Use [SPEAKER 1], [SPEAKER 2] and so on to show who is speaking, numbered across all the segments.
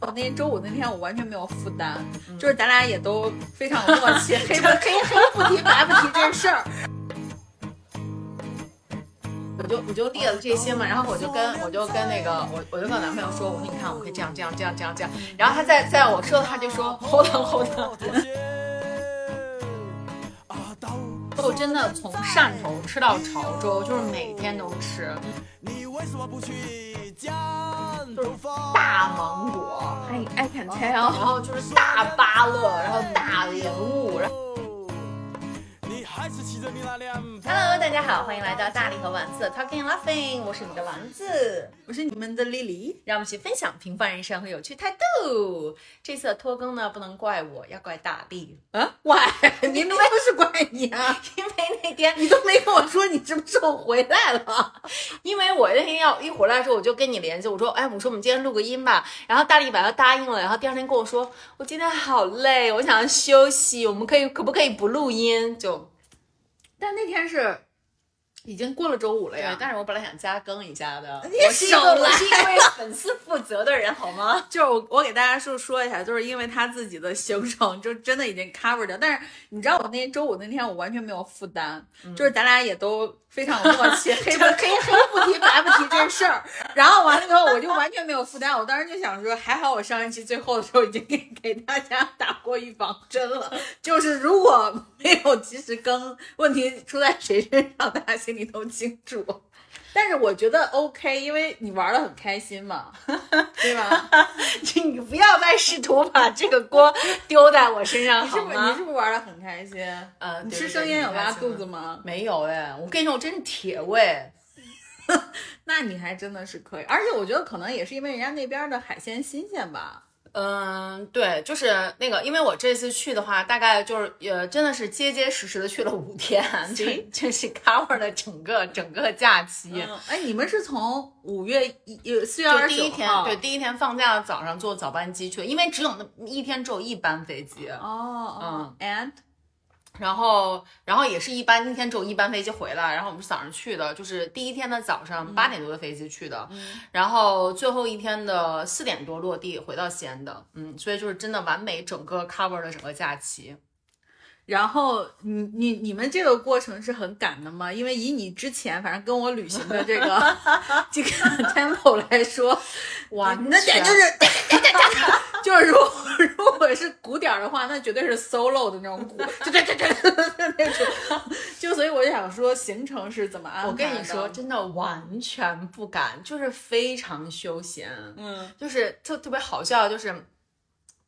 [SPEAKER 1] 我那天周五那天我完全没有负担，就是咱俩也都非常有默契，黑不黑黑不提白不提这事儿。
[SPEAKER 2] 我就我就列了这些嘛，然后我就跟我就跟那个我我就跟我男朋友说，我说你看我可以这样这样这样这样这样，然后他在在我说的他就说 hold on hold on，就真的从汕头吃到潮州，就是每天都吃，就是大芒果
[SPEAKER 1] ，I I can
[SPEAKER 2] 然
[SPEAKER 1] tell。
[SPEAKER 2] 后就是大芭乐，然后大莲雾，然后。Hello，大家好，欢迎来到大力和丸子 Talking Laughing，我是你的丸子。
[SPEAKER 1] 我是你们的丽丽，
[SPEAKER 2] 让我们一起分享平凡人生和有趣态度。这次的拖更呢，不能怪我，要怪大力，
[SPEAKER 1] 啊，喂，明明不是怪你啊，
[SPEAKER 2] 因为那天，
[SPEAKER 1] 你都没跟我说你什么时候回来了。
[SPEAKER 2] 因为我那天要一回来的时候，我就跟你联系，我说，哎，我说我们今天录个音吧。然后大力把他答应了，然后第二天跟我说，我今天好累，我想要休息，我们可以可不可以不录音？就
[SPEAKER 1] 但那天是已经过了周五了呀，，
[SPEAKER 2] 对但是我本来想加更一下的，
[SPEAKER 1] 你
[SPEAKER 2] 我是一个为粉丝负责的人，好吗？
[SPEAKER 1] 就是我我给大家说说一下，就是因为他自己的行程就真的已经 cover 掉，但是你知道我那天周五那天我完全没有负担，就是咱俩也都非常有默契，黑不黑黑不提白不提这事儿，然后完了以后我就完全没有负担，我当时就想说，还好我上一期最后的时候已经给给大家打过预防针了，就是如果没有及时更，问题出在谁身上，大家心里都清楚。但是我觉得 OK，因为你玩的很开心嘛，对吧？
[SPEAKER 2] 你不要再试图把这个锅丢在我身上，
[SPEAKER 1] 你是不是
[SPEAKER 2] 好吗？
[SPEAKER 1] 你是不是玩的很开心？
[SPEAKER 2] 呃，
[SPEAKER 1] 你吃生腌有拉肚子吗？
[SPEAKER 2] 没有哎，我跟你说，我真是铁胃。
[SPEAKER 1] 那你还真的是可以，而且我觉得可能也是因为人家那边的海鲜新鲜吧。
[SPEAKER 2] 嗯，对，就是那个，因为我这次去的话，大概就是呃，真的是结结实实的去了五天，就就是 cover 了整个整个假期。
[SPEAKER 1] 嗯，哎，你们是从五月一呃四月
[SPEAKER 2] 就
[SPEAKER 1] 二十九号
[SPEAKER 2] 对，第一天放假的早上坐早班机去，因为只有那一天只有一班飞机。
[SPEAKER 1] 哦，嗯，and
[SPEAKER 2] 然后，然后也是一班，那天只有一班飞机回来，然后我们是早上去的，就是第一天的早上八点多的飞机去的，然后最后一天的四点多落地回到西安的，嗯，所以就是真的完美整个 cover 了整个假期。
[SPEAKER 1] 然后你你你们这个过程是很赶的吗？因为以你之前反正跟我旅行的这个 这个 tempo 来说，
[SPEAKER 2] 哇，
[SPEAKER 1] 你的点就是 就是如果如果是鼓点儿的话，那绝对是 solo 的那种鼓，就对对对对对那种。就所以我就想说，行程是怎么安排的？
[SPEAKER 2] 我跟你说，真的完全不敢，就是非常休闲，
[SPEAKER 1] 嗯，
[SPEAKER 2] 就是特特别好笑，就是。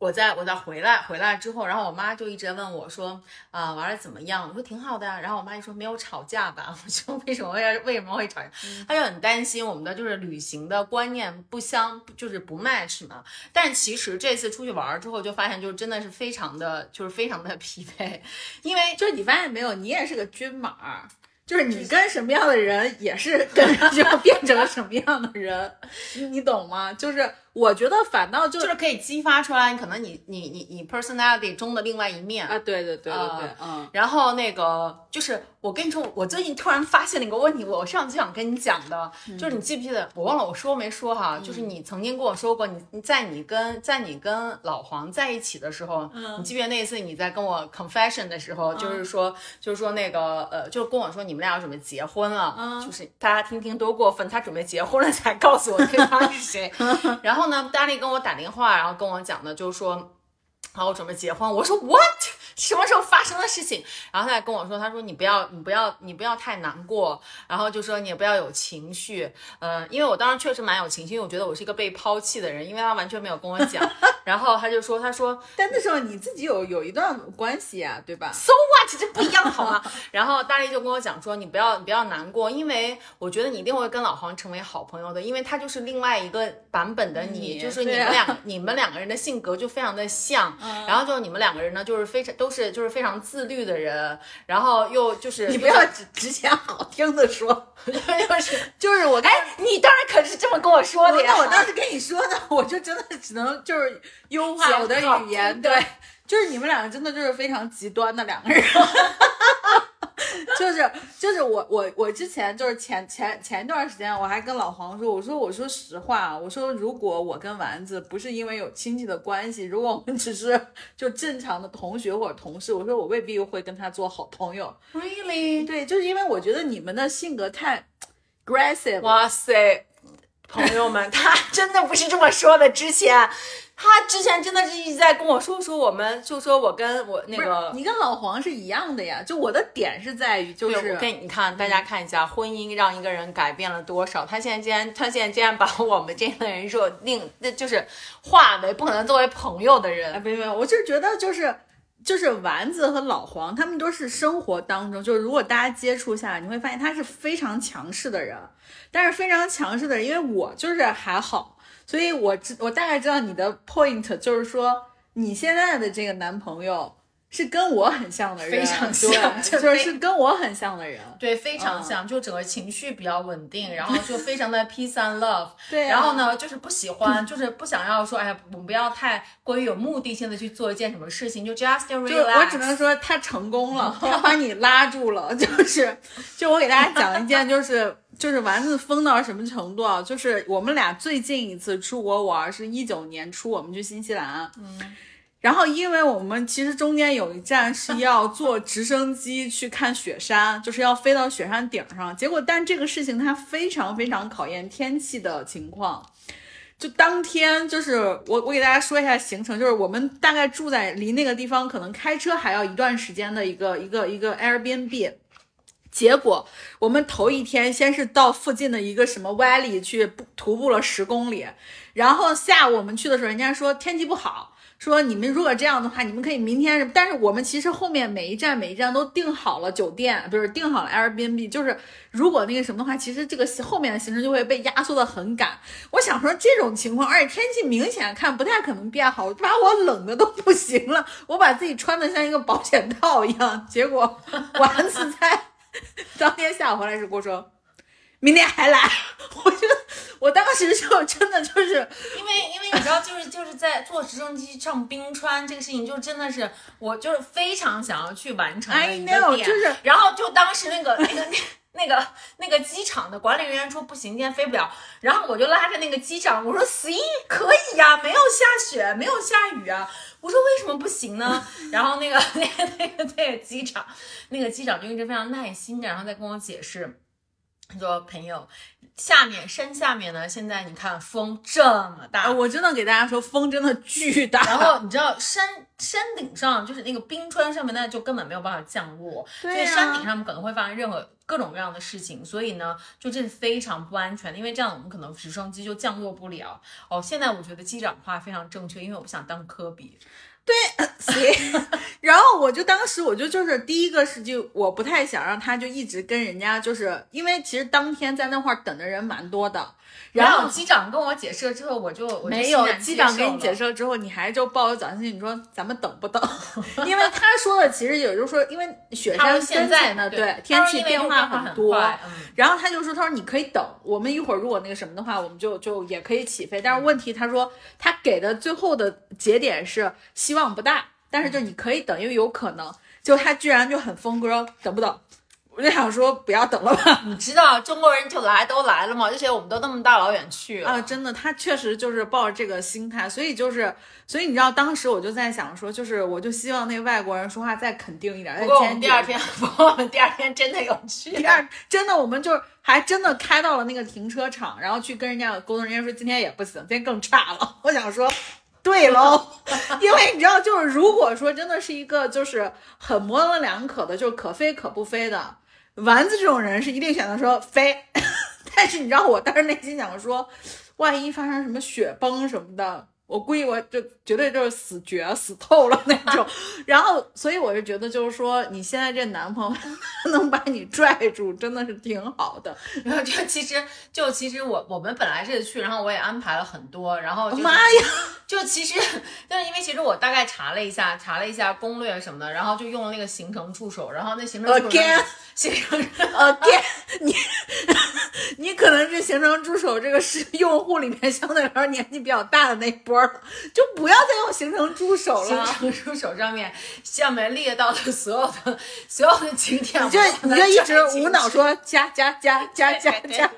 [SPEAKER 2] 我在我在回来回来之后，然后我妈就一直在问我说，啊、玩的怎么样？我说挺好的呀。然后我妈就说没有吵架吧？我说为什么要为什么会吵架？她就很担心我们的就是旅行的观念不相，就是不 match 嘛。但其实这次出去玩之后，就发现就真的是非常的，就是非常的疲惫，因为
[SPEAKER 1] 就是你发现没有，你也是个均码儿。就是你跟什么样的人，也是跟就变成了什么样的人，你你懂吗？就是我觉得反倒就
[SPEAKER 2] 就是可以激发出来可能你你你你 personality 中的另外一面。
[SPEAKER 1] 啊，对对对对对
[SPEAKER 2] 啊，
[SPEAKER 1] 嗯，
[SPEAKER 2] 然后那个就是我跟你说，我最近突然发现了一个问题，我上次就想跟你讲的，就是你记不记得？我忘了我说没说哈，就是你曾经跟我说过，你你在你跟在你跟老黄在一起的时候，你记不记得那一次你在跟我 confession 的时候，就是说就是说那个呃，就跟我说你们俩要准备结婚了，就是大家听听多过分，他准备结婚了才告诉我对方是谁，然后然后呢，大力跟我打电话，然后跟我讲的就是说。好，我准备结婚。我说 what？什么时候发生的事情？然后他还跟我说，他说你不要，你不要，你不要太难过，然后就说你也不要有情绪。呃，因为我当时确实蛮有情绪，因为我觉得我是一个被抛弃的人，因为他完全没有跟我讲。然后他就说，他说
[SPEAKER 1] 但那时候你自己有有一段关系啊，对吧
[SPEAKER 2] ？so what？这不一样好吗？然后大力就跟我讲说，你不要你不要难过，因为我觉得你一定会跟老黄成为好朋友的，因为他就是另外一个版本的你，
[SPEAKER 1] 你
[SPEAKER 2] 就是你们两个、你们两个人的性格就非常的像，然后就你们两个人呢，就是非常都是就是非常自律的人，然后又就是
[SPEAKER 1] 你不要只只讲好听的说，
[SPEAKER 2] 就是
[SPEAKER 1] 就是我
[SPEAKER 2] 哎，你当然可是这么跟我说的呀，
[SPEAKER 1] 那我当时跟你说的，我就真的只能就是优化我的语言，对，就是你们两个真的就是非常极端的两个人 就是就是我我我之前就是前前前一段时间我还跟老黄说，我说我说实话，我说如果我跟丸子不是因为有亲戚的关系，如果我们只是就正常的同学或者同事，我说我未必会跟他做好朋友。
[SPEAKER 2] Really？
[SPEAKER 1] 对，就是因为我觉得你们的性格太 aggressive，
[SPEAKER 2] 哇塞，朋友们，他真的不是这么说的。之前，他之前真的是一直在跟我说说我们，就说我跟我那个。
[SPEAKER 1] 你跟老黄是一样的呀。就我的点是在于，就，是
[SPEAKER 2] 我跟你看，大家看一下，婚姻让一个人改变了多少？他现在竟然，他现在竟然把我们这样的人说另，那就是化为不可能作为朋友的
[SPEAKER 1] 哎，
[SPEAKER 2] 人。
[SPEAKER 1] 没有没有，我就是觉得就是就是丸子和老黄，他们都是生活当中，就是如果大家接触下来，你会发现他是非常强势的人，但是非常强势的人，因为我就是还好，所以我知我大概知道你的 point，就是说你现在的这个男朋友是跟我很像的人，
[SPEAKER 2] 非常像
[SPEAKER 1] 就
[SPEAKER 2] 就是
[SPEAKER 1] 是跟我很像的人，
[SPEAKER 2] 对，非常
[SPEAKER 1] 嗯
[SPEAKER 2] 像，就整个情绪比较稳定，然后就非常的 peace and love。
[SPEAKER 1] 对啊
[SPEAKER 2] 然后呢，就是不喜欢，就是不想要说，哎呀，我们不要太过于有目的性的去做一件什么事情，就 just
[SPEAKER 1] 就
[SPEAKER 2] relax。
[SPEAKER 1] 我只能说他成功了，他把你拉住了。就是，就我给大家讲一件，就是就是丸子疯到什么程度啊？就是我们俩最近一次出国玩是一九年初，我们去新西兰。嗯。然后，因为我们其实中间有一站是要坐直升机去看雪山，就是要飞到雪山顶上。结果，但这个事情它非常非常考验天气的情况。就当天就是我我给大家说一下行程，就是我们大概住在离那个地方可能开车还要一段时间的一个一个一个 Airbnb。结果我们头一天先是到附近的一个什么 valley 去徒步了十公里，然后下午我们去的时候，人家说天气不好，说你们如果这样的话，你们可以明天。但是我们其实后面每一站每一站都订好了酒店，不是订好了 Airbnb，就是如果那个什么的话，其实这个后面的行程就会被压缩的很赶。我想说这种情况，而且天气明显看不太可能变好，把我冷的都不行了，我把自己穿的像一个保险套一样，结果 丸子在。当天下午回来时跟我说，明天还来，我觉得我当时就真的就是
[SPEAKER 2] 因为因为你知道，就是就是在坐直升机上冰川这个事情，就真的是我就是非常想要去完成的一个点。
[SPEAKER 1] 就是
[SPEAKER 2] 然后就当时那个那个那。那个那个机场的管理人员说不行，今天飞不了。然后我就拉着那个机长，我说行，可以呀、没有下雪，没有下雨啊。我说为什么不行呢？然后那个那个那个那个机长，那个机长就一直非常耐心的，然后再跟我解释，他说朋友，下面山下面呢，现在你看风这么大，
[SPEAKER 1] 啊，我真的给大家说，风真的巨大。
[SPEAKER 2] 然后你知道山山顶上就是那个冰川上面，那就根本没有办法降落，
[SPEAKER 1] 对啊
[SPEAKER 2] 所以山顶上可能会发生任何各种各样的事情，所以呢，就这是非常不安全的，因为这样我们可能直升机就降落不了。哦，现在我觉得机长话非常正确，因为我不想当科比。
[SPEAKER 1] 对 行，然后我就当时我就就是第一个是就我不太想让他就一直跟人家就是因为其实当天在那块儿等的人蛮多的，然后
[SPEAKER 2] 后机长跟我解释了之后，我就
[SPEAKER 1] 没有机长给你解释了之后，你还就抱有侥幸心理，你说咱们等不等？因为他说的其实也就是说，因为雪山
[SPEAKER 2] 现在
[SPEAKER 1] 呢
[SPEAKER 2] 对
[SPEAKER 1] 对天气变化
[SPEAKER 2] 很
[SPEAKER 1] 多，然后他就说他说你可以等，我们一会儿如果那个什么的话，我们就就也可以起飞。但是问题他说他给的最后的节点是希望不大，但是就你可以等，因为有可能。就他居然就很疯哥，等不等？我就想说不要等了吧。
[SPEAKER 2] 你知道中国人就来都来了嘛，而且我们都那么大老远去了
[SPEAKER 1] 啊，真的，他确实就是抱着这个心态，所以就是，所以你知道，当时我就在想说，就是我就希望那个外国人说话再肯定一点，再
[SPEAKER 2] 不过我
[SPEAKER 1] 坚定一点。
[SPEAKER 2] 们第二天，不过我们第二天真的有去。
[SPEAKER 1] 第二，真的，我们就还真的开到了那个停车场，然后去跟人家沟通，人家说今天也不行，今天更差了。我想说，对喽，因为你知道，就是如果说真的是一个就是很模棱两可的，就是可飞可不飞的丸子这种人，是一定选择说飞。但是你知道，我当时内心想说，万一发生什么雪崩什么的。我估计我就绝对就是死绝死透了那种，然后所以我就觉得就是说你现在这男朋友 能把你拽住，真的是挺好的。
[SPEAKER 2] 然后就其实就其实我我们本来是去，然后我也安排了很多，然后就是
[SPEAKER 1] 妈呀，
[SPEAKER 2] 就其实就是因为其实我大概查了一下，查了一下攻略什么的，然后就用了那个行程助手，然后那行程助手
[SPEAKER 1] Again
[SPEAKER 2] 行程
[SPEAKER 1] 呃，爹，你你可能是行程助手这个是用户里面相对来说年纪比较大的那一波了，就不要再用行程助手了。
[SPEAKER 2] 行程助手上面下面列到的所有的所有的景点，
[SPEAKER 1] 你就你就一直无脑说加加加 加加加，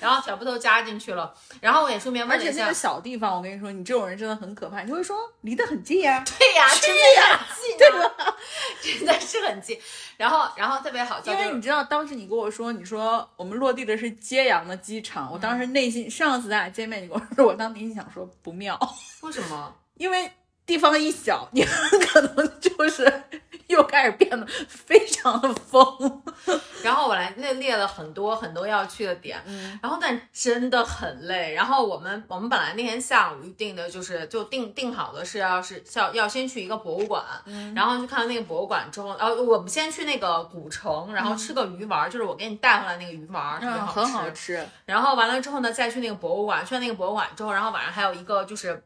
[SPEAKER 2] 然后全部都加进去了。然后我也顺便问了一下
[SPEAKER 1] 而且那个，小地方，我跟你说，你这种人真的很可怕。你会说离得很近呀、
[SPEAKER 2] 对呀，
[SPEAKER 1] 去
[SPEAKER 2] 真的近、啊，
[SPEAKER 1] 对吧？
[SPEAKER 2] 真的是很近。然后，然后特别好笑，
[SPEAKER 1] 因为你知道，当时你跟我说，你说我们落地的是揭阳的机场，我当时内心上次咱俩见面，你跟我说，我当时内心想说不妙，
[SPEAKER 2] 为什么？
[SPEAKER 1] 因为地方一小，你很可能就是 又开始变得非常的疯。
[SPEAKER 2] 然后我来列列了很多很多要去的点，
[SPEAKER 1] 嗯
[SPEAKER 2] 然后但真的很累。然后我们我们本来那天下午预定的就是就定定好的是要是要要先去一个博物馆，
[SPEAKER 1] 嗯
[SPEAKER 2] 然后去看那个博物馆之后，然后我们先去那个古城，然后吃个鱼丸儿，就是我给你带回来那个鱼丸
[SPEAKER 1] 很好
[SPEAKER 2] 吃。
[SPEAKER 1] 吃。
[SPEAKER 2] 然后完了之后呢，再去那个博物馆，去了那个博物馆之后，然后晚上还有一个就是。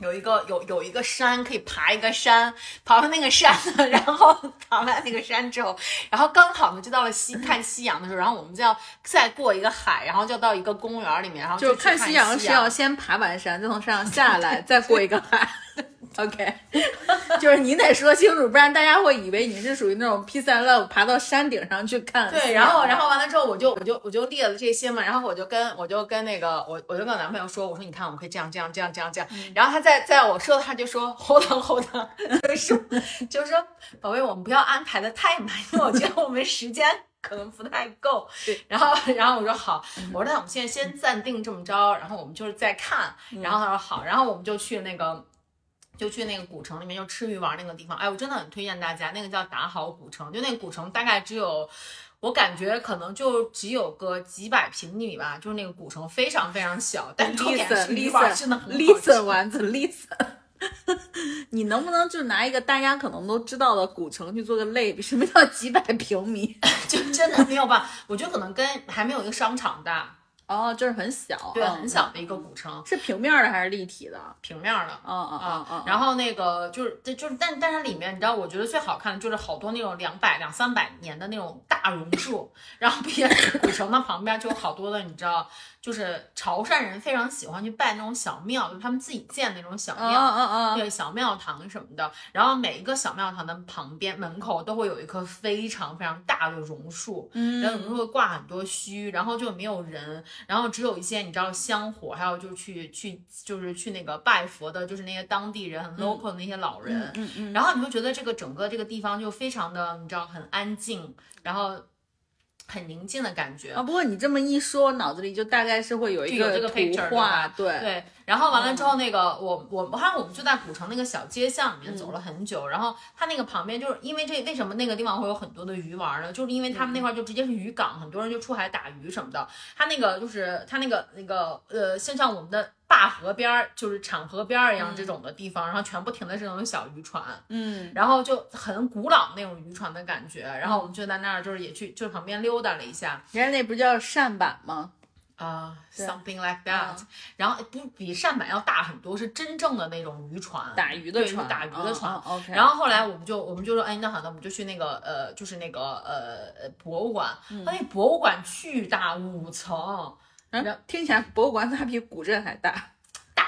[SPEAKER 2] 有一个有有一个山可以爬一个山，爬上那个山呢，然后爬完那个山之后，然后刚好呢就到了西看夕阳的时候，然后我们就要再过一个海，然后就到一个公园里面，然后
[SPEAKER 1] 就
[SPEAKER 2] 看
[SPEAKER 1] 看夕阳是
[SPEAKER 2] 阳
[SPEAKER 1] 要先爬完山，再从山上下来，再过一个海。OK，就是你得说清楚，不然大家会以为你是属于那种 peace and love 爬到山顶上去看。
[SPEAKER 2] 对，然后然后完了之后，我就我就我就列了这些嘛，然后我就跟我就跟那个我我就跟我男朋友说，我说你看我们可以这样这样这样这样这样，然后他在在我说的他就说 hold on hold on，就是就是说宝贝，我们不要安排的太满，因为我觉得我们时间。可能不太够，
[SPEAKER 1] 对，
[SPEAKER 2] 然后，然后我说好，我说那我们现在先暂定这么着，然后我们就是再看，然后他说好，然后我们就去那个，就去那个古城里面就吃鱼丸那个地方，哎，我真的很推荐大家，那个叫打好古城，就那个古城大概只有。我感觉可能就只有个几百平米吧，就是那个古城非常非常小，但重点是鱼丸真的很好
[SPEAKER 1] listen
[SPEAKER 2] 吃
[SPEAKER 1] listen 丸子 listen，你能不能就拿一个大家可能都知道的古城去做个类比？什么叫几百平米？
[SPEAKER 2] 就真的没有办法。我觉得可能跟还没有一个商场大，
[SPEAKER 1] 哦，就是很小，
[SPEAKER 2] 对，
[SPEAKER 1] 嗯
[SPEAKER 2] 很小的一个古城，
[SPEAKER 1] 是平面的还是立体的？
[SPEAKER 2] 平面的。
[SPEAKER 1] 嗯嗯嗯嗯，
[SPEAKER 2] 然后那个就是，这就是，但但是里面，你知道，我觉得最好看的就是好多那种两百两三百年的那种大榕树，然后并且古城的旁边就有好多的，你知道，就是潮汕人非常喜欢去拜那种小庙，就是他们自己建那种小
[SPEAKER 1] 嗯
[SPEAKER 2] 庙，
[SPEAKER 1] 嗯嗯嗯，
[SPEAKER 2] 对小庙堂什么的，然后每一个小庙堂的旁边门口都会有一棵非常非常大的榕树，
[SPEAKER 1] 嗯
[SPEAKER 2] 然后榕树会挂很多须，然后就没有人，然后只有一些你知道香火，还有就去去就是去那个拜佛的，就是那些当地人很 local 的那些老人，
[SPEAKER 1] 嗯嗯，
[SPEAKER 2] 然后你就觉得这个整个这个地方就非常的你知道很安静，然后很宁静的感觉。
[SPEAKER 1] 啊，不过你这么一说，脑子里就大概是会有一
[SPEAKER 2] 个有这个
[SPEAKER 1] 图画，
[SPEAKER 2] 对
[SPEAKER 1] 对。
[SPEAKER 2] 对，然后完了之后，那个我我好像我们就在古城那个小街巷里面走了很久，然后它那个旁边就是因为这为什么那个地方会有很多的鱼丸呢？就是因为他们那块儿就直接是渔港，很多人就出海打鱼什么的。它那个就是它那个那个呃，像像我们的坝河边儿，就是场河边儿一样这种的地方，然后全部停的是那种小渔船，
[SPEAKER 1] 嗯，
[SPEAKER 2] 然后就很古老那种渔船的感觉。然后我们就在那儿就是也去就是旁边溜达了一下。
[SPEAKER 1] 人家那不叫扇板吗？
[SPEAKER 2] 啊、
[SPEAKER 1] 对
[SPEAKER 2] s o m e t h i n g like that，、
[SPEAKER 1] 嗯
[SPEAKER 2] 然后不比扇板要大很多，是真正的那种渔船，
[SPEAKER 1] 打鱼的
[SPEAKER 2] 对
[SPEAKER 1] 船，
[SPEAKER 2] 打鱼的船。
[SPEAKER 1] OK，
[SPEAKER 2] 然后后来我们就我们就说，哎，那好，那我们就去那个呃，就是那个呃呃博物馆，
[SPEAKER 1] 嗯
[SPEAKER 2] 那博物馆巨大，五层，
[SPEAKER 1] 然后听起来博物馆它比古镇还大。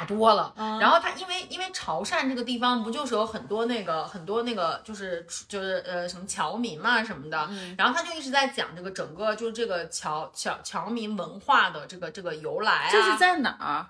[SPEAKER 2] 大多了。
[SPEAKER 1] 嗯
[SPEAKER 2] 然后他因为因为潮汕这个地方不就是有很多那个很多那个就是就是呃什么侨民嘛什么的，
[SPEAKER 1] 嗯
[SPEAKER 2] 然后他就一直在讲这个整个就是这个侨侨侨民文化的这个这个由来啊，
[SPEAKER 1] 这是在哪儿？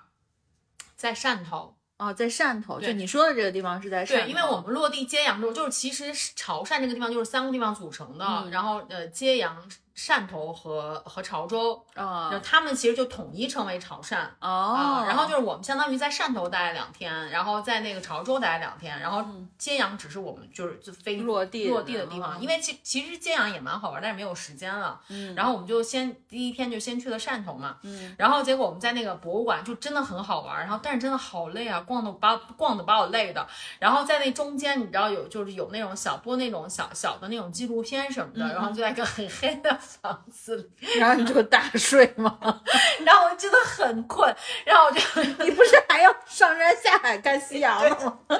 [SPEAKER 2] 在汕头。
[SPEAKER 1] 哦，在汕头，就你说的这个地方是在汕头。
[SPEAKER 2] 对，因为我们落地揭阳之后，就是其实潮汕这个地方就是三个地方组成的，
[SPEAKER 1] 嗯
[SPEAKER 2] 然后呃揭阳、汕头和和潮州，然后
[SPEAKER 1] 啊
[SPEAKER 2] 他们其实就统一称为潮汕。
[SPEAKER 1] 哦
[SPEAKER 2] 啊，，然后就是我们相当于在汕头待了两天，然后在那个潮州待了两天，然后揭阳只是我们就是就飞
[SPEAKER 1] 嗯落地
[SPEAKER 2] 落地的地方，
[SPEAKER 1] 嗯
[SPEAKER 2] 因为其其实揭阳也蛮好玩，但是没有时间了。
[SPEAKER 1] 嗯
[SPEAKER 2] 然后我们就先第一天就先去了汕头嘛，
[SPEAKER 1] 嗯，
[SPEAKER 2] 然后结果我们在那个博物馆就真的很好玩，然后但是真的好累啊，逛的把逛的把我累的。然后在那中间你知道有就是有那种小播那种小小的那种纪录片什么的，
[SPEAKER 1] 嗯
[SPEAKER 2] 然后就在一个很黑的房子里，
[SPEAKER 1] 然后你就大睡吗？
[SPEAKER 2] 然后我真的很困，然后我就
[SPEAKER 1] 你不是还要上山下海看夕阳吗？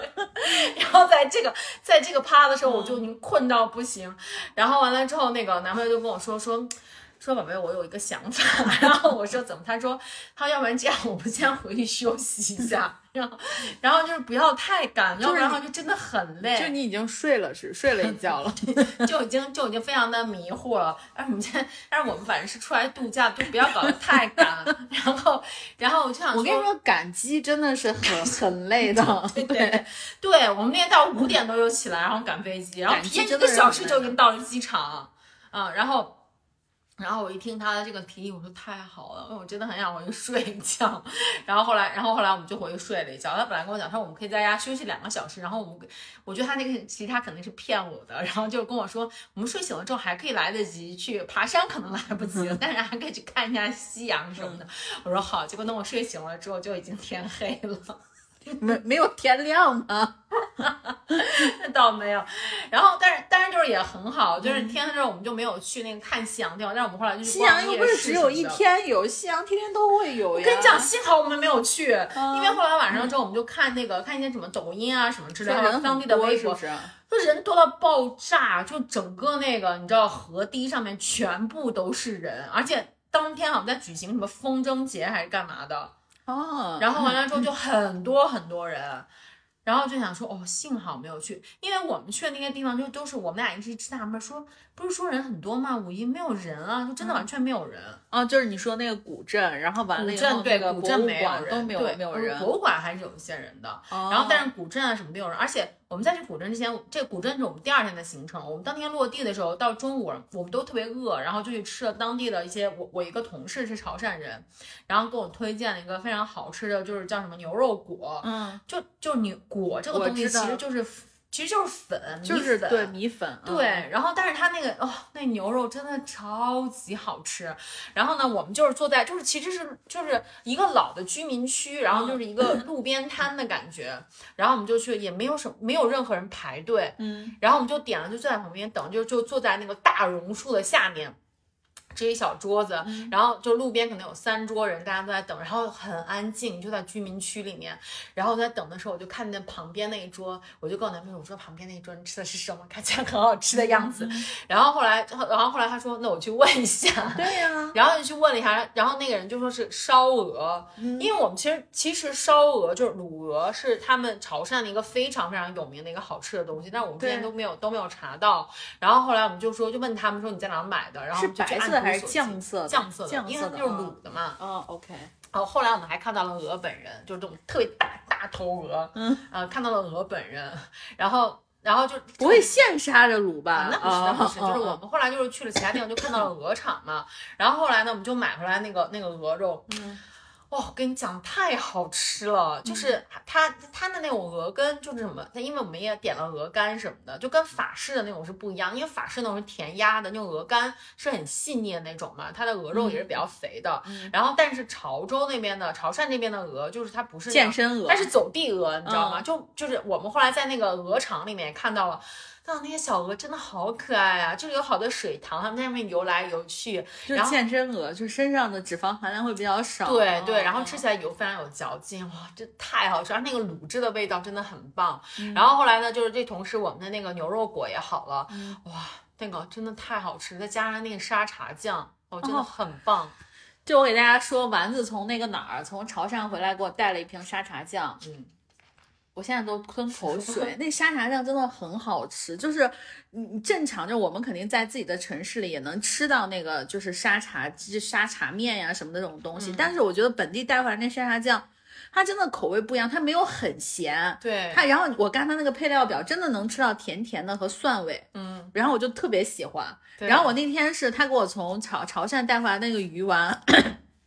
[SPEAKER 2] 然后在这个在这个趴的时候，我就已经困到不行。然后完了之后，那个男朋友就跟我说说。说宝贝，我有一个想法。然后我说怎么？他说他要不然这样，我们先回去休息一下。然后然后就是不要太赶，要不然的话就真的很累。
[SPEAKER 1] 就你已经睡了是睡了一觉了，
[SPEAKER 2] 就已经就已经非常的迷糊了。但是我们现在，但是我们反正是出来度假，就不要搞得太赶。然后然后我就想，
[SPEAKER 1] 我跟你说，赶机真的是很很累的。
[SPEAKER 2] 对对对，我们那天到五点多就起来，然后赶飞机，然后提前一个小时就已经到了机场。嗯，然后。然后我一听他的这个提议，我说太好了，因为我真的很想回去睡一觉。然后后来，然后后来我们就回去睡了一觉。他本来跟我讲，他说我们可以在家休息两个小时。然后我们，我觉得他那个其实他肯定是骗我的。然后就跟我说，我们睡醒了之后还可以来得及去爬山，可能来不及了，但是还可以去看一下夕阳什么的。我说好。结果等我睡醒了之后，就已经天黑了。
[SPEAKER 1] 没没有天亮吗？
[SPEAKER 2] 那 倒没有。然后，但是但是就是也很好，就是天黑之后我们就没有去那个看夕阳地方。但是我们后来就
[SPEAKER 1] 夕阳又不是只有一天有，夕阳天天都会有
[SPEAKER 2] 呀。我跟你讲，幸好我们没有去，因为后来晚上之后我们就看那个看一些什么抖音啊什么之类的，当地的微博，就人多到爆炸，就整个那个你知道河堤上面全部都是人，而且当天好像在举行什么风筝节还是干嘛的。
[SPEAKER 1] 哦，
[SPEAKER 2] 然后完了之后就很多很多人，然后就想说哦，幸好没有去，因为我们去的那些地方就都是我们俩一直纳闷说。不是说人很多吗？五一没有人啊，就真的完全没有人
[SPEAKER 1] 啊。就是你说那个古镇，然后完了以
[SPEAKER 2] 后
[SPEAKER 1] 那个
[SPEAKER 2] 古镇没有人，
[SPEAKER 1] 都没有没有人。
[SPEAKER 2] 博物馆还是有一些人的，然后但是古镇啊什么没有人。而且我们在去古镇之前，这古镇是我们第二天的行程。我们当天落地的时候，到中午我们都特别饿，然后就去吃了当地的一些。我我一个同事是潮汕人，然后给我推荐了一个非常好吃的，就是叫什么牛肉果。
[SPEAKER 1] 嗯，
[SPEAKER 2] 就就牛果这个东西其实就是。其实就是粉，
[SPEAKER 1] 就是对
[SPEAKER 2] 米
[SPEAKER 1] 粉，
[SPEAKER 2] 对。然后，但是它那个哦，那牛肉真的超级好吃。然后呢，我们就是坐在，就是其实是就是一个老的居民区，然后就是一个路边摊的感觉。然后我们就去，也没有什么，没有任何人排队。
[SPEAKER 1] 嗯。
[SPEAKER 2] 然后我们就点了，就坐在旁边等，就就坐在那个大榕树的下面。支一小桌子，然后就路边可能有三桌人，大家都在等，然后很安静，就在居民区里面。然后在等的时候，我就看见旁边那一桌，我就跟我男朋友我说：“旁边那一桌你吃的是什么？看起来很好吃的样子。” 然后后来，然后后来他说：“那我去问一下。”
[SPEAKER 1] 对呀。
[SPEAKER 2] 然后就去问了一下，然后那个人就说是烧鹅，因为我们其实其实烧鹅就是卤鹅，是他们潮汕的一个非常非常有名的一个好吃的东西，但是我们之前都没有都没有查到。然后后来我们就说，就问他们说你在哪买的？然后就按。
[SPEAKER 1] 还是酱色，
[SPEAKER 2] 酱色
[SPEAKER 1] 的，
[SPEAKER 2] 因为它就是卤的嘛。
[SPEAKER 1] 哦，OK。
[SPEAKER 2] 然后后来我们还看到了鹅本人，就是这种特别大大头鹅。
[SPEAKER 1] 嗯，
[SPEAKER 2] 啊，看到了鹅本人，然后，然后就
[SPEAKER 1] 不会现杀着卤吧？
[SPEAKER 2] 那不是，那不是，就是我们后来就是去了其他地方，就看到了鹅场嘛。然后后来呢，我们就买回来那个那个鹅肉。
[SPEAKER 1] 嗯。
[SPEAKER 2] 哇，我跟你讲，太好吃了！就是它它的那种鹅肝，就是什么？它因为我们也点了鹅肝什么的，就跟法式的那种是不一样。因为法式那种是填鸭的，那种鹅肝是很细腻的那种嘛，它的鹅肉也是比较肥的。然后，但是潮州那边的潮汕那边的鹅，就是它不是
[SPEAKER 1] 健身鹅，
[SPEAKER 2] 它是走地鹅，你知道吗？就就是我们后来在那个鹅场里面看到了。那那些小鹅真的好可爱啊！就是有好多水塘，它们在上面游来游去。
[SPEAKER 1] 就是健身鹅，就身上的脂肪含量会比较少。
[SPEAKER 2] 对对，然后吃起来油非常有嚼劲，哇，这太好吃！而那个卤汁的味道真的很棒。然后后来呢，就是这同时我们的那个牛肉果也好了，哇，那个真的太好吃，再加上那个沙茶酱，哦，真的很棒。
[SPEAKER 1] 就我给大家说，丸子从那个哪儿，从潮汕回来，给我带了一瓶沙茶酱。
[SPEAKER 2] 嗯。
[SPEAKER 1] 我现在都吞口 水，那沙茶酱真的很好吃。就是你正常，就我们肯定在自己的城市里也能吃到那个，就是沙茶、沙茶面呀什么的这种东西。但是我觉得本地带回来那沙茶酱，它真的口味不一样，它没有很咸。
[SPEAKER 2] 对
[SPEAKER 1] 它，然后我看它那个配料表，真的能吃到甜甜的和蒜味。
[SPEAKER 2] 嗯，
[SPEAKER 1] 然后我就特别喜欢。然后我那天是他给我从潮潮汕带回来那个鱼丸，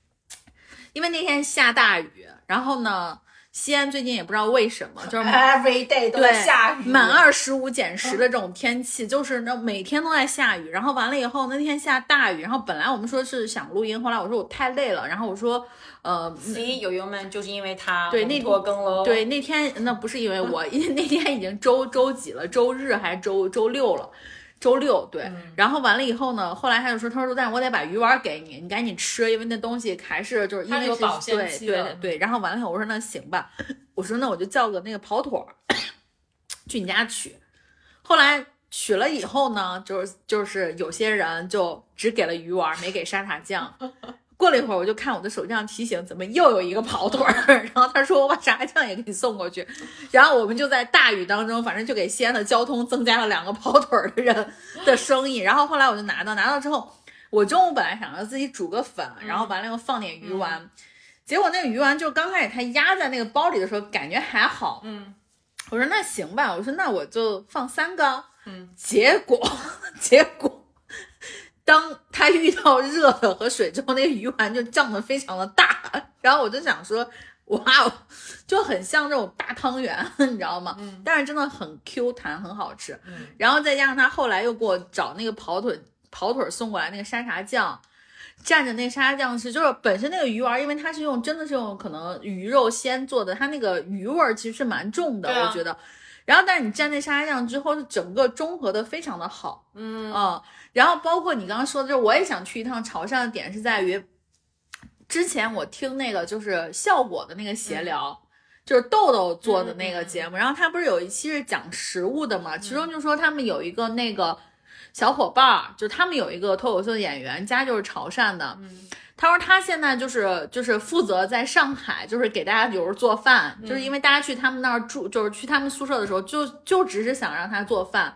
[SPEAKER 1] 因为那天下大雨，然后呢。西安最近也不知道为什么，就是
[SPEAKER 2] every day 都在下雨，
[SPEAKER 1] 满二十五减十的这种天气，就是那每天都在下雨。然后完了以后，那天下大雨，然后本来我们说是想录音，后来我说我太累了，然后我说，呃
[SPEAKER 2] ，C 友友们就是因为他
[SPEAKER 1] 对那
[SPEAKER 2] 拖更喽，
[SPEAKER 1] 对那天那不是因为我，因为那天已经周周几了，周日还是周周六了。周六对，然后完了以后呢，后来他就说，他说，但是我得把鱼丸给你，你赶紧吃，因为那东西还是就是因为是对对对。然后完了以后，我说那行吧，我说那我就叫个那个跑腿儿去你家取。后来取了以后呢，就是就是有些人就只给了鱼丸，没给沙茶酱。过了一会儿，我就看我的手机上提醒，怎么又有一个跑腿儿？然后他说我把沙茶酱也给你送过去。然后我们就在大雨当中，反正就给西安的交通增加了两个跑腿儿的人的生意。然后后来我就拿到，拿到之后，我中午本来想着自己煮个粉，然后完了又放点鱼丸。结果那个鱼丸就刚开始它压在那个包里的时候，感觉还好。
[SPEAKER 2] 嗯，
[SPEAKER 1] 我说那行吧，我说那我就放三个。
[SPEAKER 2] 嗯，
[SPEAKER 1] 结果 结果，当它遇到热的和水之后，那个鱼丸就胀得非常的大。然后我就想说，哇哦，就很像那种大汤圆，你知道吗？
[SPEAKER 2] 嗯，
[SPEAKER 1] 但是真的很 Q 弹，很好吃。
[SPEAKER 2] 嗯，
[SPEAKER 1] 然后再加上他后来又给我找那个跑腿跑腿送过来那个沙茶酱。蘸着那沙茶酱吃，就是本身那个鱼丸，因为它是用真的是用可能鱼肉先做的，它那个鱼味儿其实是蛮重的，
[SPEAKER 2] 啊
[SPEAKER 1] 我觉得。然后，但是你蘸那沙茶酱之后，是整个中和的非常的好，
[SPEAKER 2] 嗯
[SPEAKER 1] 嗯。然后包括你刚刚说的，就是我也想去一趟潮汕的点是在于，之前我听那个就是效果的那个闲聊，就是豆豆做的那个节目，然后他不是有一期是讲食物的嘛，其中就说他们有一个那个。小伙伴儿，就他们有一个脱口秀演员，家就是潮汕的。
[SPEAKER 2] 嗯，
[SPEAKER 1] 他说他现在就是就是负责在上海，就是给大家有时候做饭，就是因为大家去他们那儿住，就是去他们宿舍的时候，就就只是想让他做饭。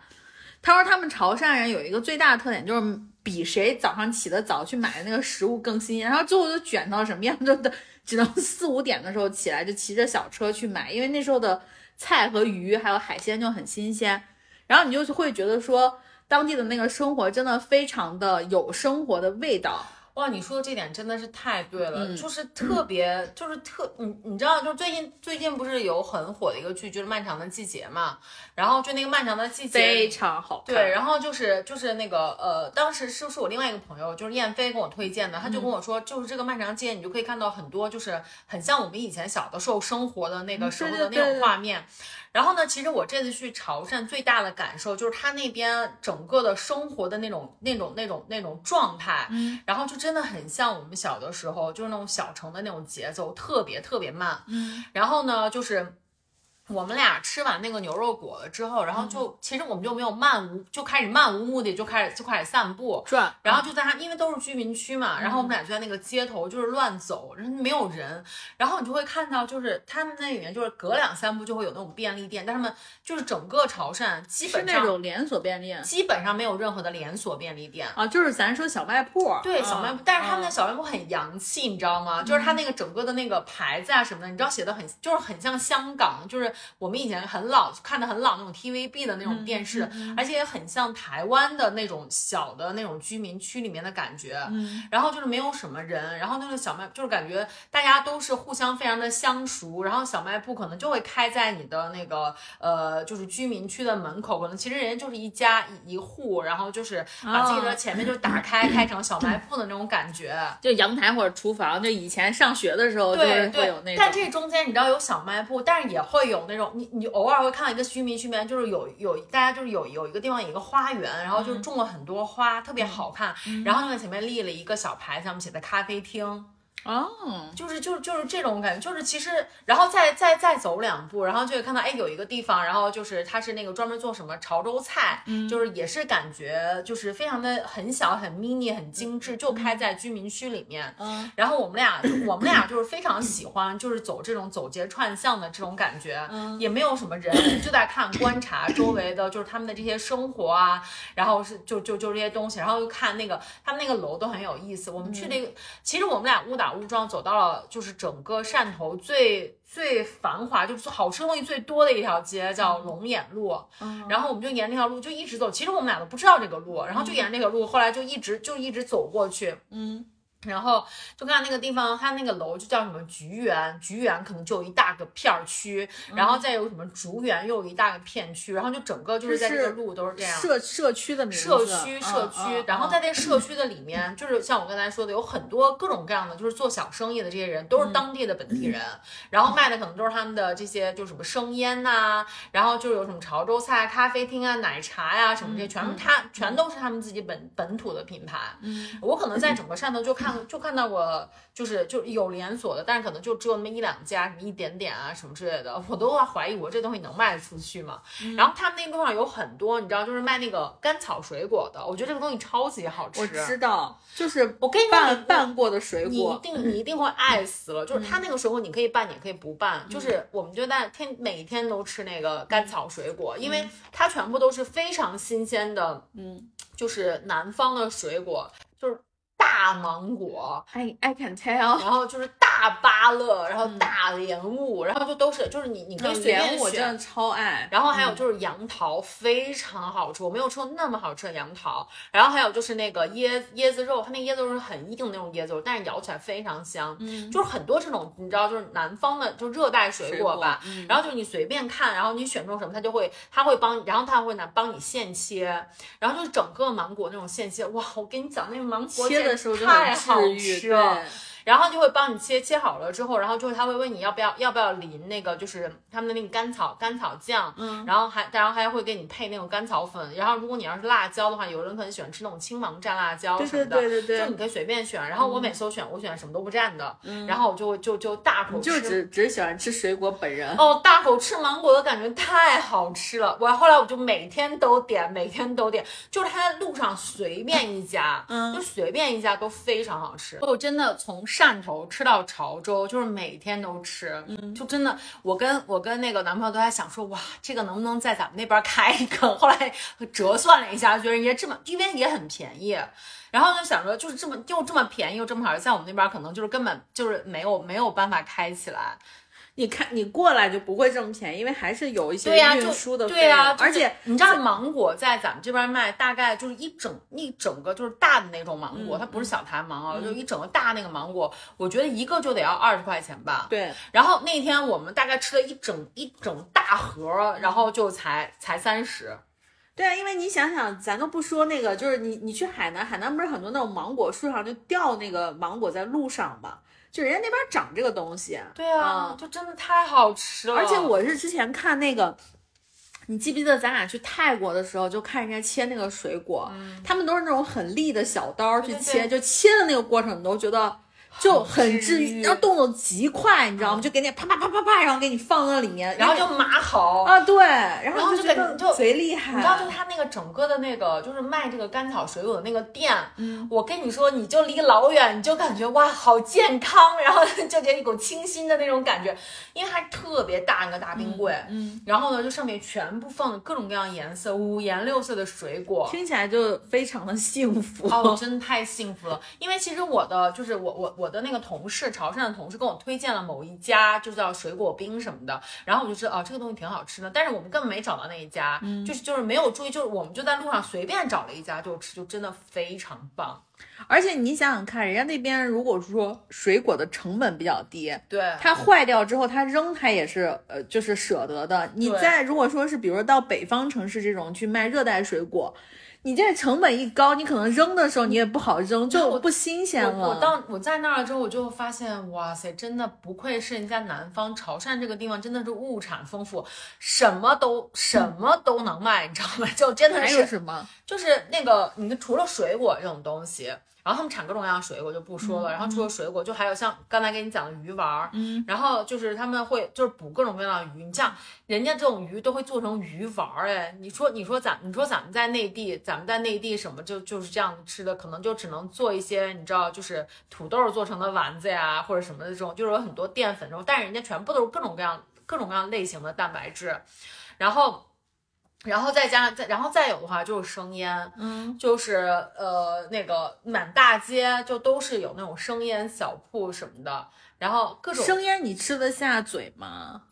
[SPEAKER 1] 他说他们潮汕人有一个最大的特点，就是比谁早上起得早去买的那个食物更新鲜。然后最后就卷到什么样，就只能四五点的时候起来，就骑着小车去买，因为那时候的菜和鱼还有海鲜就很新鲜。然后你就会觉得说。当地的那个生活真的非常的有生活的味道
[SPEAKER 2] 哇！你说的这点真的是太对了，
[SPEAKER 1] 嗯
[SPEAKER 2] 就是特别，就是特你你知道，就是最近最近不是有很火的一个剧，就是《漫长的季节》嘛，然后就那个《漫长的季节》
[SPEAKER 1] 非常好看，
[SPEAKER 2] 对，然后就是就是那个呃，当时是不是我另外一个朋友，就是燕飞跟我推荐的，他就跟我说，就是这个《漫长的季节》，你就可以看到很多就是很像我们以前小的时候生活的那个时候的那种画面。然后呢，其实我这次去潮汕最大的感受就是他那边整个的生活的那种、那种、那种、那种状态，
[SPEAKER 1] 嗯，
[SPEAKER 2] 然后就真的很像我们小的时候，就是那种小城的那种节奏，特别特别慢，
[SPEAKER 1] 嗯，
[SPEAKER 2] 然后呢，就是。我们俩吃完那个牛肉果了之后，然后就、其实我们就没有漫无，就开始漫无目的就开始就开始散步，
[SPEAKER 1] 转，
[SPEAKER 2] 然后就在它，因为都是居民区嘛，然后我们俩就在那个街头就是乱走，人没有人，然后你就会看到就是他们那里面就是隔两三步就会有那种便利店，但他们就是整个潮汕基
[SPEAKER 1] 是
[SPEAKER 2] 本上
[SPEAKER 1] 那种连锁便利店。
[SPEAKER 2] 基本上没有任何的连锁便利店。
[SPEAKER 1] 啊，就是咱说小卖铺，
[SPEAKER 2] 对小卖部，但是他们的
[SPEAKER 1] 嗯
[SPEAKER 2] 小卖部很洋气，你知道吗？就是他那个整个的那个牌子啊什么的，你知道写的很，就是很像香港，就是我们以前很老看的很老那种 TVB 的那种电视，而且也很像台湾的那种小的那种居民区里面的感觉。
[SPEAKER 1] 嗯，
[SPEAKER 2] 然后就是没有什么人，然后那个小卖就是感觉大家都是互相非常的相熟，然后小卖部可能就会开在你的那个呃就是居民区的门口，可能其实人家就是一家一一户，然后就是把自己的前面就打开、开成小卖部的那种感觉。
[SPEAKER 1] 就阳台或者厨房，就以前上学的时候就是会有那，种，
[SPEAKER 2] 但这中间你知道有小卖部，但是也会有那种你你偶尔会看到一个居民区里面就是有有大家就是有有一个地方有一个花园，然后
[SPEAKER 1] 嗯
[SPEAKER 2] 就是种了很多花，特别好看，然后那个前面立了一个小牌子，上面写的咖啡厅。
[SPEAKER 1] 哦，
[SPEAKER 2] 就是就是就是这种感觉，就是其实，然后再再再走两步，然后就会看到，哎，有一个地方，然后就是它是那个专门做什么潮州菜，
[SPEAKER 1] 嗯。
[SPEAKER 2] 就是也是感觉就是非常的很小很 mini 很精致，就开在居民区里面。
[SPEAKER 1] 嗯。
[SPEAKER 2] 然后我们俩我们俩就是非常喜欢，就是走这种走街串巷的这种感觉，
[SPEAKER 1] 嗯。
[SPEAKER 2] 也没有什么人，就在看观察周围的，就是他们的这些生活啊，然后是就就就这些东西，然后又看那个他们那个楼都很有意思。我们去那个，其实我们俩误打误撞走到了就是整个汕头最最繁华，就是好吃的东西最多的一条街，叫龙眼路。
[SPEAKER 1] 嗯
[SPEAKER 2] 然后我们就沿那条路就一直走，其实我们俩都不知道这个路，然后就沿那个路，后来就一直就一直走过去。
[SPEAKER 1] 嗯
[SPEAKER 2] 然后就看那个地方，它那个楼就叫什么菊园，菊园可能就有一大个片儿区，然后再有什么竹园又有一大个片区，然后就整个就是在这个路都是这样。
[SPEAKER 1] 社社区的名字，
[SPEAKER 2] 社区，
[SPEAKER 1] 嗯
[SPEAKER 2] 社区，
[SPEAKER 1] 嗯
[SPEAKER 2] 然后在那社区的里面，就是像我刚才说的，有很多各种各样的，就是做小生意的这些人，都是当地的本地人，然后卖的可能都是他们的这些，就是什么生腌呐、然后就是有什么潮州菜、咖啡厅啊、奶茶呀、什么这些，全是他，全都是他们自己本本土的品牌。
[SPEAKER 1] 嗯
[SPEAKER 2] 我可能在整个汕头就看看就看到过，就是就有连锁的，但是可能就只有那么一两家，什么一点点啊什么之类的，我都要怀疑我这东西能卖得出去吗？然后他们那路上有很多，你知道，就是卖那个甘草水果的，我觉得这个东西超级好吃。
[SPEAKER 1] 我知道，就是
[SPEAKER 2] 我跟你说
[SPEAKER 1] 拌
[SPEAKER 2] 你
[SPEAKER 1] 拌过的水果
[SPEAKER 2] 你一，定你一定会爱死了，就是它那个水果你可以拌，也可以不拌，就是我们就在天每天都吃那个甘草水果，因为它全部都是非常新鲜的，
[SPEAKER 1] 嗯。
[SPEAKER 2] 就是南方的水果，就是大芒果
[SPEAKER 1] ，，I I can tell，
[SPEAKER 2] 然后就是大芭乐，然后大莲雾，然后就都是就是你你可以随便
[SPEAKER 1] 莲我真
[SPEAKER 2] 选
[SPEAKER 1] 的。超爱，
[SPEAKER 2] 然后还有就是杨桃，非常好吃，我没有吃过那么好吃的杨桃。然后还有就是那个椰椰子肉，它那椰子肉是很硬的那种椰子肉，但是咬起来非常香。
[SPEAKER 1] 嗯，
[SPEAKER 2] 就是很多这种你知道，就是南方的就热带水果吧。
[SPEAKER 1] 嗯
[SPEAKER 2] 然后就你随便看，然后你选中什么，它就会它会帮，然后它会拿帮你现切，然后就是整个芒果那种现切，哇！我跟你讲，那个芒果
[SPEAKER 1] 切的
[SPEAKER 2] 简直
[SPEAKER 1] 时候就
[SPEAKER 2] 太
[SPEAKER 1] 治愈，
[SPEAKER 2] 了。
[SPEAKER 1] 对，
[SPEAKER 2] 然后就会帮你切，切好了之后，然后就是他会问你要不要要不要淋那个就是他们的那个甘草甘草酱，
[SPEAKER 1] 嗯，
[SPEAKER 2] 然后还然后还会给你配那种甘草粉，然后如果你要是辣椒的话，有人可能喜欢吃那种青芒蘸辣椒
[SPEAKER 1] 对
[SPEAKER 2] 什么的，
[SPEAKER 1] 对对对对，
[SPEAKER 2] 就你可以随便选。然后我每次都选我选什么都不蘸的，
[SPEAKER 1] 嗯
[SPEAKER 2] 然后我就就就大口吃。
[SPEAKER 1] 就只只喜欢吃水果本人，
[SPEAKER 2] 哦，大口吃芒果的感觉太好吃了！我后来我就每天都点，每天都点，就是他在路上随便一家，
[SPEAKER 1] 嗯
[SPEAKER 2] 就随便一家都非常好吃。我真的从汕头吃到潮州，就是每天都吃，
[SPEAKER 1] 嗯
[SPEAKER 2] 就真的，我跟我跟那个男朋友都在想说，哇，这个能不能在咱们那边开一个？后来折算了一下，觉得人家这么，因为也很便宜。然后就想说，就是这么又这么便宜又这么好吃，在我们那边可能就是根本就是没有没有办法开起来。
[SPEAKER 1] 你看你过来就不会这么便宜，因为还是有一些运输的
[SPEAKER 2] 对呀、
[SPEAKER 1] 而且
[SPEAKER 2] 你知道芒果在咱们这边卖，大概就是一整一整个就是大的那种芒果，
[SPEAKER 1] 嗯
[SPEAKER 2] 它不是小台芒啊，就一整个大那个芒果，我觉得一个就得要二十块钱吧。
[SPEAKER 1] 对，
[SPEAKER 2] 然后那天我们大概吃了一整一整大盒，然后就才才三十。
[SPEAKER 1] 对啊，因为你想想，咱都不说那个，就是你你去海南，海南不是很多那种芒果树上就掉那个芒果在路上嘛，就人家那边长这个东西。
[SPEAKER 2] 对啊，
[SPEAKER 1] 嗯
[SPEAKER 2] 就真的太好吃了。
[SPEAKER 1] 而且我是之前看那个，你记不记得咱俩去泰国的时候，就看人家切那个水果，他们都是那种很利的小刀去
[SPEAKER 2] 嗯对对
[SPEAKER 1] 切，
[SPEAKER 2] 对
[SPEAKER 1] 就切的那个过程，你都觉得。就很治愈，然后动作极快，你知道吗？就给你啪啪啪啪啪，然后给你放到里面，
[SPEAKER 2] 然后就码好。
[SPEAKER 1] 啊对，然
[SPEAKER 2] 然后就
[SPEAKER 1] 后觉得
[SPEAKER 2] 感觉就
[SPEAKER 1] 贼厉害。
[SPEAKER 2] 你知道，就他那个整个的那个，就是卖这个甘草水果的那个店，
[SPEAKER 1] 嗯，
[SPEAKER 2] 我跟你说，你就离老远，你就感觉哇，好健康，然后就给你一股清新的那种感觉，因为它特别大一个大冰柜，
[SPEAKER 1] 嗯，
[SPEAKER 2] 然后呢，就上面全部放了各种各样颜色、五颜六色的水果。
[SPEAKER 1] 听起来就非常的幸福。
[SPEAKER 2] 哦，真的太幸福了！因为其实我的就是我我我的那个同事，潮汕的同事跟我推荐了某一家，就叫水果冰什么的，然后我就知道哦，这个东西挺好吃的，但是我们根本没找到那一家，就是就是没有注意，就是我们就在路上随便找了一家就吃，就真的非常棒。
[SPEAKER 1] 而且你想想看，人家那边如果说水果的成本比较低，
[SPEAKER 2] 对，
[SPEAKER 1] 它坏掉之后，它扔它也是呃，就是舍得的。你
[SPEAKER 2] 对
[SPEAKER 1] 在如果说是比如说到北方城市这种去卖热带水果，你这成本一高，你可能扔的时候你也不好扔，就不新鲜了。
[SPEAKER 2] 我我到我在那儿之后，我就发现，哇塞，真的不愧是人家南方潮汕这个地方，真的是物产丰富，什么都什么都能卖，你知道吗？就真的是
[SPEAKER 1] 什么？
[SPEAKER 2] 就是那个，你除了水果这种东西，然后他们产各种各样的水果就不说了，然后除了水果，就还有像刚才给你讲的鱼丸儿，
[SPEAKER 1] 嗯，
[SPEAKER 2] 然后就是他们会就是捕各种各样的鱼，你像人家这种鱼都会做成鱼丸儿，哎，你说你说咱你说咱们在内地，咱们在内地什么就就是这样吃的，可能就只能做一些你知道就是土豆做成的丸子呀，或者什么的这种，就是有很多淀粉这种，但是人家全部都是各种各样各种各样类型的蛋白质，然后。然后再加上再然后再有的话就是生腌，
[SPEAKER 1] 嗯，
[SPEAKER 2] 就是呃那个满大街就都是有那种生腌小铺什么的，然后各种
[SPEAKER 1] 生腌你吃得下嘴吗？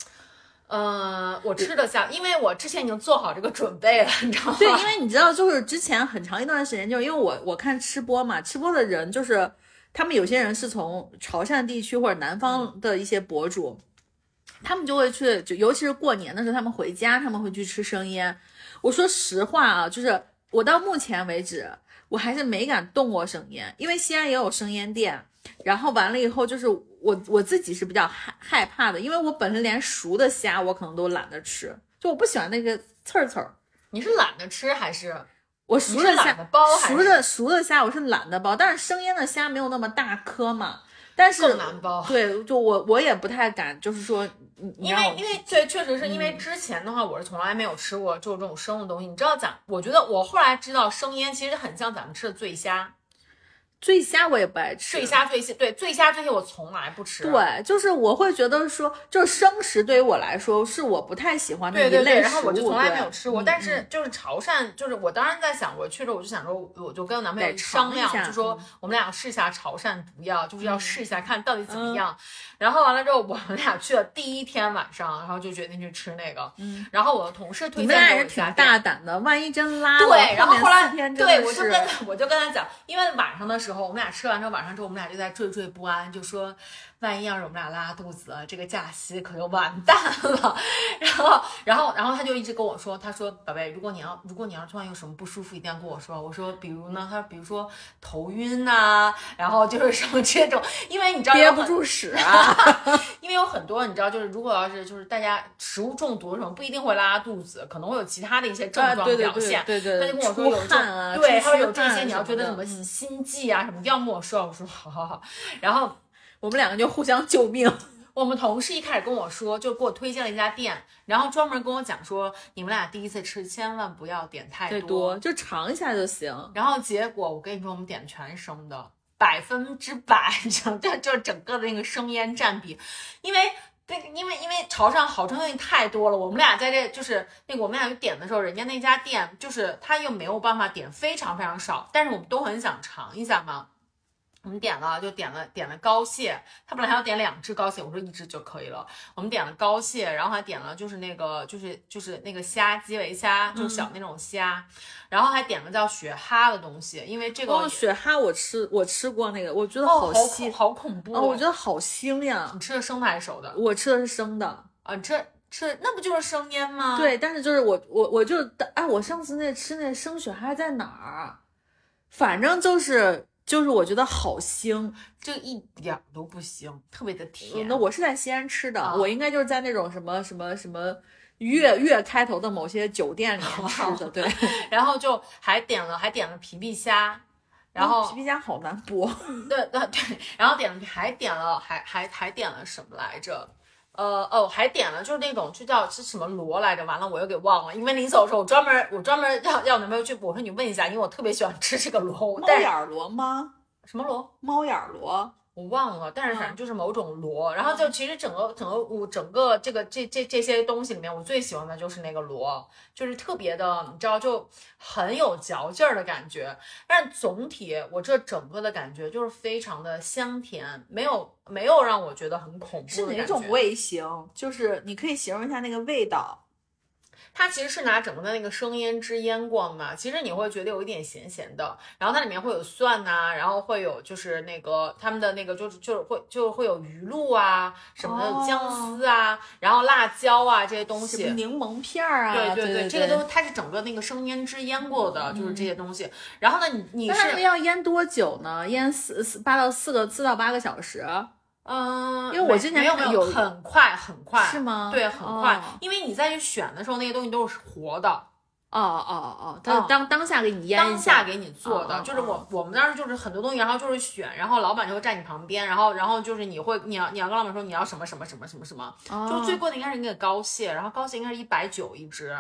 [SPEAKER 2] 呃我吃得下，因为我之前已经做好这个准备了，你知道吗？
[SPEAKER 1] 对，因为你知道，就是之前很长一段时间，就是因为我我看吃播嘛，吃播的人就是他们有些人是从潮汕地区或者南方的一些博主，他们就会去，就尤其是过年的时候，他们回家他们会去吃生腌。我说实话啊，就是我到目前为止，我还是没敢动过生腌，因为西安也有生腌店。然后完了以后，就是我我自己是比较害害怕的，因为我本身连熟的虾我可能都懒得吃，就我不喜欢那个刺儿刺儿。
[SPEAKER 2] 你是懒得吃还是
[SPEAKER 1] 我熟的虾熟的熟的虾我是懒得剥，但是生腌的虾没有那么大颗嘛。但是
[SPEAKER 2] 更难包。
[SPEAKER 1] 对，就我我也不太敢，就是说
[SPEAKER 2] 因为因为对，确实是因为之前的话，我是从来没有吃过就是这种生的东西。你知道咱，我觉得我后来知道生腌其实很像咱们吃的醉虾，
[SPEAKER 1] 醉虾我也不爱吃。
[SPEAKER 2] 醉虾醉蟹，对醉虾醉蟹我从来不吃。
[SPEAKER 1] 对，就是我会觉得说，就是生食对于我来说是我不太喜欢的
[SPEAKER 2] 对对对，
[SPEAKER 1] 一类食物。
[SPEAKER 2] 然后我就从来没有吃过，
[SPEAKER 1] 嗯
[SPEAKER 2] 但是就是潮汕，就是我当时在想，我去了我就想说，我就跟我男朋友商量，就说
[SPEAKER 1] 嗯
[SPEAKER 2] 我们俩试一下潮汕毒药，就是要
[SPEAKER 1] 嗯
[SPEAKER 2] 试一下看到底怎么样。然后完了之后，我们俩去了第一天晚上，然后就决定去吃那个。
[SPEAKER 1] 嗯，
[SPEAKER 2] 然后我的同事推荐给我一家店
[SPEAKER 1] 挺大胆的，万一真拉了，
[SPEAKER 2] 对，然后
[SPEAKER 1] 面
[SPEAKER 2] 后来对我就跟他我就跟他讲，因为晚上的时候我们俩吃完之后，晚上之后我们俩就在惴惴不安，就说万一要是我们俩拉肚子了，这个假期可就完蛋了。然后然后然后他就一直跟我说，他说宝贝，如果你要如果你要突然有什么不舒服，一定要跟我说。我说比如呢，他说比如说头晕呐、然后就是什么这种，因为你知道
[SPEAKER 1] 憋不住屎啊。
[SPEAKER 2] 因为有很多你知道，就是如果要是就是大家食物中毒什么，不一定会拉肚子，可能会有其他的一些症
[SPEAKER 1] 啊
[SPEAKER 2] 状
[SPEAKER 1] 对对对
[SPEAKER 2] 表现。
[SPEAKER 1] 对对，
[SPEAKER 2] 他就跟我说有
[SPEAKER 1] 汗啊，
[SPEAKER 2] 对，
[SPEAKER 1] 出
[SPEAKER 2] 他说有这些，你要觉得什么心悸啊什么，一定要跟我说。我说好好好。然后
[SPEAKER 1] 我们两个就互相救命。
[SPEAKER 2] 我们同事一开始跟我说，就给我推荐了一家店，然后专门跟我讲说，你们俩第一次吃千万不要点太
[SPEAKER 1] 太多就尝一下就行。
[SPEAKER 2] 然后结果我跟你说，我们点全是生的，百分之百，整这 就整个的那个生腌占比，因为。那个，因为因为潮汕好吃的东西太多了，我们俩在这就是那个我们俩去点的时候，人家那家店就是他又没有办法点非常非常少，但是我们都很想尝一下嘛。我们点了就点了点了膏蟹，他本来还要点两只膏蟹，我说一只就可以了。我们点了膏蟹，然后还点了就是那个就是就是那个虾基围虾，就是小那种虾，然后还点了叫雪蛤的东西，因为这个
[SPEAKER 1] 哦，雪蛤我吃我吃过那个，我觉得
[SPEAKER 2] 哦好
[SPEAKER 1] 腥
[SPEAKER 2] 恐，好恐怖
[SPEAKER 1] 哦，我觉得好腥呀
[SPEAKER 2] 你。吃的生的还是熟的？
[SPEAKER 1] 我吃的是生的，
[SPEAKER 2] 啊，你吃吃那不就是生腌吗？，
[SPEAKER 1] 对，但是就是我我我就哎，我上次那吃那生雪蛤在哪儿？反正就是就是我觉得好腥。
[SPEAKER 2] 就一点儿都不腥，特别的甜。
[SPEAKER 1] 那我是在西安吃的，
[SPEAKER 2] 啊
[SPEAKER 1] 我应该就是在那种什么什么什么粤粤开头的某些酒店里面吃的。对，
[SPEAKER 2] 然后就还点了还点了皮皮虾，然后
[SPEAKER 1] 皮皮虾好难剥。
[SPEAKER 2] 对对对，然后点了还点了还还还点了什么来着？呃哦，还点了就是那种就叫是什么螺来着，完了我又给忘了，因为临走的时候我专门我专门要要男朋友去，我说你问一下，因为我特别喜欢吃这个螺，
[SPEAKER 1] 猫眼儿螺吗？
[SPEAKER 2] 什么螺？
[SPEAKER 1] 猫眼儿螺。
[SPEAKER 2] 我忘了，但是反正
[SPEAKER 1] 嗯
[SPEAKER 2] 就是某种螺，然后就其实整个整个我整个这个这这这些东西里面，我最喜欢的就是那个螺，就是特别的，你知道就很有嚼劲儿的感觉。但总体我这整个的感觉就是非常的香甜，没有没有让我觉得很恐怖
[SPEAKER 1] 是哪。种味型？就是你可以形容一下那个味道。
[SPEAKER 2] 它其实是拿整个的那个生腌汁腌过嘛，其实你会觉得有一点咸咸的，然后它里面会有蒜呐、然后会有就是那个他们的那个就是就是会就会有鱼露啊什么的，
[SPEAKER 1] 哦
[SPEAKER 2] 姜丝啊，然后辣椒啊这些东西。
[SPEAKER 1] 柠檬片儿啊？
[SPEAKER 2] 对
[SPEAKER 1] 对
[SPEAKER 2] 对，这个都它是整个那个生腌汁腌过的，就是这些东西。然后呢，你你是
[SPEAKER 1] 那它这个要腌多久呢？腌四四八到四个四到八个小时，
[SPEAKER 2] 嗯，
[SPEAKER 1] 因为我之前
[SPEAKER 2] 没有没
[SPEAKER 1] 有
[SPEAKER 2] 很快很快
[SPEAKER 1] 是吗？
[SPEAKER 2] 对，很快，
[SPEAKER 1] 哦。
[SPEAKER 2] 因为你再去选的时候，那些东西都是活的。
[SPEAKER 1] 哦哦哦，它
[SPEAKER 2] 嗯。
[SPEAKER 1] 当当下给你
[SPEAKER 2] 当下给你做的，
[SPEAKER 1] 哦哦
[SPEAKER 2] 就是我我们当时就是很多东西，然后就是选，然后老板就会站你旁边，然后然后就是你会你要你要跟老板说你要什么什么什么什么什么，
[SPEAKER 1] 哦
[SPEAKER 2] 就最贵的应该是那个膏蟹，然后膏蟹应该是一百九一只，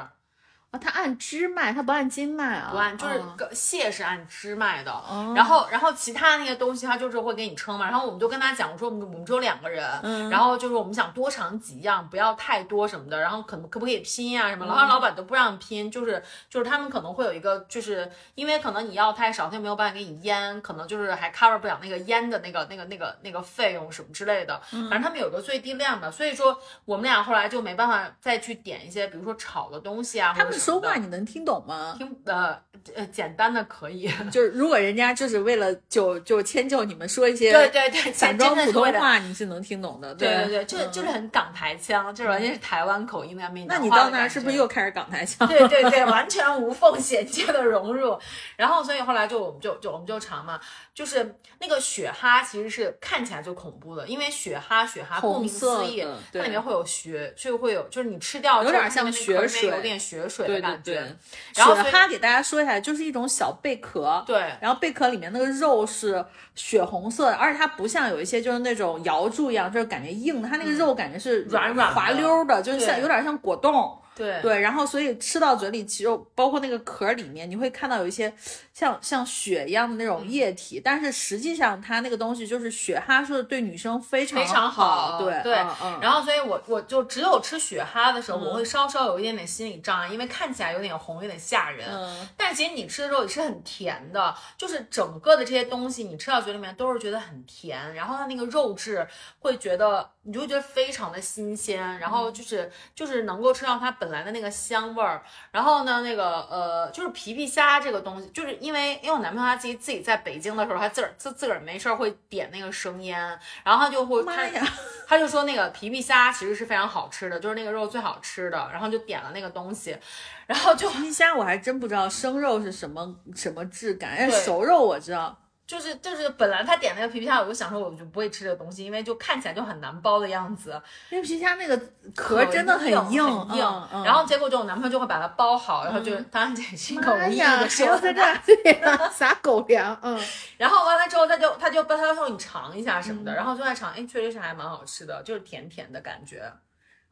[SPEAKER 1] 哦，它按支卖，它不按斤卖啊？
[SPEAKER 2] 不按就是
[SPEAKER 1] 哦。
[SPEAKER 2] 个蟹是按支卖的，
[SPEAKER 1] 哦。
[SPEAKER 2] 然后然后其他那些东西他就是会给你称嘛，然后我们就跟他讲，我说我们我们只有两个人，
[SPEAKER 1] 嗯。
[SPEAKER 2] 然后就是我们想多尝几样，不要太多什么的，然后可能可不可以拼啊什么，
[SPEAKER 1] 嗯。
[SPEAKER 2] 然后老板都不让拼，就是就是他们可能会有一个，就是因为可能你要太少，他就没有办法给你腌，可能就是还 cover 不了那个腌的那个那个那个那个费用什么之类的，
[SPEAKER 1] 嗯。
[SPEAKER 2] 反正他们有个最低量的，所以说我们俩后来就没办法再去点一些，比如说炒的东西啊，
[SPEAKER 1] 他们说话你能听懂吗？
[SPEAKER 2] 听呃呃简单的可以，
[SPEAKER 1] 就是如果人家就是为了就就迁就你们说一些
[SPEAKER 2] 对对对，
[SPEAKER 1] 散装普通话，你是能听懂的。
[SPEAKER 2] 对对对，
[SPEAKER 1] 嗯
[SPEAKER 2] 就就是很港台腔，就是完全是台湾口音的闽南
[SPEAKER 1] 那你到那儿是不是又开始港台腔？
[SPEAKER 2] 对对对，完全无缝衔接的融入。然后，所以后来就我们就就我们就尝嘛，就是那个雪蛤其实是看起来就恐怖的，因为雪蛤雪蛤顾名思义，它里面会有血，就会有就是你吃掉
[SPEAKER 1] 有点像血水
[SPEAKER 2] 有点血水，腿的感觉。
[SPEAKER 1] 对对对
[SPEAKER 2] 然后所以
[SPEAKER 1] 雪蛤给大家说一下，就是一种小贝壳，
[SPEAKER 2] 对
[SPEAKER 1] 然后贝壳里面那个肉是血红色的，而且它不像有一些就是那种瑶柱一样，就是感觉硬，它那个肉感觉是
[SPEAKER 2] 嗯软软
[SPEAKER 1] 滑溜的，就是像有点像果冻。
[SPEAKER 2] 对。
[SPEAKER 1] 对，然后所以吃到嘴里，其实包括那个壳里面，你会看到有一些像像血一样的那
[SPEAKER 2] 嗯。
[SPEAKER 1] 种液体，但是实际上它那个东西就是雪蛤，是对女生非常
[SPEAKER 2] 非常
[SPEAKER 1] 好。对
[SPEAKER 2] 对
[SPEAKER 1] 嗯嗯。
[SPEAKER 2] 然后所以我我就只有吃血哈的时候，我会稍稍有一点点心理障碍，因为看起来有点红，有点吓人。
[SPEAKER 1] 嗯。
[SPEAKER 2] 但其实你吃的时候也是很甜的，就是整个的这些东西你吃到嘴里面都是觉得很甜，然后它那个肉质会觉得你就会觉得非常的新鲜，然后就是就是能够吃到它本来的那个香味儿。然后呢，那个呃，就是皮皮虾这个东西，就是因为因为我男朋友他自己自己在北京的时候，他自个儿自自个儿没事儿会点那个生腌，然后他就会他，他就说那个皮皮虾其实是非常好吃的，就是那个肉最好吃的，然后就点了那个东西，然后就
[SPEAKER 1] 皮皮虾我还真不知道生肉是什么什么质感，哎，
[SPEAKER 2] 对
[SPEAKER 1] 熟肉我知道。
[SPEAKER 2] 就是就是本来他点那个皮皮虾，我就想说我就不会吃这个东西，因为就看起来就很难剥的样子，
[SPEAKER 1] 因为皮皮虾那个壳真的
[SPEAKER 2] 很
[SPEAKER 1] 硬
[SPEAKER 2] 很硬。
[SPEAKER 1] 嗯嗯
[SPEAKER 2] 然后结果就我男朋友就会把它剥好，然后就、当然这也是一的说法
[SPEAKER 1] 要在这儿对呀撒狗粮，嗯，
[SPEAKER 2] 然后完了之后，他就他就他说你尝一下什么的，
[SPEAKER 1] 嗯
[SPEAKER 2] 然后就在尝，哎，确实是还蛮好吃的，就是甜甜的感觉。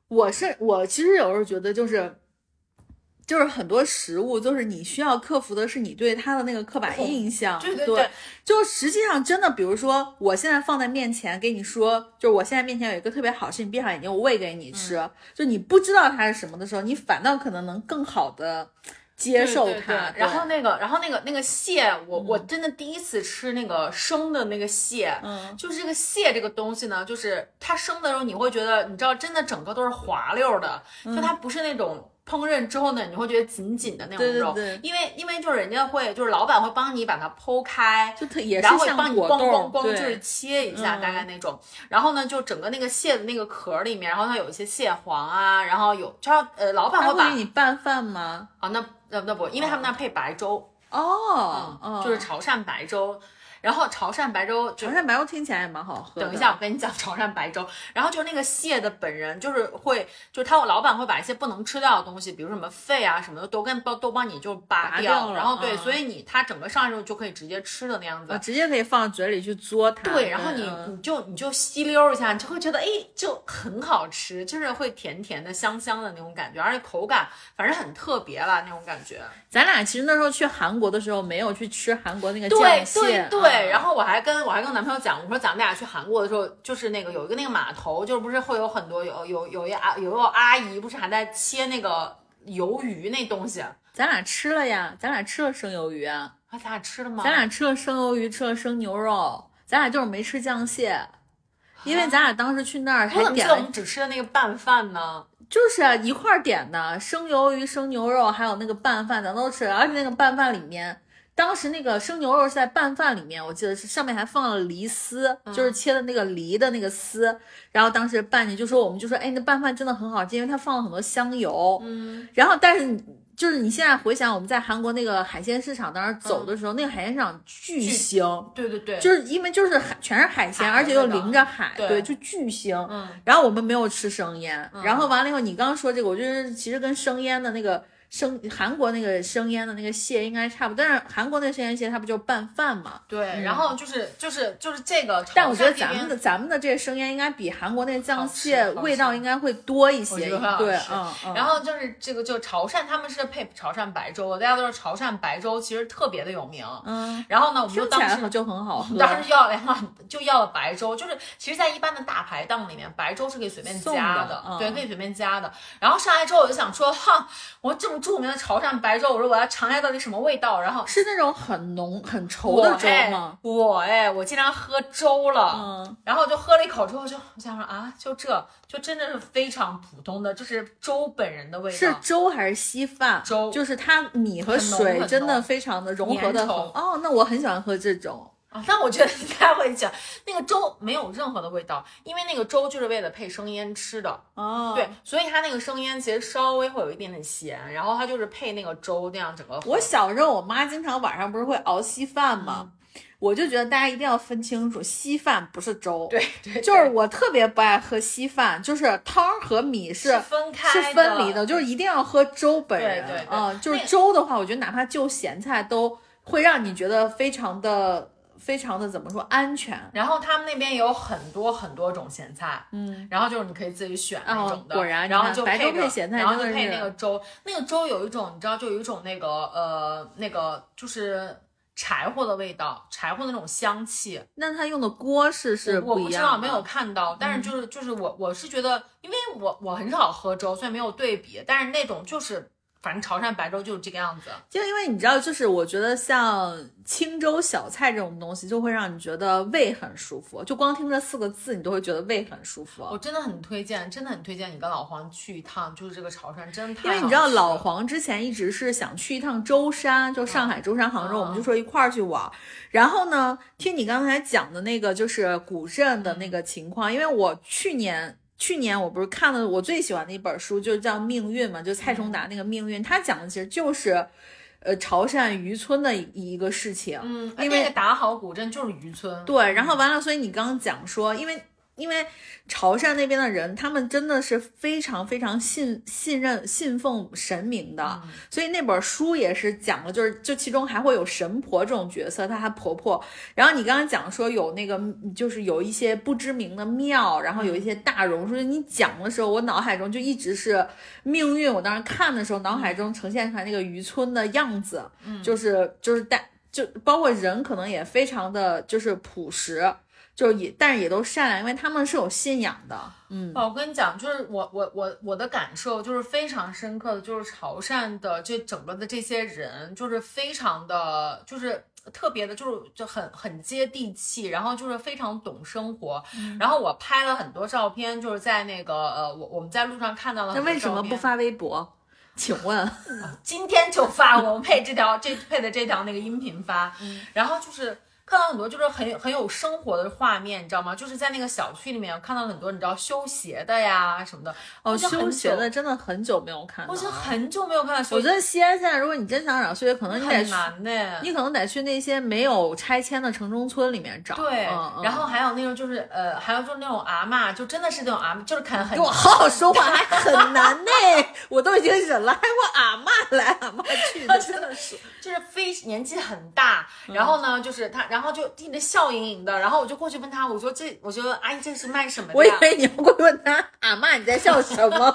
[SPEAKER 1] 我是我其实有时候觉得就是。就是很多食物，就是你需要克服的是你对它的那个刻板印象。对
[SPEAKER 2] 对对对
[SPEAKER 1] 就实际上真的，比如说我现在放在面前给你说，就是我现在面前有一个特别好吃，你闭上眼睛我喂给你吃，
[SPEAKER 2] 嗯
[SPEAKER 1] 就你不知道它是什么的时候，你反倒可能能更好的接受
[SPEAKER 2] 对对
[SPEAKER 1] 它。
[SPEAKER 2] 对然后那个，然后那个那个蟹，我、
[SPEAKER 1] 嗯
[SPEAKER 2] 我真的第一次吃那个生的那个蟹，
[SPEAKER 1] 嗯，
[SPEAKER 2] 就是这个蟹这个东西呢，就是它生的时候你会觉得，你知道，真的整个都是滑溜的，就它不是那种。烹饪之后呢，你会觉得紧紧的那种肉，
[SPEAKER 1] 对对对
[SPEAKER 2] 因为因为就是人家会，就是老板会帮你把它剖开，
[SPEAKER 1] 就特也是
[SPEAKER 2] 然后帮你咣
[SPEAKER 1] 果冻
[SPEAKER 2] 咣咣，就是切一下，
[SPEAKER 1] 嗯
[SPEAKER 2] 大概那种。然后呢，就整个那个蟹的那个壳里面，然后它有一些蟹黄啊，然后有，就呃，老板
[SPEAKER 1] 会
[SPEAKER 2] 会把
[SPEAKER 1] 给你拌饭吗？
[SPEAKER 2] 啊，那那那不，因为他们那配白粥，
[SPEAKER 1] 哦，哦
[SPEAKER 2] 就是潮汕白粥。然后潮汕白粥就
[SPEAKER 1] 潮汕白粥听起来也蛮好喝。
[SPEAKER 2] 等一下，我跟你讲潮汕白粥。然后就是那个蟹的本人，就是会，就是他老板会把一些不能吃掉的东西，比如什么肺啊什么的，都跟都都帮你就拔
[SPEAKER 1] 拔掉
[SPEAKER 2] 然后对，
[SPEAKER 1] 嗯
[SPEAKER 2] 所以你它整个上来之后就可以直接吃的那样子。
[SPEAKER 1] 我直接可以放嘴里去嘬它。
[SPEAKER 2] 对，然后你
[SPEAKER 1] 嗯
[SPEAKER 2] 你就你就吸溜一下，你就会觉得哎，就很好吃，就是会甜甜的、香香的那种感觉，而且口感反正很特别了那种感觉。
[SPEAKER 1] 咱俩其实那时候去韩国的时候，没有去吃韩国那个酱蟹。
[SPEAKER 2] 对对，
[SPEAKER 1] 嗯
[SPEAKER 2] 然后我还跟我还跟我男朋友讲，我说咱们俩去韩国的时候，就是那个有一个那个码头，就是不是会有很多有有有一阿有一个阿姨，不是还在切那个鱿鱼那东西，啊，
[SPEAKER 1] 咱俩吃了呀，咱俩吃了生鱿鱼啊，
[SPEAKER 2] 咱俩吃了吗？
[SPEAKER 1] 咱俩吃了生鱿鱼，吃了生牛肉，咱俩就是没吃酱蟹，因为咱俩当时去那儿
[SPEAKER 2] 我怎么记
[SPEAKER 1] 还点了
[SPEAKER 2] 得我们只吃的那个拌饭呢？
[SPEAKER 1] 就是啊一块儿点的生鱿鱼、生牛肉，还有那个拌饭，咱都吃了。而且那个拌饭里面，当时那个生牛肉是在拌饭里面，我记得是上面还放了梨丝，就是切的那个梨的那个丝。然后当时拌进就说我们就说，哎，那拌饭真的很好吃，因为它放了很多香油。
[SPEAKER 2] 嗯，
[SPEAKER 1] 然后但是你。就是你现在回想我们在韩国那个海鲜市场当时走的时候，那个海鲜市场巨腥，
[SPEAKER 2] 对对对，
[SPEAKER 1] 就是因为就是海全是海鲜，
[SPEAKER 2] 海
[SPEAKER 1] 而且又
[SPEAKER 2] 味道
[SPEAKER 1] 临着海，
[SPEAKER 2] 对
[SPEAKER 1] 对，就巨腥。
[SPEAKER 2] 嗯，
[SPEAKER 1] 然后我们没有吃生腌，然后完了以后，你刚刚说这个，我觉得其实跟生腌的那个生韩国那个生腌的那个蟹应该差不多，但是韩国那个生腌蟹它不就拌饭嘛？
[SPEAKER 2] 对，然后就是就是就是这个，
[SPEAKER 1] 嗯但我觉得咱们的咱们的这个生腌应该比韩国那个酱蟹味道应该会多一些对，嗯嗯。
[SPEAKER 2] 然后就是这个，就潮汕他们是配潮汕白粥的，大家都知道潮汕白粥，其实特别的有名。
[SPEAKER 1] 嗯，
[SPEAKER 2] 然后呢，我们就当时
[SPEAKER 1] 就很好喝。
[SPEAKER 2] 当时要了两就要了白粥，就是其实，在一般的大排档里面，白粥是可以随便
[SPEAKER 1] 送
[SPEAKER 2] 加
[SPEAKER 1] 的嗯
[SPEAKER 2] 对，可以随便加的。然后上来之后，我就想说，哈，我这么著名的潮汕白粥，我说我要尝一下到底什么味道。然后
[SPEAKER 1] 是那种很浓很稠的粥
[SPEAKER 2] 哎
[SPEAKER 1] 吗？，
[SPEAKER 2] 我哎，我竟然喝粥了。
[SPEAKER 1] 嗯，
[SPEAKER 2] 然后就喝了一口之后就，我想说啊，就这就真的是非常普通的，就是粥本人的味道。
[SPEAKER 1] 是粥还是稀饭？
[SPEAKER 2] 粥
[SPEAKER 1] 就是它米和水真的非常的融合的很。哦，那我很喜欢喝这种。
[SPEAKER 2] 啊，但我觉得应该会讲那个粥没有任何的味道，因为那个粥就是为了配生腌吃的。
[SPEAKER 1] 哦，
[SPEAKER 2] 对，所以它那个生腌其实稍微会有一点点咸，然后它就是配那个粥那样整个。
[SPEAKER 1] 我小时候，我妈经常晚上不是会熬稀饭吗？我就觉得大家一定要分清楚，稀饭不是粥。
[SPEAKER 2] 对 对，
[SPEAKER 1] 就是我特别不爱喝稀饭，就是汤和米是
[SPEAKER 2] 分开
[SPEAKER 1] 是分离的，就是一定要喝粥本人。
[SPEAKER 2] 对对
[SPEAKER 1] 嗯，就是粥的话，我觉得哪怕就咸菜都会让你觉得非常的。非常的怎么说安全？
[SPEAKER 2] 然后他们那边有很多很多种咸菜，
[SPEAKER 1] 嗯，
[SPEAKER 2] 然后就是你可以自己选那种的。
[SPEAKER 1] 果然，
[SPEAKER 2] 然后就
[SPEAKER 1] 白粥
[SPEAKER 2] 配
[SPEAKER 1] 咸菜，
[SPEAKER 2] 然后就配那个粥。那个粥有一种，你知道，就有一种那个呃那个就是柴火的味道，柴火那种香气。
[SPEAKER 1] 那他用的锅是是
[SPEAKER 2] 不
[SPEAKER 1] 一样，
[SPEAKER 2] 没有看到。但是就是就是我我是觉得，因为我我很少喝粥，所以没有对比。但是那种就是。反正潮汕白粥就是这个样子，
[SPEAKER 1] 就因为你知道，就是我觉得像清粥小菜这种东西，就会让你觉得胃很舒服。就光听这四个字，你都会觉得胃很舒服。
[SPEAKER 2] 我真的很推荐，真的很推荐你跟老黄去一趟，就是这个潮汕，真的太。
[SPEAKER 1] 因为你知道，老黄之前一直是想去一趟舟山，就上海舟山、杭州，我们就说一块儿去玩。然后呢，听你刚才讲的那个就是古镇的那个情况，因为我去年。去年我不是看了我最喜欢的一本书，就是叫《命运》嘛，就蔡崇达那个《命运》，他讲的其实就是，呃，潮汕渔村的一一个事情。
[SPEAKER 2] 嗯，因为打好古镇就是渔村。
[SPEAKER 1] 对，然后完了，所以你刚刚讲说，因为。因为潮汕那边的人，他们真的是非常非常信信任信奉神明的，所以那本书也是讲了，就是就其中还会有神婆这种角色，她还婆婆。然后你刚刚讲说有那个，就是有一些不知名的庙，然后有一些大榕树。你讲的时候，我脑海中就一直是命运。我当时看的时候，脑海中呈现出来那个渔村的样子，就是就是带就包括人可能也非常的就是朴实。就也，但是也都善良，因为他们是有信仰的。嗯，
[SPEAKER 2] 哦，我跟你讲，就是我我我我的感受就是非常深刻的，就是潮汕的这整个的这些人，就是非常的，就是特别的，就是就很很接地气，然后就是非常懂生活。然后我拍了很多照片，就是在那个呃，我我们在路上看到了。
[SPEAKER 1] 那为什么不发微博？请问，
[SPEAKER 2] 今天就发，我们配这条这配的这条那个音频发。然后就是。看到很多就是很很有生活的画面，你知道吗？就是在那个小区里面，看到很多你知道修鞋的呀什么的。
[SPEAKER 1] 哦，修鞋的真的很久没有看。
[SPEAKER 2] 我已经很久没有看到修。
[SPEAKER 1] 我觉得西安现在，如果你真想找修鞋，可能你得
[SPEAKER 2] 难的。
[SPEAKER 1] 你可能得去那些没有拆迁的城中村里面找。
[SPEAKER 2] 对，然后还有那种就是呃，还有就是那种阿嬷，就真的是那种阿妈，就是肯很。
[SPEAKER 1] 给我好好说话，还很难呢。我都已经忍了，还我阿嬷来阿嬷去，真的是，
[SPEAKER 2] 就是非年纪很大，然后呢，就是他。然后就听着笑盈盈的，然后我就过去问他，我说这，我说阿姨这是卖什么的？
[SPEAKER 1] 我以为你要过去问他，阿妈你在笑什么？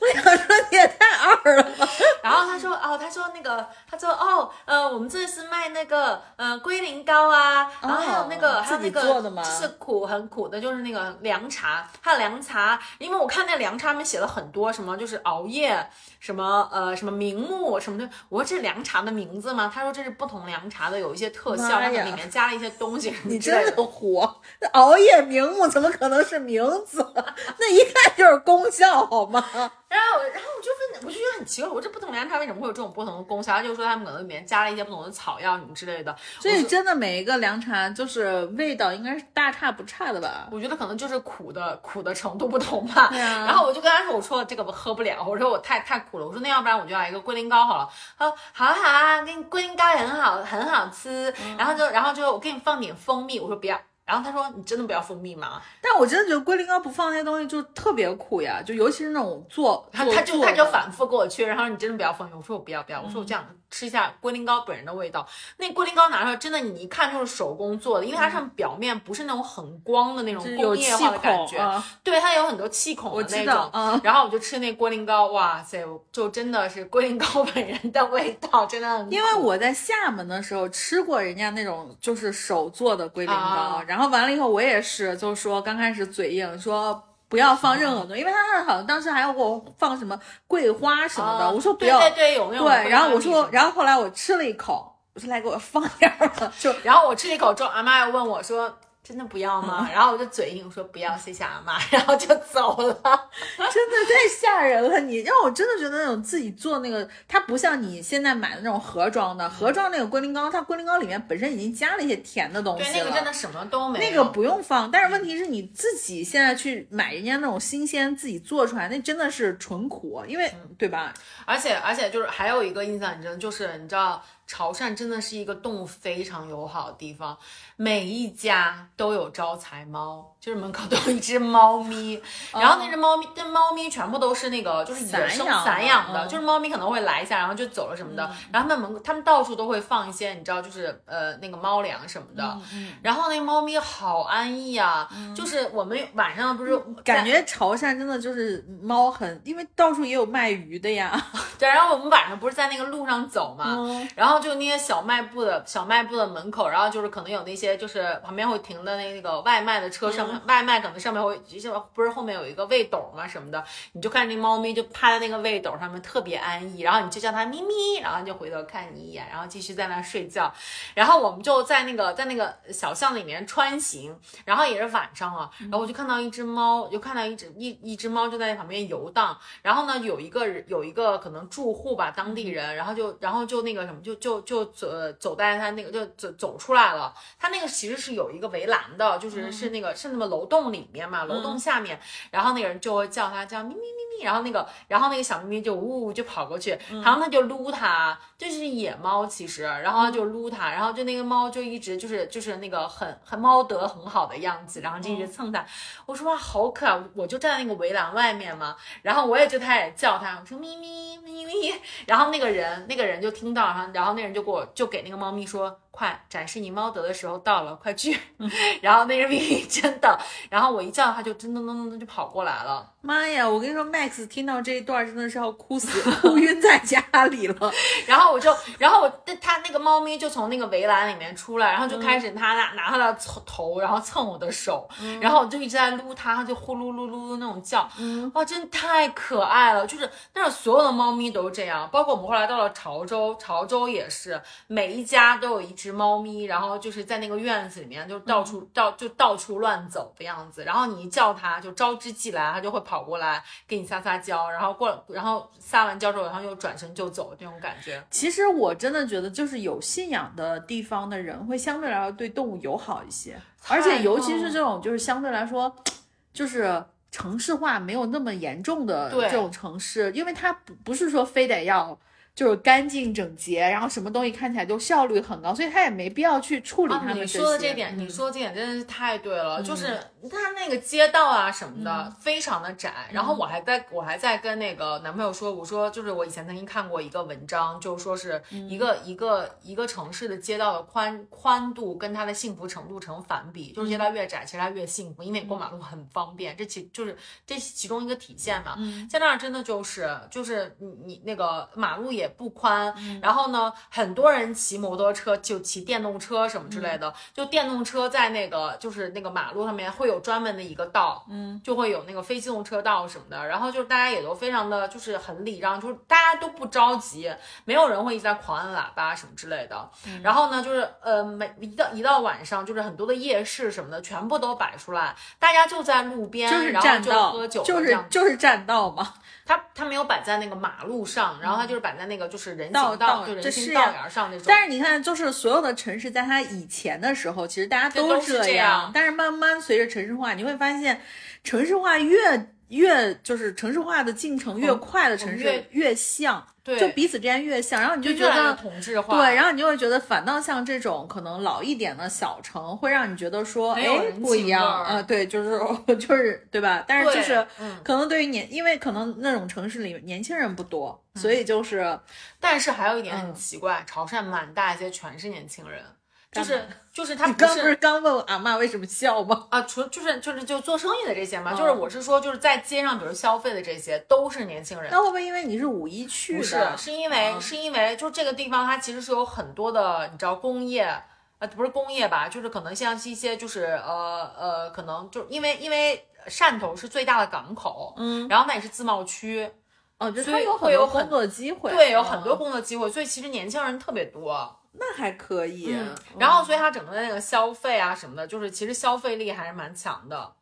[SPEAKER 1] 我想说你也太二了吧。
[SPEAKER 2] 然后他说哦，他说那个，他说哦，呃，我们这是卖那个呃龟苓膏啊，然后还有那个还有那个就是苦很苦的，就是那个凉茶，还有凉茶，因为我看那凉茶上面写了很多什么，就是熬夜什么呃什么明目什么的。我说这是凉茶的名字吗？他说这是不同凉茶的有。有一些特效，然后里面加了一些东西。
[SPEAKER 1] 你真的火！熬夜明目怎么可能是名字？那一看就是功效，好吗？
[SPEAKER 2] 然后，然后我就问，我就觉得很奇怪，我这不同凉茶为什么会有这种不同的功效？他就说他们可能里面加了一些不同的草药什么之类的。
[SPEAKER 1] 所以真的每一个凉茶就是味道应该是大差不差的吧？
[SPEAKER 2] 我觉得可能就是苦的苦的程度不同吧。然后我就跟他说，我说这个我喝不了，我说我太太苦了，我说那要不然我就要一个龟苓膏好了。他说好啊好啊，给你龟苓膏也很好很好吃。然后就然后就我给你放点蜂蜜，我说不要。然后他说：“你真的不要蜂蜜吗？”
[SPEAKER 1] 但我真的觉得龟苓膏不放那些东西就特别苦呀，就尤其是那种做
[SPEAKER 2] 他他就他就反复给我去，然后：“你真的不要蜂蜜。”我说：“我不要不要。”我说：“我这样吃一下龟苓膏本人的味道。”那龟苓膏拿出来真的，你一看就是手工做的，因为它上表面不是那种很光的那种工业化的感觉，对它有很多气孔的那种。然后我就吃那龟苓膏，哇塞，就真的是龟苓膏本人的味道，真的很。
[SPEAKER 1] 因为我在厦门的时候吃过人家那种就是手做的龟苓膏，然后完了以后我也。也是，就是说刚开始嘴硬，说不要放任何东西，因为他好像当时还要给我放什么桂花什么的，我说不要，
[SPEAKER 2] 对对有没有。
[SPEAKER 1] 对，然后我说，然后后来我吃了一口，我说来给我放点儿吧，就
[SPEAKER 2] 然后我吃了一口之后，阿妈又问我说。真的不要吗？然后我就嘴硬说不要，谢谢阿妈，然后就走了。
[SPEAKER 1] 真的太吓人了，你让我真的觉得那种自己做那个，它不像你现在买的那种盒装的，盒装那个龟苓膏，它龟苓膏里面本身已经加了一些甜的东西
[SPEAKER 2] 了。对，那个真的什么都没有。
[SPEAKER 1] 那个不用放，但是问题是你自己现在去买人家那种新鲜自己做出来，那真的是纯苦，因为对吧？
[SPEAKER 2] 而且而且就是还有一个印象，你知道，就是你知道。潮汕真的是一个动物非常友好的地方，每一家都有招财猫，就是门口都有一只猫咪，然后那只猫咪，那猫咪全部都是那个就是野生
[SPEAKER 1] 散养的。
[SPEAKER 2] 散养的，
[SPEAKER 1] 嗯
[SPEAKER 2] 就是猫咪可能会来一下，然后就走了什么的，然后他们门口他们到处都会放一些你知道就是呃那个猫粮什么的，然后那猫咪好安逸啊，就是我们晚上不是
[SPEAKER 1] 感觉潮汕真的就是猫很，因为到处也有卖鱼的呀。
[SPEAKER 2] 对，然后我们晚上不是在那个路上走嘛，
[SPEAKER 1] 嗯
[SPEAKER 2] 然后就那些小卖部的小卖部的门口，然后就是可能有那些就是旁边会停的那个外卖的车上面，外卖可能上面会不是后面有一个位斗嘛什么的，你就看那猫咪就趴在那个位斗上面特别安逸，然后你就叫它咪咪，然后它就回头看你一眼，然后继续在那儿睡觉，然后我们就在那个在那个小巷里面穿行，然后也是晚上了，然后我就看到一只猫，就看到一只一一只猫就在那旁边游荡，然后呢，有一个有一个可能住户吧，当地人，然后就然后就那个什么，就就就走走在他那个就走走出来了。他那个其实是有一个围栏的，就是是那个是那么楼栋里面嘛，楼栋下面，然后那个人就会叫他叫咪咪咪咪，然后那个然后那个小咪咪就呜就跑过去，然后他就撸它，就是野猫其实，然后他就撸它，然后就那个猫就一直就是就是那个很很猫德很好的样子，然后就一直蹭它。我说哇好可爱，我就站在那个围栏外面嘛，然后我也就开始叫它，我说咪咪咪咪，然后那个人那个人就听到，然后然后那人就给我就给那个猫咪说，快展示你猫德的时候到了，快去，然后那只咪咪真的，然后我一叫它就噔噔噔噔噔就跑过来了。
[SPEAKER 1] 妈呀！我跟你说，Max 听到这一段真的是要哭死，哭晕在家里了。
[SPEAKER 2] 然后我就，然后我它那个猫咪就从那个围栏里面出来，然后就开始它拿拿它的头，然后蹭我的手，然后我就一直在撸它，它就呼噜噜噜噜那种叫，哇，真的太可爱了！就是但是所有的猫咪都这样，包括我们后来到了潮州，潮州也是每一家都有一只猫咪，然后就是在那个院子里面就到处到就到处乱走的样子，然后你一叫它就招之即来，它就会跑过来给你撒撒娇，然后过然后撒完娇之后，然后又转身就走这种感觉。
[SPEAKER 1] 其实我真的觉得，就是有信仰的地方的人会相对来说对动物友好一些，而且尤其是这种就是相对来说，就是城市化没有那么严重的这种城市，因为它不不是说非得要。就是干净整洁，然后什么东西看起来就效率很高，所以他也没必要去处理他们些。
[SPEAKER 2] 说的这点，
[SPEAKER 1] 嗯
[SPEAKER 2] 你说的这点真的是太对了，就是它那个街道啊什么的、非常的窄。然后我还在我还在跟那个男朋友说，我说就是我以前曾经看过一个文章，就是说是一个、一个一个城市的街道的宽宽度跟它的幸福程度成反比，就是街道越窄，其实它越幸福，因为过马路很方便，这其就是这其中一个体现嘛。在那儿真的就是就是你你那个马路也不宽，然后呢，很多人骑摩托车就骑电动车什么之类的，就电动车在那个就是那个马路上面会有专门的一个道，嗯，就会有那个非机动车道什么的，然后就是大家也都非常的就是很礼让，就是大家都不着急，没有人会一直在狂按喇叭什么之类的。然后呢，就是呃每一到一到晚上，就是很多的夜市什么的全部都摆出来，大家就在路边，
[SPEAKER 1] 就是
[SPEAKER 2] 然后喝酒，
[SPEAKER 1] 就是就是占道嘛。
[SPEAKER 2] 它它没有摆在那个马路上，然后它就是摆在那个就是人
[SPEAKER 1] 道
[SPEAKER 2] 行道，
[SPEAKER 1] 道
[SPEAKER 2] 就
[SPEAKER 1] 是呀
[SPEAKER 2] 行道沿儿上那种。
[SPEAKER 1] 但是你看，就是所有的城市在它以前的时候，其实大家
[SPEAKER 2] 这都是
[SPEAKER 1] 这
[SPEAKER 2] 这样
[SPEAKER 1] 但是慢慢随着城市化，你会发现，城市化越越就是城市化的进程越快的城市
[SPEAKER 2] 越
[SPEAKER 1] 越像，
[SPEAKER 2] 对。
[SPEAKER 1] 就彼此之间越像，然后你就觉得。
[SPEAKER 2] 同质化，
[SPEAKER 1] 对，然后你就会觉得，反倒像这种可能老一点的小城，会让你觉得说，哎，不一样啊、对，就是 就是对吧？但是就是，
[SPEAKER 2] 嗯。
[SPEAKER 1] 可能对于年，因为可能那种城市里年轻人不多，所以就是
[SPEAKER 2] 但是还有一点
[SPEAKER 1] 嗯。
[SPEAKER 2] 很奇怪，潮汕满大街全是年轻人，就是就是他不
[SPEAKER 1] 你刚不是
[SPEAKER 2] 是。
[SPEAKER 1] 刚问我阿妈为什么笑吗？
[SPEAKER 2] 啊，除就是就是就做生意的这些嘛，
[SPEAKER 1] 嗯
[SPEAKER 2] 就是我是说就是在街上，比如消费的这些都是年轻人，
[SPEAKER 1] 那会不会因为你是五一去
[SPEAKER 2] 不是
[SPEAKER 1] 的？，
[SPEAKER 2] 是因为、
[SPEAKER 1] 嗯
[SPEAKER 2] 是因为就这个地方它其实是有很多的，你知道工业。呃，不是工业吧，就是可能像是一些就是呃呃，可能就因为因为汕头是最大的港口，
[SPEAKER 1] 嗯，
[SPEAKER 2] 然后那也是自贸区，
[SPEAKER 1] 哦，就
[SPEAKER 2] 所以
[SPEAKER 1] 他有很
[SPEAKER 2] 会有很
[SPEAKER 1] 多工作机会，
[SPEAKER 2] 对，有很多
[SPEAKER 1] 嗯
[SPEAKER 2] 工作机会，所以其实年轻人特别多。
[SPEAKER 1] 那还可以。
[SPEAKER 2] 嗯，然后所以它整个的那个消费啊什么的，就是其实消费力还是蛮强的。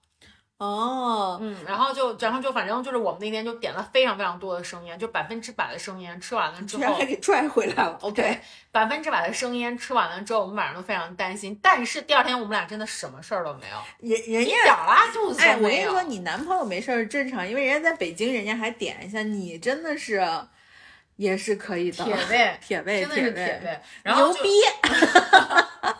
[SPEAKER 1] 哦，
[SPEAKER 2] 嗯，然后就然后就反正就是我们那天就点了非常非常多的生腌，就百分之百的生腌，吃完了之后
[SPEAKER 1] 居然还，给拽回来了。OK，
[SPEAKER 2] 百分之百的生腌吃完了之后，我们晚上都非常担心，但是第二天我们俩真的什么事儿都没有，
[SPEAKER 1] 人人家
[SPEAKER 2] 一点拉肚子。
[SPEAKER 1] 我跟你说，你男朋友没事儿正常，因为人家在北京，人家还点一下，你真的是，也是可以的，
[SPEAKER 2] 铁胃，
[SPEAKER 1] 铁胃，
[SPEAKER 2] 真的是
[SPEAKER 1] 铁
[SPEAKER 2] 铁胃。然后就
[SPEAKER 1] 牛逼！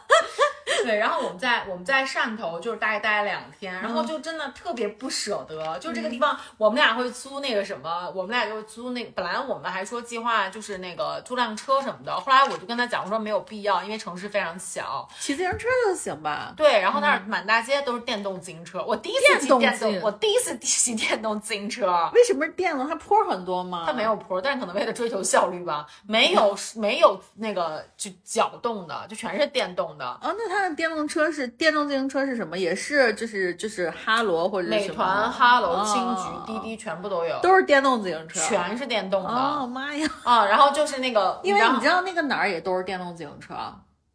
[SPEAKER 2] 对，然后我们在我们在汕头就是大概待了两天，然
[SPEAKER 1] 嗯
[SPEAKER 2] 后就真的特别不舍得，就这个地方我们俩会租那个什么，我们俩就租那个，本来我们还说计划就是那个租辆车什么的，后来我就跟他讲，我说没有必要，因为城市非常小。
[SPEAKER 1] 骑自行车就行吧。
[SPEAKER 2] 对，然后那儿满大街都是电动自行车，我第一次骑
[SPEAKER 1] 电动
[SPEAKER 2] 我第一次骑电动自行车。
[SPEAKER 1] 为什么是电动？它坡很多吗？
[SPEAKER 2] 它没有坡，但是可能为了追求效率吧，没有没有那个就脚动的，就全是电动的。
[SPEAKER 1] 哦，那它的电动车是电动自行车是什么？也是就是就是哈罗或者是
[SPEAKER 2] 美团、哈罗、
[SPEAKER 1] 哦
[SPEAKER 2] 青桔、滴滴全部都有，
[SPEAKER 1] 都是电动自行车，
[SPEAKER 2] 全是电动的
[SPEAKER 1] 哦妈呀！
[SPEAKER 2] 啊。然后就是那个，
[SPEAKER 1] 因为你知
[SPEAKER 2] 道，
[SPEAKER 1] 那个哪儿也都是电动自行车，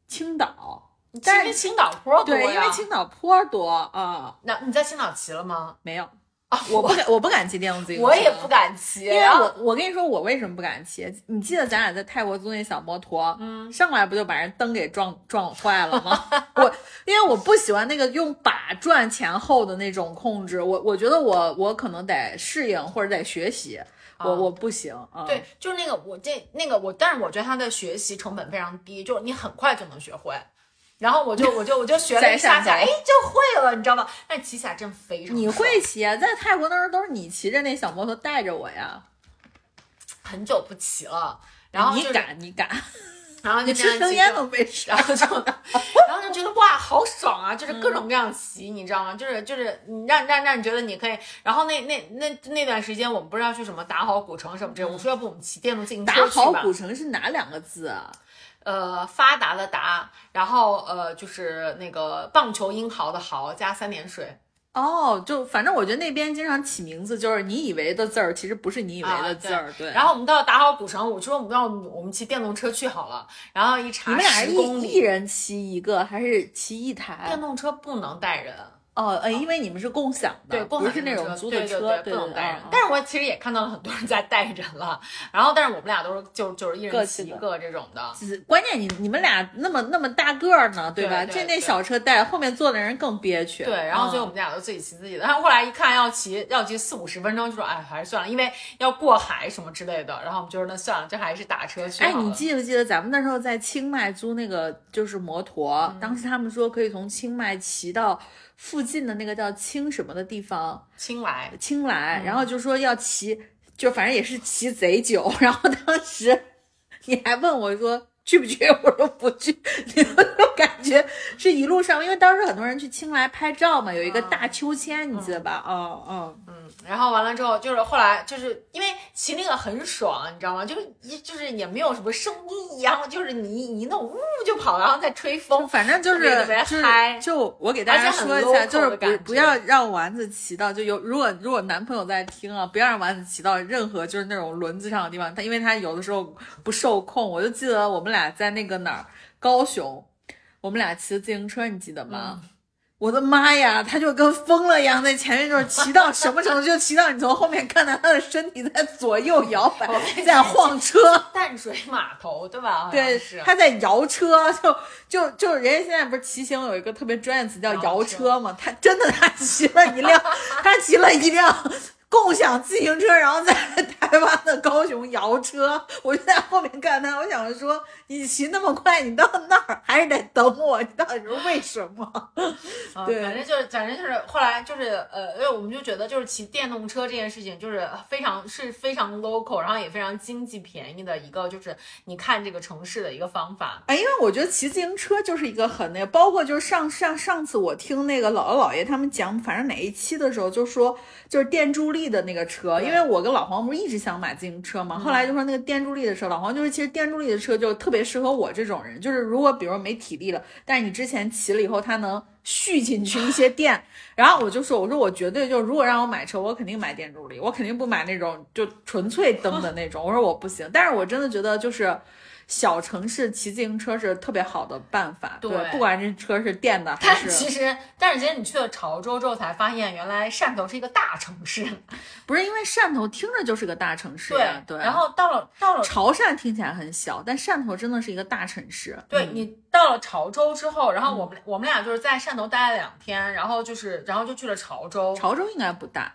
[SPEAKER 1] 青岛。
[SPEAKER 2] 但是青岛坡多
[SPEAKER 1] 对，因为。青岛坡多啊，
[SPEAKER 2] 那你在青岛骑了吗？
[SPEAKER 1] 没有，
[SPEAKER 2] 啊，
[SPEAKER 1] 我不敢，我不敢骑电动自行车，
[SPEAKER 2] 我也不。敢骑，
[SPEAKER 1] 因为我我跟你说，我为什么不敢骑？你记得咱俩在泰国租那小摩托，嗯，上来不就把人灯给撞撞坏了吗？我因为我不喜欢那个用把转前后的那种控制，我我觉得我我可能得适应或者得学习，我我不行啊。
[SPEAKER 2] 对，就是那个我这那个我，但是我觉得他的学习成本非常低，就是你很快就能学会。然后我就我就我就学了一下 下，哎，就会了，你知道吗？但骑起来真非常
[SPEAKER 1] 你会骑啊？在泰国那时候都是你骑着那小摩托带着我呀。
[SPEAKER 2] 很久不骑了，然后、就是、
[SPEAKER 1] 你，敢你敢？
[SPEAKER 2] 然后就
[SPEAKER 1] 你
[SPEAKER 2] 这样
[SPEAKER 1] 没吃。
[SPEAKER 2] 然后就，然后就觉得哇，好爽啊！就是各种各样骑，你知道吗？就是就是你让让让你觉得你可以。然后那那那那段时间，我们不是要去什么打好古城什么这，我说要不我们骑电动自行车去吧
[SPEAKER 1] 好古？城是哪两个字啊？
[SPEAKER 2] 呃，发达的达，然后呃就是那个棒球英豪的豪加三点水。
[SPEAKER 1] 哦，就反正我觉得那边经常起名字，就是你以为的字儿，其实不是你以为的字儿。对。
[SPEAKER 2] 然后我们到打好古城，我说我们要我们骑电动车去好了。然后一查，
[SPEAKER 1] 你们俩是一人骑一个，还是骑一台
[SPEAKER 2] 电？动车不能带人。
[SPEAKER 1] 哦，呃，因为你们是共享的，
[SPEAKER 2] 对，共
[SPEAKER 1] 不是那种租的车，
[SPEAKER 2] 对不能带人。
[SPEAKER 1] 嗯
[SPEAKER 2] 但是我其实也看到了很多人在带人了，然后但是我们俩都是就就是一人骑一个这种的。
[SPEAKER 1] 关键你你们俩那么那么大个儿呢，对吧？这那小车带后面坐的人更憋屈。
[SPEAKER 2] 对，然后所以我
[SPEAKER 1] 嗯
[SPEAKER 2] 们俩都自己骑自己的。然后后来一看要骑要骑四五十分钟，就说哎还是算了，因为要过海什么之类的。然后我们就说那算了，这还是打车去
[SPEAKER 1] 哎，你记不记得咱们那时候在清迈租那个就是摩托？
[SPEAKER 2] 嗯
[SPEAKER 1] 当时他们说可以从清迈骑到附近的那个叫青什么的地方，
[SPEAKER 2] 青来
[SPEAKER 1] 清莱，
[SPEAKER 2] 嗯
[SPEAKER 1] 然后就说要骑，就反正也是骑贼久。然后当时你还问我说去不去，我说不去。你们就感觉是一路上，因为当时很多人去青莱拍照嘛，有一个大秋千，你记得吧？嗯嗯。
[SPEAKER 2] 嗯，然后完了之后，就是后来就是因为骑那个很爽，你知道吗？就是一就是也没有什么声音一样，就是你你一弄呜就跑，然后再吹风，
[SPEAKER 1] 反正就是
[SPEAKER 2] 嗨
[SPEAKER 1] 就我给大家说一下，就是
[SPEAKER 2] 感
[SPEAKER 1] 不不要让丸子骑到就有如果如果男朋友在听啊，不要让丸子骑到任何就是那种轮子上的地方，他因为他有的时候不受控。我就记得我们俩在那个哪儿高雄，我们俩骑的自行车，你记得吗？
[SPEAKER 2] 嗯
[SPEAKER 1] 我的妈呀，他就跟疯了一样在前面，就是骑到什么程度，就骑到你从后面看到他的身体在左右摇摆，在晃车。
[SPEAKER 2] 淡水码头对吧？
[SPEAKER 1] 对
[SPEAKER 2] 是，
[SPEAKER 1] 他在摇车，就就就人家现在不是骑行有一个特别专业词叫摇
[SPEAKER 2] 摇
[SPEAKER 1] 车嘛，他真的他骑了一辆，他骑了一辆共享自行车，然后在台湾的高雄摇车，我就在后面看他，我想说你骑那么快，你到那儿还是得等我，你到底是为什么？
[SPEAKER 2] 啊
[SPEAKER 1] 对
[SPEAKER 2] 反正就是，反正就是后来就是呃，因为我们就觉得就是骑电动车这件事情就是非常是非常 local，然后也非常经济便宜的一个就是你看这个城市的一个方法。
[SPEAKER 1] 哎，因为我觉得骑自行车就是一个很那个，包括就是上上上次我听那个姥姥姥爷他们讲，反正哪一期的时候就说就是电助力的那个车，因为我跟老黄不是一直想买自行车嘛，后来就说那个电助力的车，老黄就是其实电助力的车就特别适合我这种人，就是如果比如没体力了，但是你之前骑了以后它能蓄进去一些电，然后我就说我说我绝对就如果让我买车，我肯定买电助力，我肯定不买那种就纯粹蹬的那种，我说我不行，但是我真的觉得就是。小城市骑自行车是特别好的办法，
[SPEAKER 2] 对
[SPEAKER 1] 不管这车是电的还
[SPEAKER 2] 但
[SPEAKER 1] 是
[SPEAKER 2] 其实，但是其实你去了潮州之后才发现，原来汕头是一个大城市。
[SPEAKER 1] 不是因为汕头听着就是个大城市
[SPEAKER 2] 对，
[SPEAKER 1] 对。
[SPEAKER 2] 然后到了到了
[SPEAKER 1] 潮汕听起来很小，但汕头真的是一个大城市。嗯
[SPEAKER 2] 对你到了潮州之后，然后我们、我们俩就是在汕头待了两天，然后就是然后就去了潮州。
[SPEAKER 1] 潮州应该不大，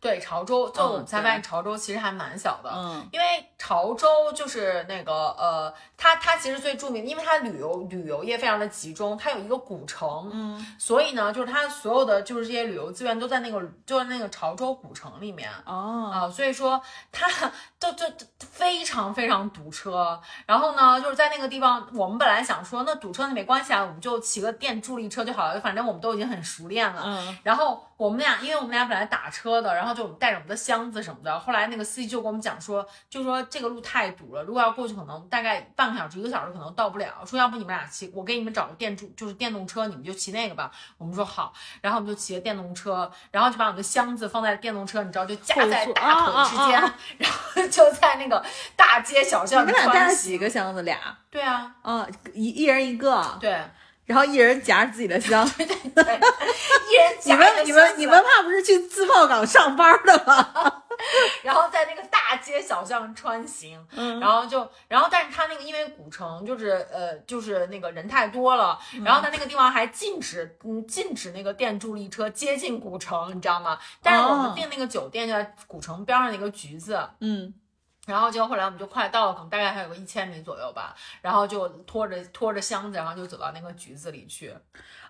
[SPEAKER 2] 对潮州，就
[SPEAKER 1] 嗯
[SPEAKER 2] 我们才发现潮州其实还蛮小的，
[SPEAKER 1] 嗯，
[SPEAKER 2] 因为潮州就是那个呃，它它其实最著名，因为它旅游旅游业非常的集中，它有一个古城，
[SPEAKER 1] 嗯，
[SPEAKER 2] 所以呢，就是它所有的就是这些旅游资源都在那个就在那个潮州古城里面。
[SPEAKER 1] 哦，
[SPEAKER 2] 啊，所以说它就就就非常非常堵车。然后呢，就是在那个地方，我们本来想说，那堵车那没关系啊，我们就骑个电助力车就好了，反正我们都已经很熟练了。
[SPEAKER 1] 嗯，
[SPEAKER 2] 然后我们俩，因为我们俩本来打车的，然后就我们带着我们的箱子什么的。后来那个司机就跟我们讲说，就说这个路太堵了，如果要过去，可能大概半个小时、一个小时可能到不了。说要不你们俩骑，我给你们找个电助，就是电动车，你们就骑那个吧。我们说好，然后我们就骑着电动车，然后就把我们的箱子放在电动车，你知道，就夹在大腿之间，
[SPEAKER 1] 啊啊
[SPEAKER 2] 然后就在那个大街小巷里
[SPEAKER 1] 你们俩带
[SPEAKER 2] 穿行。
[SPEAKER 1] 了几个箱子？俩？
[SPEAKER 2] 对啊，
[SPEAKER 1] 啊，一一人一个，
[SPEAKER 2] 对，
[SPEAKER 1] 然后一人夹着自己的箱。
[SPEAKER 2] 对，一人
[SPEAKER 1] 你
[SPEAKER 2] 夹
[SPEAKER 1] 们
[SPEAKER 2] 着
[SPEAKER 1] 你们
[SPEAKER 2] 箱子
[SPEAKER 1] 你们怕不是去自贸港上班的吗？
[SPEAKER 2] 然后在那个大街小巷穿行，
[SPEAKER 1] 嗯。
[SPEAKER 2] 然后就，然后但是他那个因为古城就是呃就是那个人太多了，
[SPEAKER 1] 嗯。
[SPEAKER 2] 然后他那个地方还禁止嗯禁止那个电助力车接近古城，你知道吗？但是我们
[SPEAKER 1] 哦。
[SPEAKER 2] 订那个酒店就在古城边上的一个橘子，
[SPEAKER 1] 嗯，
[SPEAKER 2] 然后结果后来我们就快到了，可能大概还有个一千米左右吧，然后就拖着拖着箱子，然后就走到那个局子里去。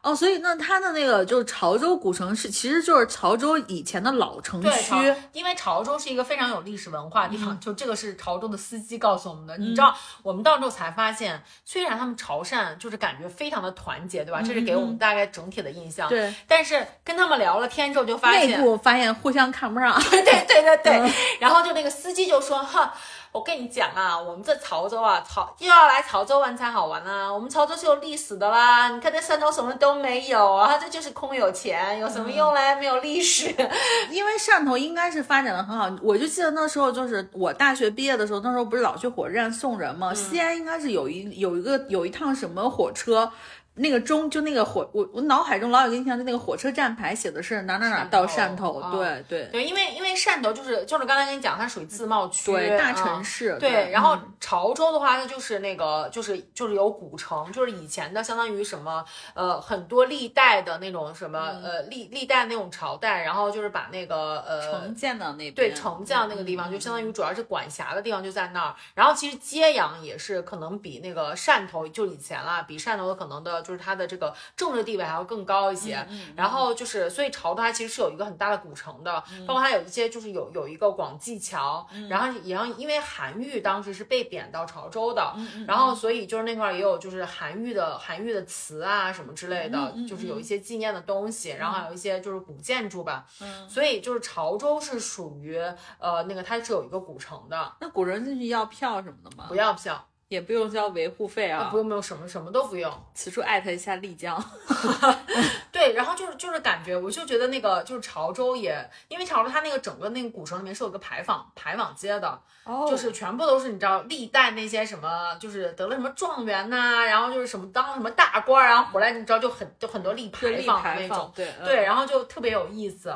[SPEAKER 1] 哦，所以那它的那个就是潮州古城是，其实就是潮州以前的老城，区
[SPEAKER 2] 潮。因为潮州是一个非常有历史文化的地
[SPEAKER 1] 嗯
[SPEAKER 2] 方，就这个是潮州的司机告诉我们的。你知道，我们到之后才发现，虽然他们潮汕就是感觉非常的团结，对吧？这是给我们大概整体的印象。
[SPEAKER 1] 嗯对，
[SPEAKER 2] 但是跟他们聊了天之后，就发现
[SPEAKER 1] 内
[SPEAKER 2] 现，
[SPEAKER 1] 部发现互相看不上。
[SPEAKER 2] 对对对对，
[SPEAKER 1] 嗯
[SPEAKER 2] 然后就那个司机就说哈。我跟你讲啊，我们这潮州啊，潮又要来潮州玩才好玩啊。我们潮州是有历史的啦，你看这汕头什么都没有啊，这就是空有钱，有什么用嘞？没有历史。
[SPEAKER 1] 因为汕头应该是发展的很好，我就记得那时候就是我大学毕业的时候，那时候不是老去火车站送人吗？西安应该是有一有一个有一趟什么火车。那个中就那个火，我我脑海中老有印象，就那个火车站牌写的是哪哪哪到汕头，对对。
[SPEAKER 2] 对，因为因为汕头就是就是刚才跟你讲，它属于自贸区，
[SPEAKER 1] 对，大
[SPEAKER 2] 啊
[SPEAKER 1] 城市，
[SPEAKER 2] 对，然后
[SPEAKER 1] 嗯。
[SPEAKER 2] 潮州的话，它就是那个，就是就是有古城，就是以前的相当于什么，呃，很多历代的那种什么，呃，历历代那种朝代，然后就是把那个呃
[SPEAKER 1] 城建的那边，
[SPEAKER 2] 对，城江那个地方，就相当于主要是管辖的地方就在那儿。然后其实揭阳也是可能比那个汕头，就以前啦，比汕头的可能的就是它的这个政治地位还要更高一些。然后就是，所以潮州它其实是有一个很大的古城的，包括它有一些就是有有一个广济桥，然后也让因为韩愈当时是被贬到潮州的，然后所以就是那块儿也有就是韩愈的韩愈的词啊什么之类的，就是有一些纪念的东西，然后还有一些就是古建筑吧。所以就是潮州是属于呃那个它是有一个古城的，
[SPEAKER 1] 那古人进去要票什么的吗
[SPEAKER 2] 不？要票，
[SPEAKER 1] 也不用交维护费啊。
[SPEAKER 2] 不用不用什么什么都不用。
[SPEAKER 1] 此处艾特一下丽江。
[SPEAKER 2] 对，然后就是就是感觉，我就觉得那个就是潮州也，因为潮州它那个整个那个古城里面是有个牌坊牌坊街的，
[SPEAKER 1] 哦
[SPEAKER 2] 就是全部都是你知道历代那些什么，就是得了什么状元呐、然后就是什么当什么大官儿，然后回来你知道就很就很多立牌坊那种，
[SPEAKER 1] 对
[SPEAKER 2] 对，
[SPEAKER 1] 嗯
[SPEAKER 2] 然后就特别有意思。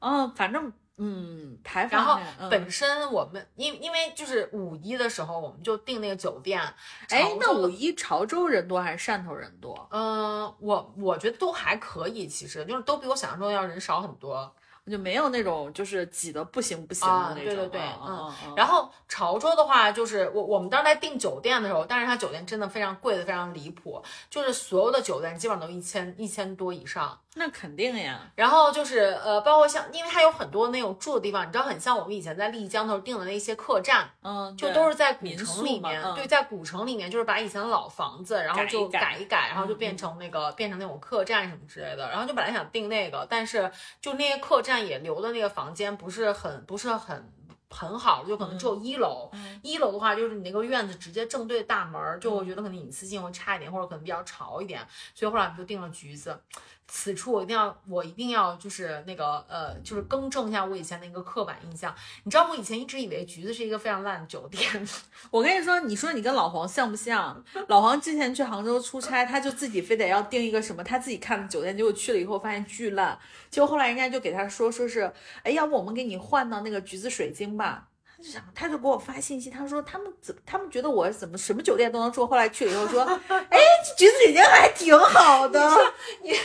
[SPEAKER 1] 嗯，反正嗯，牌坊
[SPEAKER 2] 然后本身我们因因为就是五一的时候，我们就订那个酒店。
[SPEAKER 1] 哎那五一潮州人多还是汕头人多？
[SPEAKER 2] 嗯，我我觉得都还可以，其实就是都比我想象中要人少很多。
[SPEAKER 1] 就没有那种就是挤得不行不行
[SPEAKER 2] 啊
[SPEAKER 1] 的那种。
[SPEAKER 2] 对对对
[SPEAKER 1] 嗯嗯嗯。
[SPEAKER 2] 然后潮州的话，就是我我们当时在订酒店的时候，但是它酒店真的非常贵的，非常离谱，就是所有的酒店基本上都一千一千多以上。
[SPEAKER 1] 那肯定呀。
[SPEAKER 2] 然后就是呃，包括像，因为它有很多那种住的地方，你知道，很像我们以前在丽江的时候订的那些客栈，
[SPEAKER 1] 嗯，
[SPEAKER 2] 就都是在古城里面，
[SPEAKER 1] 嗯
[SPEAKER 2] 对，在古城里面就是把以前的老房子，然后就
[SPEAKER 1] 改一改
[SPEAKER 2] 改一改，然后就
[SPEAKER 1] 嗯
[SPEAKER 2] 变成那个、变成那种客栈什么之类的，然后就本来想订那个，但是就那些客栈也留的那个房间不是很不是很。很好，就可能只有一楼。
[SPEAKER 1] 嗯
[SPEAKER 2] 一楼的话，就是你那个院子直接正对大门儿，就我觉得可能隐私性会差一点，或者可能比较潮一点，所以后来我们就订了橘子。此处我一定要，我一定要就是那个呃，就是更正一下我以前的一个刻板印象。你知道我以前一直以为橘子是一个非常烂的酒店，
[SPEAKER 1] 我跟你说，你说你跟老黄像不像？老黄之前去杭州出差，他就自己非得要订一个什么他自己看的酒店，结果去了以后发现巨烂，结果后来人家就给他说说是，哎，要不我们给你换到那个橘子水晶吧。他就想，他就给我发信息，他说他们怎他们觉得我怎么什么酒店都能住，后来去了以后说，哎，橘子水晶还挺好的。因为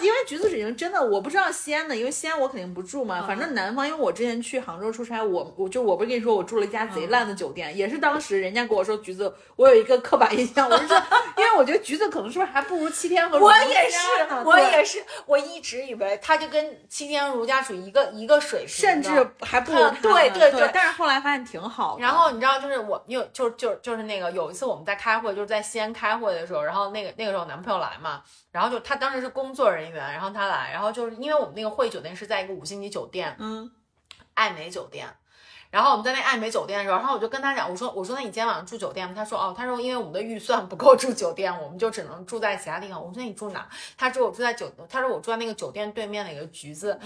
[SPEAKER 1] 因为橘子水晶真的我不知道西安的，因为西安我肯定不住嘛，反正南方，因为我之前去杭州出差，我我就我不是跟你说我住了一家贼烂的酒店，也是当时人家跟我说橘子，我有一个刻板印象，我是说，因为我觉得橘子可能是不是还不如七天和
[SPEAKER 2] 我也是，我也是，我一直以为它就跟七天如家属于一个一个水平，
[SPEAKER 1] 甚至还不如
[SPEAKER 2] 对对对，
[SPEAKER 1] 但是后来发现挺好。
[SPEAKER 2] 然后你知道，就是我有就就就是那个有一次我们在开会，就是在西安开会的时候，然后那个那个时候男朋友来嘛，然后就他当时是工作人员，然后他来，然后就是因为我们那个会酒店是在一个五星级酒店，
[SPEAKER 1] 嗯，
[SPEAKER 2] 艾美酒店。然后我们在那艾美酒店的时候，然后我就跟他讲，我说我说那你今天晚上住酒店吗？他说哦，他说因为我们的预算不够住酒店，我们就只能住在其他地方。我说那你住哪？他说我住在酒，他说我住在那个酒店对面的一个橘子。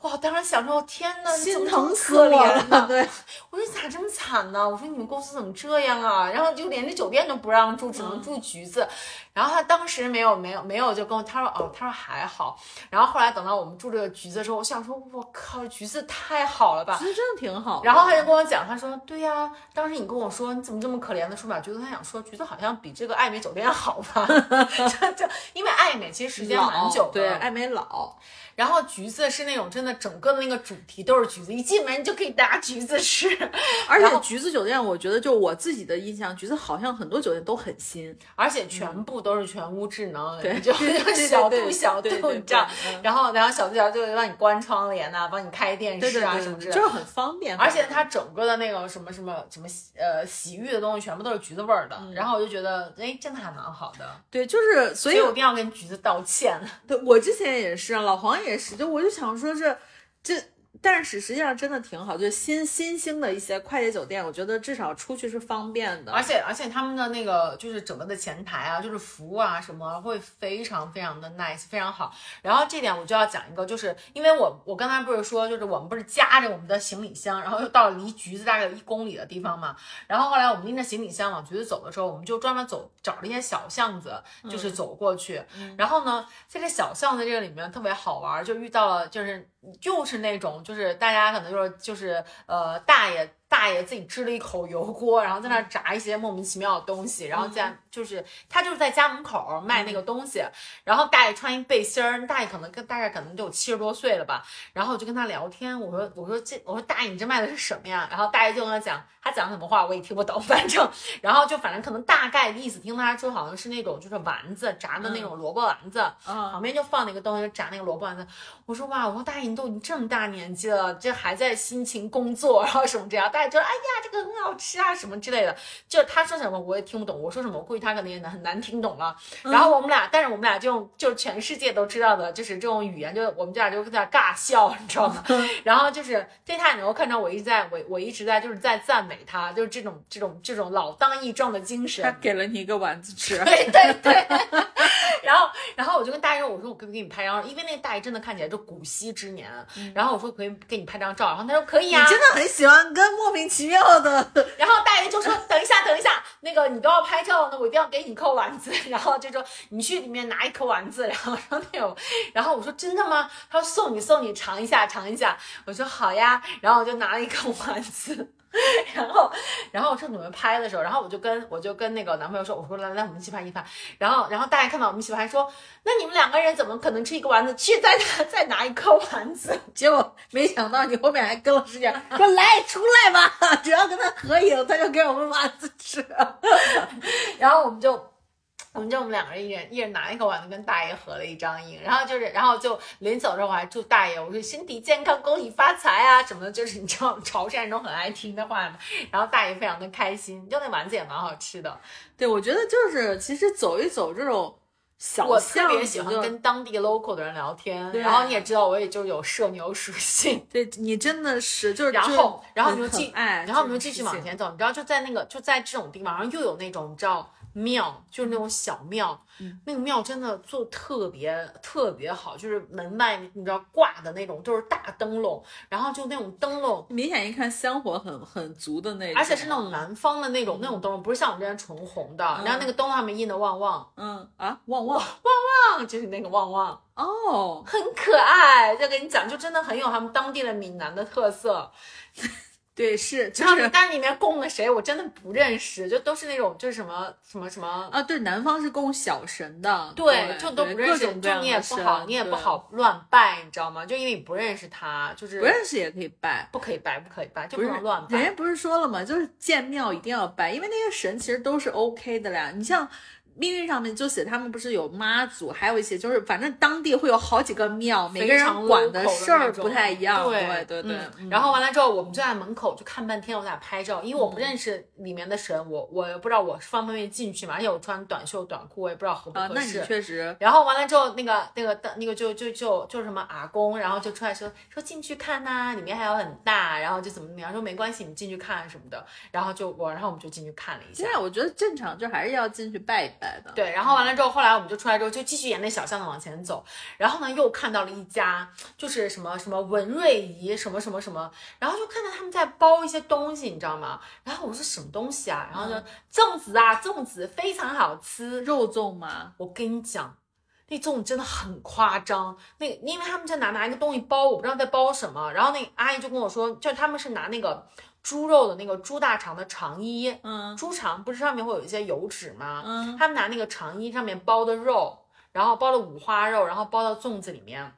[SPEAKER 2] 哇，当时想说天呐，
[SPEAKER 1] 心疼死我了。对，
[SPEAKER 2] 我说咋这么惨呢？我说你们公司怎么这样啊？然后就连这酒店都不让住，只能住橘子。然后他当时没有没有没有就跟我他说哦，他说还好。然后后来等到我们住这个橘子的时候，我想说我靠，橘子太好了吧？
[SPEAKER 1] 橘子真的挺好。
[SPEAKER 2] 然后他就跟我讲，他说对呀，当时你跟我说你怎么这么可怜的说不了橘子，他想说橘子好像比这个爱美酒店好吧？就就因为爱美其实时间蛮久的，
[SPEAKER 1] 对，爱美老。
[SPEAKER 2] 然后橘子是那种真的，整个的那个主题都是橘子，一进门你就可以拿橘子吃。
[SPEAKER 1] 而且橘子酒店，我觉得就我自己的印象，橘子好像很多酒店都很新，
[SPEAKER 2] 而且全部都是全屋智能，
[SPEAKER 1] 对，
[SPEAKER 2] 就小度小
[SPEAKER 1] 度
[SPEAKER 2] 这样。然后然后小度小度就帮你关窗帘呐，帮你开电视啊什么之类的，
[SPEAKER 1] 就是很方便。
[SPEAKER 2] 而且它整个的那个什么什么什么呃洗浴的东西，全部都是橘子味儿的。然后我就觉得，哎，真的还蛮好的。
[SPEAKER 1] 对，就是所以
[SPEAKER 2] 我一定要跟橘子道歉。
[SPEAKER 1] 对我之前也是，老黄也是，就我就想说是这。但是实际上真的挺好，就是新新兴的一些快捷酒店，我觉得至少出去是方便的，
[SPEAKER 2] 而且而且他们的那个就是整个的前台啊，就是服务啊什么会非常非常的 nice，非常好。然后这点我就要讲一个，就是因为我我刚才不是说，就是我们不是夹着我们的行李箱，然后又到离橘子大概有一公里的地方嘛。然后后来我们拎着行李箱往橘子走的时候，我们就专门走找了一些小巷子，就是走过去。然后呢，在这小巷子这个里面特别好玩，就遇到了就是。就是那种，就是大家可能就是就是呃，大爷。大爷自己支了一口油锅，然后在那炸一些莫名其妙的东西，然后在就是他就是在家门口卖那个东西，然后大爷穿一背心儿，大爷可能跟大概可能就七十多岁了吧，然后我就跟他聊天，我说我说这我说大爷你这卖的是什么呀？然后大爷就跟他讲，他讲什么话我也听不懂，反正然后就反正可能大概意思听他说好像是那种就是丸子炸的那种萝卜丸子，旁边就放那个东西炸那个萝卜丸子，我说哇，我说大爷你都已经这么大年纪了，这还在辛勤工作，然后什么这样，大爷。就说哎呀，这个很好吃啊，什么之类的。就他说什么我也听不懂，我说什么我估计他可能也很难听懂了。然后我们俩，但是我们俩就就全世界都知道的，就是这种语言，就我们这俩就在尬笑，你知道吗？然后就是对他也能够看到我一直在我我一直在就是在赞美他，就是这种这种这种老当益壮的精神。
[SPEAKER 1] 他给了你一个丸子吃，
[SPEAKER 2] 对对对。然后然后我就跟大爷说，我说我可不可以给你拍张？因为那个大爷真的看起来就古稀之年。然后我说可以给你拍张照，然后他说可以啊。
[SPEAKER 1] 你真的很喜欢跟莫名。其妙的，
[SPEAKER 2] 然后大爷就说：“等一下，等一下，那个你都要拍照那，我要给你扣丸子。”然后就说：“你去里面拿一颗丸子。”然后说那种，然后我说：“真的吗？”他说：“送你，送你尝一下，尝一下。”我说：“好呀。”然后我就拿了一颗丸子。然后，然后我正准备拍的时候，然后我就跟我就跟那个男朋友说，我说来来，我们一起拍一拍。然后，然后大家看到我们一起拍，说那你们两个人怎么可能吃一个丸子？去再拿再拿一颗丸子。
[SPEAKER 1] 结果没想到你后面还跟了师姐说来出来吧，只要跟他合影，他就给我们丸子吃。
[SPEAKER 2] 然后我们就。我们就我们两个人，一人一人拿一个丸子跟大爷合了一张影，然后就是，然后就临走的时候我还祝大爷，我说身体健康，恭喜发财啊什么的，就是你知道潮汕人都很爱听的话嘛。然后大爷非常的开心，就那丸子也蛮好吃的。
[SPEAKER 1] 对，我觉得就是其实走一走这种小
[SPEAKER 2] 我特别喜欢跟当地 local 的人聊天，然后你也知道我也就有社牛属性。
[SPEAKER 1] 对你真的是就是，
[SPEAKER 2] 然后然后你就继
[SPEAKER 1] 然
[SPEAKER 2] 后你就继续往前走，你知道就在那个就在这种地方，然后又有那种你知道。庙就是那种小庙，那个庙真的做特别特别好，就是门外你知道挂的那种都是大灯笼，然后就那种灯笼，
[SPEAKER 1] 明显一看香火很很足的那种，
[SPEAKER 2] 而且是那种南方的那种那种灯笼，不是像我们这边纯红的，然后那个灯笼上面印的旺旺，
[SPEAKER 1] 嗯。啊？旺旺？
[SPEAKER 2] 旺旺就是那个旺旺。
[SPEAKER 1] 哦，
[SPEAKER 2] 很可爱，再跟你讲，就真的很有他们当地的闽南的特色。
[SPEAKER 1] 对，是就是
[SPEAKER 2] 但是里面供的谁我真的不认识，就都是那种就是什么什么什么。
[SPEAKER 1] 啊，对，南方是供小神的，
[SPEAKER 2] 对，就都不认识，
[SPEAKER 1] 各种各
[SPEAKER 2] 就你也不好，你也不好乱拜，你知道吗？就因为你不认识他，就是
[SPEAKER 1] 不认识也可以拜。
[SPEAKER 2] 不可以拜，不可以拜，就
[SPEAKER 1] 不
[SPEAKER 2] 能乱拜。
[SPEAKER 1] 人家不是说了吗？就是建庙一定要拜，因为那些神其实都是 OK 的啦。你像命运上面就写他们不是有妈祖，还有一些就是反正当地会有好几个庙，每个人管
[SPEAKER 2] 的
[SPEAKER 1] 事儿不太一样。
[SPEAKER 2] 对
[SPEAKER 1] 对对
[SPEAKER 2] 然后完了之后，我们就在门口就看半天，我在那拍照，因为我不认识里面的神，我我不知道我方不方便进去嘛，而且我穿短袖短裤，我也不知道合不
[SPEAKER 1] 啊，那你
[SPEAKER 2] 合适。
[SPEAKER 1] 确实
[SPEAKER 2] 然后完了之后，那个那个那个就就就就是什么阿公，然后就出来说说进去看呐、里面还有很大，然后就怎么怎么样，说没关系，你进去看什么的。然后就我，然后我们就进去看了一下
[SPEAKER 1] 现。在我觉得正常就还是要进去拜一拜的。
[SPEAKER 2] 对，然后完了之后，后来我们就出来之后，就继续沿那小巷子往前走，然后呢，又看到了一家，就是什么什么文瑞仪什么什么什么，然后就看到他们在包一些东西，你知道吗？然后我说什么东西啊？然后就粽子啊，粽子非常好吃。
[SPEAKER 1] 肉粽嘛，
[SPEAKER 2] 我跟你讲，那粽子真的很夸张。那个，因为他们在拿拿一个东西包，我不知道在包什么。然后那个阿姨就跟我说，就他们是拿那个猪肉的那个猪大肠的肠衣，
[SPEAKER 1] 嗯
[SPEAKER 2] 猪肠不是上面会有一些油脂吗？
[SPEAKER 1] 嗯，
[SPEAKER 2] 他们拿那个肠衣上面包的肉，然后包的五花肉，然后包到粽子里面。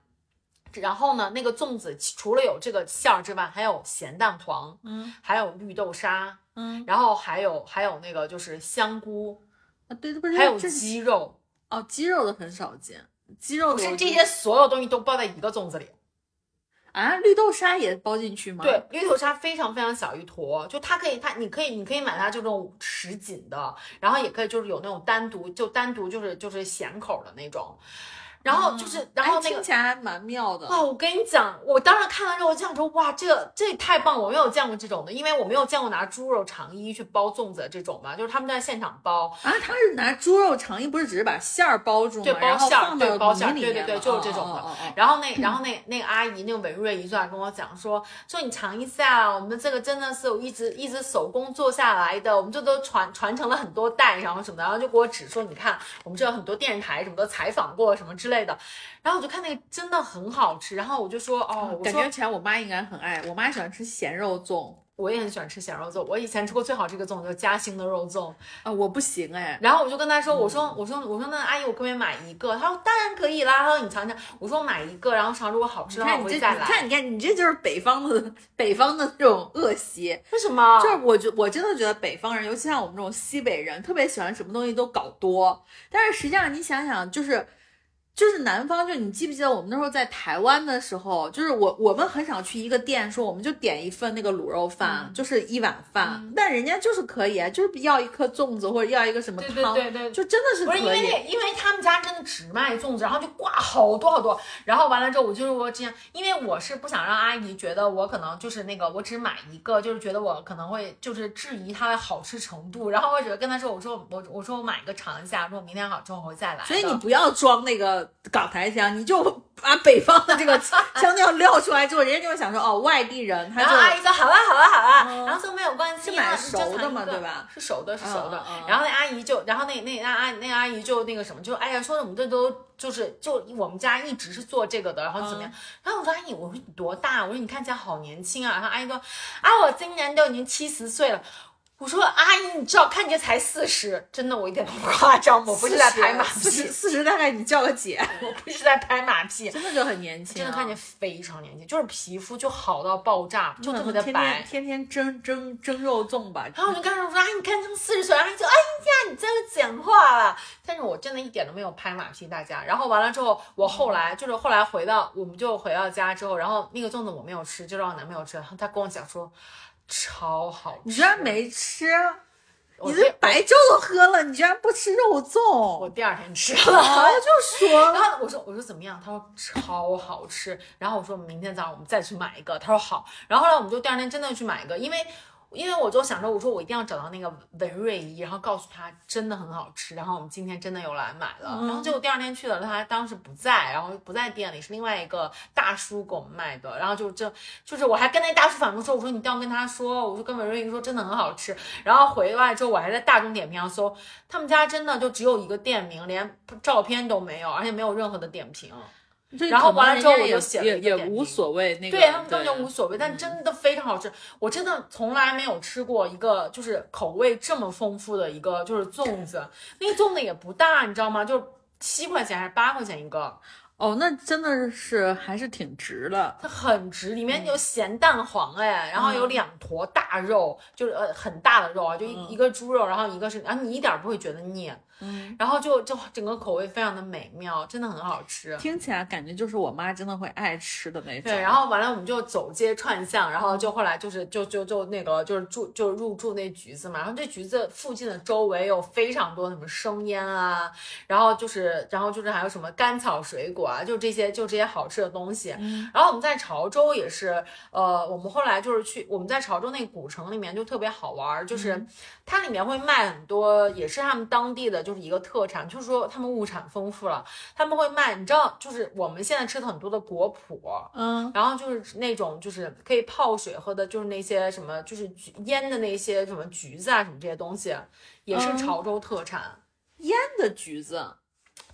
[SPEAKER 2] 然后呢，那个粽子除了有这个馅儿之外，还有咸蛋黄，
[SPEAKER 1] 嗯，
[SPEAKER 2] 还有绿豆沙，
[SPEAKER 1] 嗯
[SPEAKER 2] 然后还有还有那个就是香菇，
[SPEAKER 1] 啊，对，不是
[SPEAKER 2] 还有鸡肉，
[SPEAKER 1] 哦，鸡肉的很少见，鸡肉
[SPEAKER 2] 不是这些所有东西都包在一个粽子里。
[SPEAKER 1] 啊，绿豆沙也包进去吗？
[SPEAKER 2] 对，绿豆沙非常非常小一坨，就它可以，它你可以，你可以买它这种什锦的，然后也可以就是有那种单独就单独就是就是咸口的那种，然后就是、然后那个
[SPEAKER 1] 听起来还蛮妙的。
[SPEAKER 2] 哇，我跟你讲，我当时看完之后，我就想说，哇，这个这也太棒了！我没有见过这种的，因为我没有见过拿猪肉肠衣去包粽子这种嘛，就是他们在现场包，
[SPEAKER 1] 啊，他是拿猪肉肠衣，不是只是把馅儿包住吗？
[SPEAKER 2] 对包
[SPEAKER 1] 然后
[SPEAKER 2] 馅儿对包馅儿对对对就是这种的
[SPEAKER 1] 哦哦哦哦
[SPEAKER 2] 然后那然后那那个阿姨那个文瑞姨就来跟我讲说，说你尝一下，我们这个真的是我一直一直手工做下来的，我们这都传传承了很多代，然后什么的，然后就给我指说，你看我们这有很多电视台什么的采访过什么之类的，然后我就看那个真的很好吃，然后我就说，哦，我
[SPEAKER 1] 感觉起来我妈应该很爱，我妈喜欢吃咸肉粽
[SPEAKER 2] 我也很喜欢吃咸肉粽，我以前吃过最好吃一个粽就是嘉兴的肉粽，
[SPEAKER 1] 啊，我不行哎，
[SPEAKER 2] 然后我就跟他说，我
[SPEAKER 1] 嗯
[SPEAKER 2] 说我说我说那阿姨我可不可以买一个？他说当然可以啦，他说你尝尝，我说买一个，然后尝如果好吃的话
[SPEAKER 1] 你看你这，
[SPEAKER 2] 我会再来。
[SPEAKER 1] 你看你看你这就是北方的北方的这种恶习，
[SPEAKER 2] 为什么？
[SPEAKER 1] 就是我觉我真的觉得北方人，尤其像我们这种西北人，特别喜欢什么东西都搞多。但是实际上你想想，就是就是南方，就你记不记得我们那时候在台湾的时候，就是我我们很少去一个店说我们就点一份那个卤肉饭，
[SPEAKER 2] 嗯
[SPEAKER 1] 就是一碗饭，但人家就是可以，啊，就是要一颗粽子或者要一个什么汤，
[SPEAKER 2] 对对对
[SPEAKER 1] 就真的是
[SPEAKER 2] 不是因
[SPEAKER 1] 可以。
[SPEAKER 2] 为因为他们家真的只卖粽子，然后就挂好多好多，然后完了之后我就是我这样，因为我是不想让阿姨觉得我可能就是那个我只买一个，就是觉得我可能会就是质疑它的好吃程度，然后我只是跟他说我说我我说我买一个尝一下，说我明天好之后我会再来。
[SPEAKER 1] 所以你不要装那个港台腔，你就把北方的这个 腔调撂出来之后，人家就会想说哦，外地人，他
[SPEAKER 2] 然
[SPEAKER 1] 就
[SPEAKER 2] 后阿姨说好啊好啊好啊，
[SPEAKER 1] 嗯
[SPEAKER 2] 然后说没有关系啊，
[SPEAKER 1] 是熟的嘛对吧？
[SPEAKER 2] 是熟的，是熟的。然后那阿姨就，然后那那那阿那阿姨就那个什么，就哎呀说我们这都就是就我们家一直是做这个的，然后怎么样？
[SPEAKER 1] 嗯
[SPEAKER 2] 然后我说阿姨，我说你多大？我说你看起来好年轻啊。然后阿姨说啊，我今年都已经七十岁了。我说阿姨，你知道看起来才四十，真的我一点都不夸张，我不是在拍马
[SPEAKER 1] 四十
[SPEAKER 2] 屁，
[SPEAKER 1] 四十大概你叫个姐，
[SPEAKER 2] 我不是在拍马屁，
[SPEAKER 1] 真的就很年轻、啊，
[SPEAKER 2] 真的看起来非常年轻，就是皮肤就好到爆炸，就特别的白
[SPEAKER 1] 天。天天蒸蒸蒸肉粽吧。
[SPEAKER 2] 然后我就跟他说：“哎，你看成四十岁。”然后他就：“哎呀，你真的讲话了。”但是我真的一点都没有拍马屁大家。然后完了之后，我后来就是后来回到，我们就回到家之后，然后那个粽子我没有吃，就让我男朋友吃。他跟我讲说，超好吃。
[SPEAKER 1] 你居然没吃，你这白粥都喝了，你居然不吃肉粽我？
[SPEAKER 2] 第二天吃了，我。
[SPEAKER 1] 就说
[SPEAKER 2] 然后我说我说怎么样？他说超好吃。然后我说明天早上我们再去买一个。他说好。然后后来我们就第二天真的去买一个，因为因为我就想着我说我一定要找到那个文瑞姨，然后告诉她真的很好吃。然后我们今天真的又来买了。然后结果第二天去了，他当时不在，然后不在店里，是另外一个大叔给我们卖的。然后就这就是我还跟那大叔反复说，我说你一定要跟他说，我说跟文瑞姨说真的很好吃。然后回来之后，我还在大众点评上搜，他们家真的就只有一个店名，连照片都没有，而且没有任何的点评。然后完了之后我就写了
[SPEAKER 1] 也也无所谓那个，
[SPEAKER 2] 对他们根本就无所谓，但真的非常好吃。我真的从来没有吃过一个就是口味这么丰富的一个就是粽子，那个粽子也不大，你知道吗？就七块钱还是八块钱一个，
[SPEAKER 1] 哦，那真的是还是挺值的。
[SPEAKER 2] 它很值，里面有咸蛋黄哎，然后有两坨大肉，就是呃很大的肉啊，就一、一个猪肉，然后一个是，然后你一点儿不会觉得腻，
[SPEAKER 1] 嗯，
[SPEAKER 2] 然后就就整个口味非常的美妙，真的很好吃。
[SPEAKER 1] 听起来感觉就是我妈真的会爱吃的那种。
[SPEAKER 2] 对，然后完了我们就走街串巷，然后就后来就是就就就那个就是住就入住那橘子嘛，然后这橘子附近的周围有非常多什么生腌啊，然后就是然后就是还有什么甘草水果啊，就这些就这些好吃的东西。然后我们在潮州也是，呃，我们后来就是去我们在潮州那古城里面就特别好玩儿，就是它里面会卖很多也是他们当地的就是一个特产，就是说他们物产丰富了，他们会卖，你知道就是我们现在吃的很多的果脯。
[SPEAKER 1] 嗯，
[SPEAKER 2] 然后就是那种就是可以泡水喝的，就是那些什么就是橘腌的那些什么橘子啊什么这些东西，也是
[SPEAKER 1] 嗯
[SPEAKER 2] 潮州特产。
[SPEAKER 1] 腌的橘子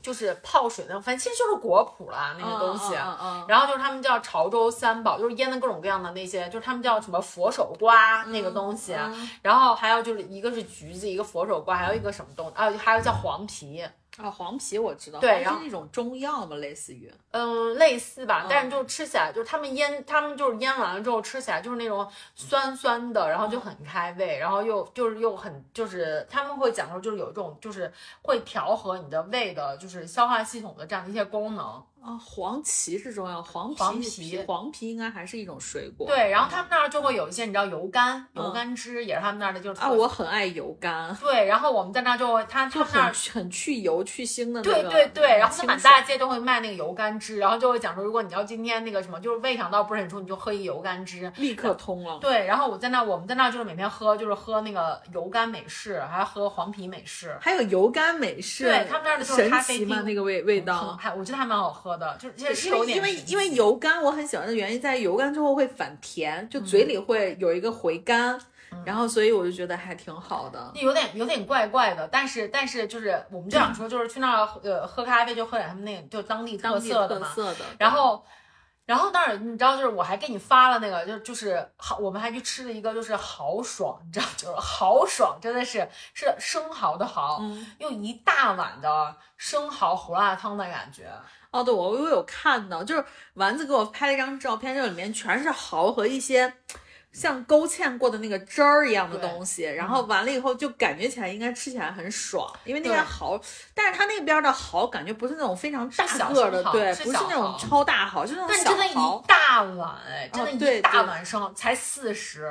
[SPEAKER 2] 就是泡水那种，反正其实就是果脯啦那些东西。
[SPEAKER 1] 嗯嗯
[SPEAKER 2] 然后就是他们叫潮州三宝，就是腌的各种各样的那些，就是他们叫什么佛手瓜那个东西。
[SPEAKER 1] 嗯
[SPEAKER 2] 然后还有就是一个是橘子，一个佛手瓜，还有一个什么东啊，还有叫黄皮。
[SPEAKER 1] 啊，黄皮我知道，
[SPEAKER 2] 对然后
[SPEAKER 1] 是那种中药嘛，类似于。
[SPEAKER 2] 嗯，类似吧
[SPEAKER 1] 嗯，
[SPEAKER 2] 但是就吃起来，就是他们腌，他们就是腌完了之后吃起来就是那种酸酸的，然后就很开胃，然后又就是又很就是他们会讲说就是有一种就是会调和你的胃的，就是消化系统的这样的一些功能。
[SPEAKER 1] 啊，黄芪是中药，黄
[SPEAKER 2] 黄
[SPEAKER 1] 皮
[SPEAKER 2] 皮
[SPEAKER 1] 黄皮应该还是一种水果。
[SPEAKER 2] 对，然后他们那儿就会有一些你知道油甘，油
[SPEAKER 1] 嗯
[SPEAKER 2] 甘汁也是他们那儿的，就是
[SPEAKER 1] 啊，我很爱油甘，
[SPEAKER 2] 对，然后我们在那儿就会他他们那儿
[SPEAKER 1] 很很去油去腥的那
[SPEAKER 2] 对
[SPEAKER 1] 个。
[SPEAKER 2] 对对，然后他满大街都会卖那个油甘汁，然后就会讲说，如果你要今天那个什么，就是胃肠道不是很舒服，你就喝一油甘汁。
[SPEAKER 1] 立刻通了。
[SPEAKER 2] 对，然后我在那，我们在那就是每天喝，就是喝那个油甘美式，还喝黄皮美式。
[SPEAKER 1] 还有油甘美式，
[SPEAKER 2] 对他们那儿的就是咖啡
[SPEAKER 1] 奇吗？
[SPEAKER 2] 厅
[SPEAKER 1] 那个味味道。
[SPEAKER 2] 还我觉得还蛮好喝的，就是其实
[SPEAKER 1] 因为因为因为油甘我很喜欢的原因在于油甘之后会反甜，就
[SPEAKER 2] 嗯。
[SPEAKER 1] 嘴里会有一个回甘，然后所以我就觉得还挺好的。
[SPEAKER 2] 有点有点怪怪的，但是但是就是我们就想说，就是去那儿呃喝咖啡就喝点他们那个就当地特色的嘛，
[SPEAKER 1] 特色的，
[SPEAKER 2] 然后，然后那儿你知道，就是我还给你发了那个，就就是好，我们还去吃了一个，就是豪爽，你知道，就是豪爽，真的是是生蚝的蚝，
[SPEAKER 1] 嗯，
[SPEAKER 2] 用一大碗的生蚝胡辣汤的感觉。
[SPEAKER 1] 哦，对，我我有看到，就是丸子给我拍了一张照片，这里面全是蚝和一些像勾芡过的那个汁儿一样的东西，然后完了以后就感觉起来应该吃起来很爽，因为那边蚝，但是它那边的蚝感觉不是那种非常大个儿的，对，不是那种超大蚝，就那种小
[SPEAKER 2] 但真的
[SPEAKER 1] 蚝
[SPEAKER 2] 一，大碗，哎，真的一大碗生蚝才四十，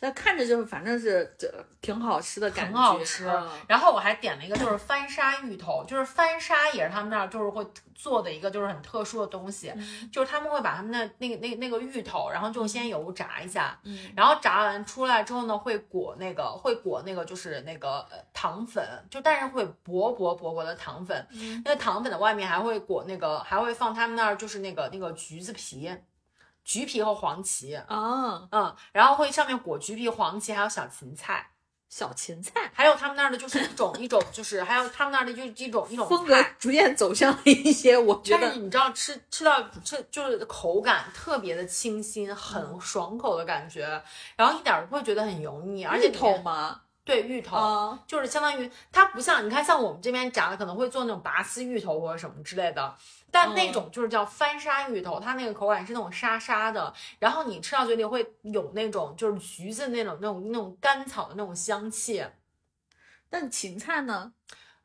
[SPEAKER 1] 那看着就是反正是这挺好吃的感
[SPEAKER 2] 很
[SPEAKER 1] 觉，
[SPEAKER 2] 好吃
[SPEAKER 1] 嗯。
[SPEAKER 2] 然后我还点了一个，就是翻沙芋头，就是翻沙也是他们那儿就是会做的一个就是很特殊的东西，
[SPEAKER 1] 嗯
[SPEAKER 2] 就是他们会把他们的那个那个那个芋头，然后就先油炸一下，
[SPEAKER 1] 嗯
[SPEAKER 2] 然后炸完出来之后呢，会裹那个会裹那个就是那个呃糖粉，就但是会薄薄薄薄的糖粉，
[SPEAKER 1] 嗯
[SPEAKER 2] 那个糖粉的外面还会裹那个还会放他们那儿就是那个那个橘子皮，橘皮和黄芪。
[SPEAKER 1] 啊，
[SPEAKER 2] 嗯，然后会上面裹橘皮、黄芪，还有小芹菜，
[SPEAKER 1] 小芹菜。
[SPEAKER 2] 还有他们那儿的就是一种一种，就是还有他们那儿的就是一种一种
[SPEAKER 1] 风格逐渐走向了一些，我觉得
[SPEAKER 2] 但是你知道吃吃到吃就是口感特别的清新，
[SPEAKER 1] 嗯
[SPEAKER 2] 很爽口的感觉，然后一点儿不会觉得很油腻，而且
[SPEAKER 1] 芋头吗？
[SPEAKER 2] 对芋头。
[SPEAKER 1] 啊，
[SPEAKER 2] 就是相当于它不像你看，像我们这边炸的可能会做那种拔丝芋头或者什么之类的，但那种就是叫翻沙芋头，它那个口感是那种沙沙的，然后你吃到嘴里会有那种就是橘子那种那种那种甘草的那种香气，
[SPEAKER 1] 但芹菜呢？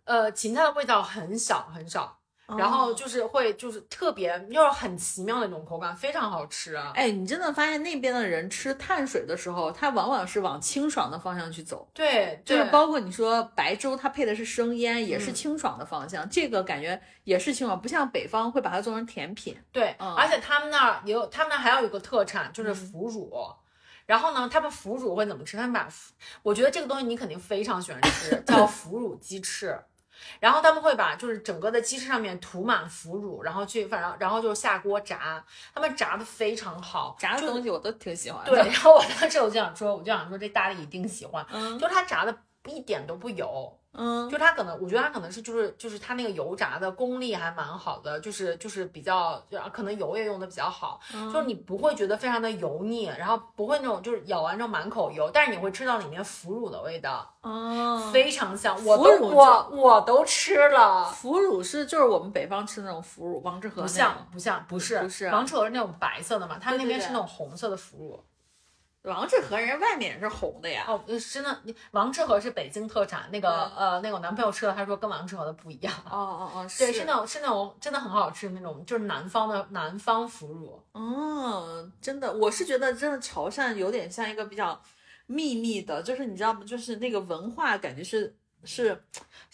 [SPEAKER 2] 呃，芹菜的味道很小很少，然后
[SPEAKER 1] 哦
[SPEAKER 2] 就是会就是特别又是很奇妙的那种口感，非常好吃啊。
[SPEAKER 1] 哎，你真的发现那边的人吃碳水的时候，他往往是往清爽的方向去走，
[SPEAKER 2] 对，
[SPEAKER 1] 就是包括你说白粥，它配的是生腌，也是
[SPEAKER 2] 嗯
[SPEAKER 1] 清爽的方向。这个感觉也是清爽，不像北方会把它做成甜品。
[SPEAKER 2] 对，
[SPEAKER 1] 嗯
[SPEAKER 2] 而且他们那儿也有，他们那儿还有一个特产就是腐乳。然后呢，他们腐乳会怎么吃？他们把腐，我觉得这个东西你肯定非常喜欢吃，叫腐乳鸡翅。然后他们会把就是整个的鸡翅上面涂满腐乳，然后去反正然后就下锅炸，他们炸的非常好，
[SPEAKER 1] 炸的东西我都挺喜欢的。
[SPEAKER 2] 对。然后我当时我就想说，我就想说这大力一定喜欢，
[SPEAKER 1] 嗯，
[SPEAKER 2] 就是它炸的一点都不油，
[SPEAKER 1] 嗯，
[SPEAKER 2] 就它可能，我觉得它可能是就是就是它那个油炸的功力还蛮好的，就是就是比较可能油也用的比较好，就是你不会觉得非常的油腻，然后不会那种就是咬完之后满口油，但是你会吃到里面腐乳的味道，
[SPEAKER 1] 哦，
[SPEAKER 2] 非常香。我
[SPEAKER 1] 腐
[SPEAKER 2] 都
[SPEAKER 1] 乳
[SPEAKER 2] 我我都吃了。
[SPEAKER 1] 腐乳是就是我们北方吃的那种腐乳，王致和
[SPEAKER 2] 不像。不像不是
[SPEAKER 1] 不是
[SPEAKER 2] 王致和是那种白色的嘛，他那边是那种红色的腐乳。
[SPEAKER 1] 王致和人家外面也是红的呀。
[SPEAKER 2] 哦，呃真的，王致和是北京特产，那个
[SPEAKER 1] 嗯
[SPEAKER 2] 呃那个我男朋友吃了，他说跟王致和的不一样。
[SPEAKER 1] 哦哦哦，
[SPEAKER 2] 对，是那种是那种真的很好吃的那种，就是南方的南方腐乳。
[SPEAKER 1] 嗯，真的，我是觉得真的潮汕有点像一个比较秘密的，就是你知道吗？就是那个文化感觉是是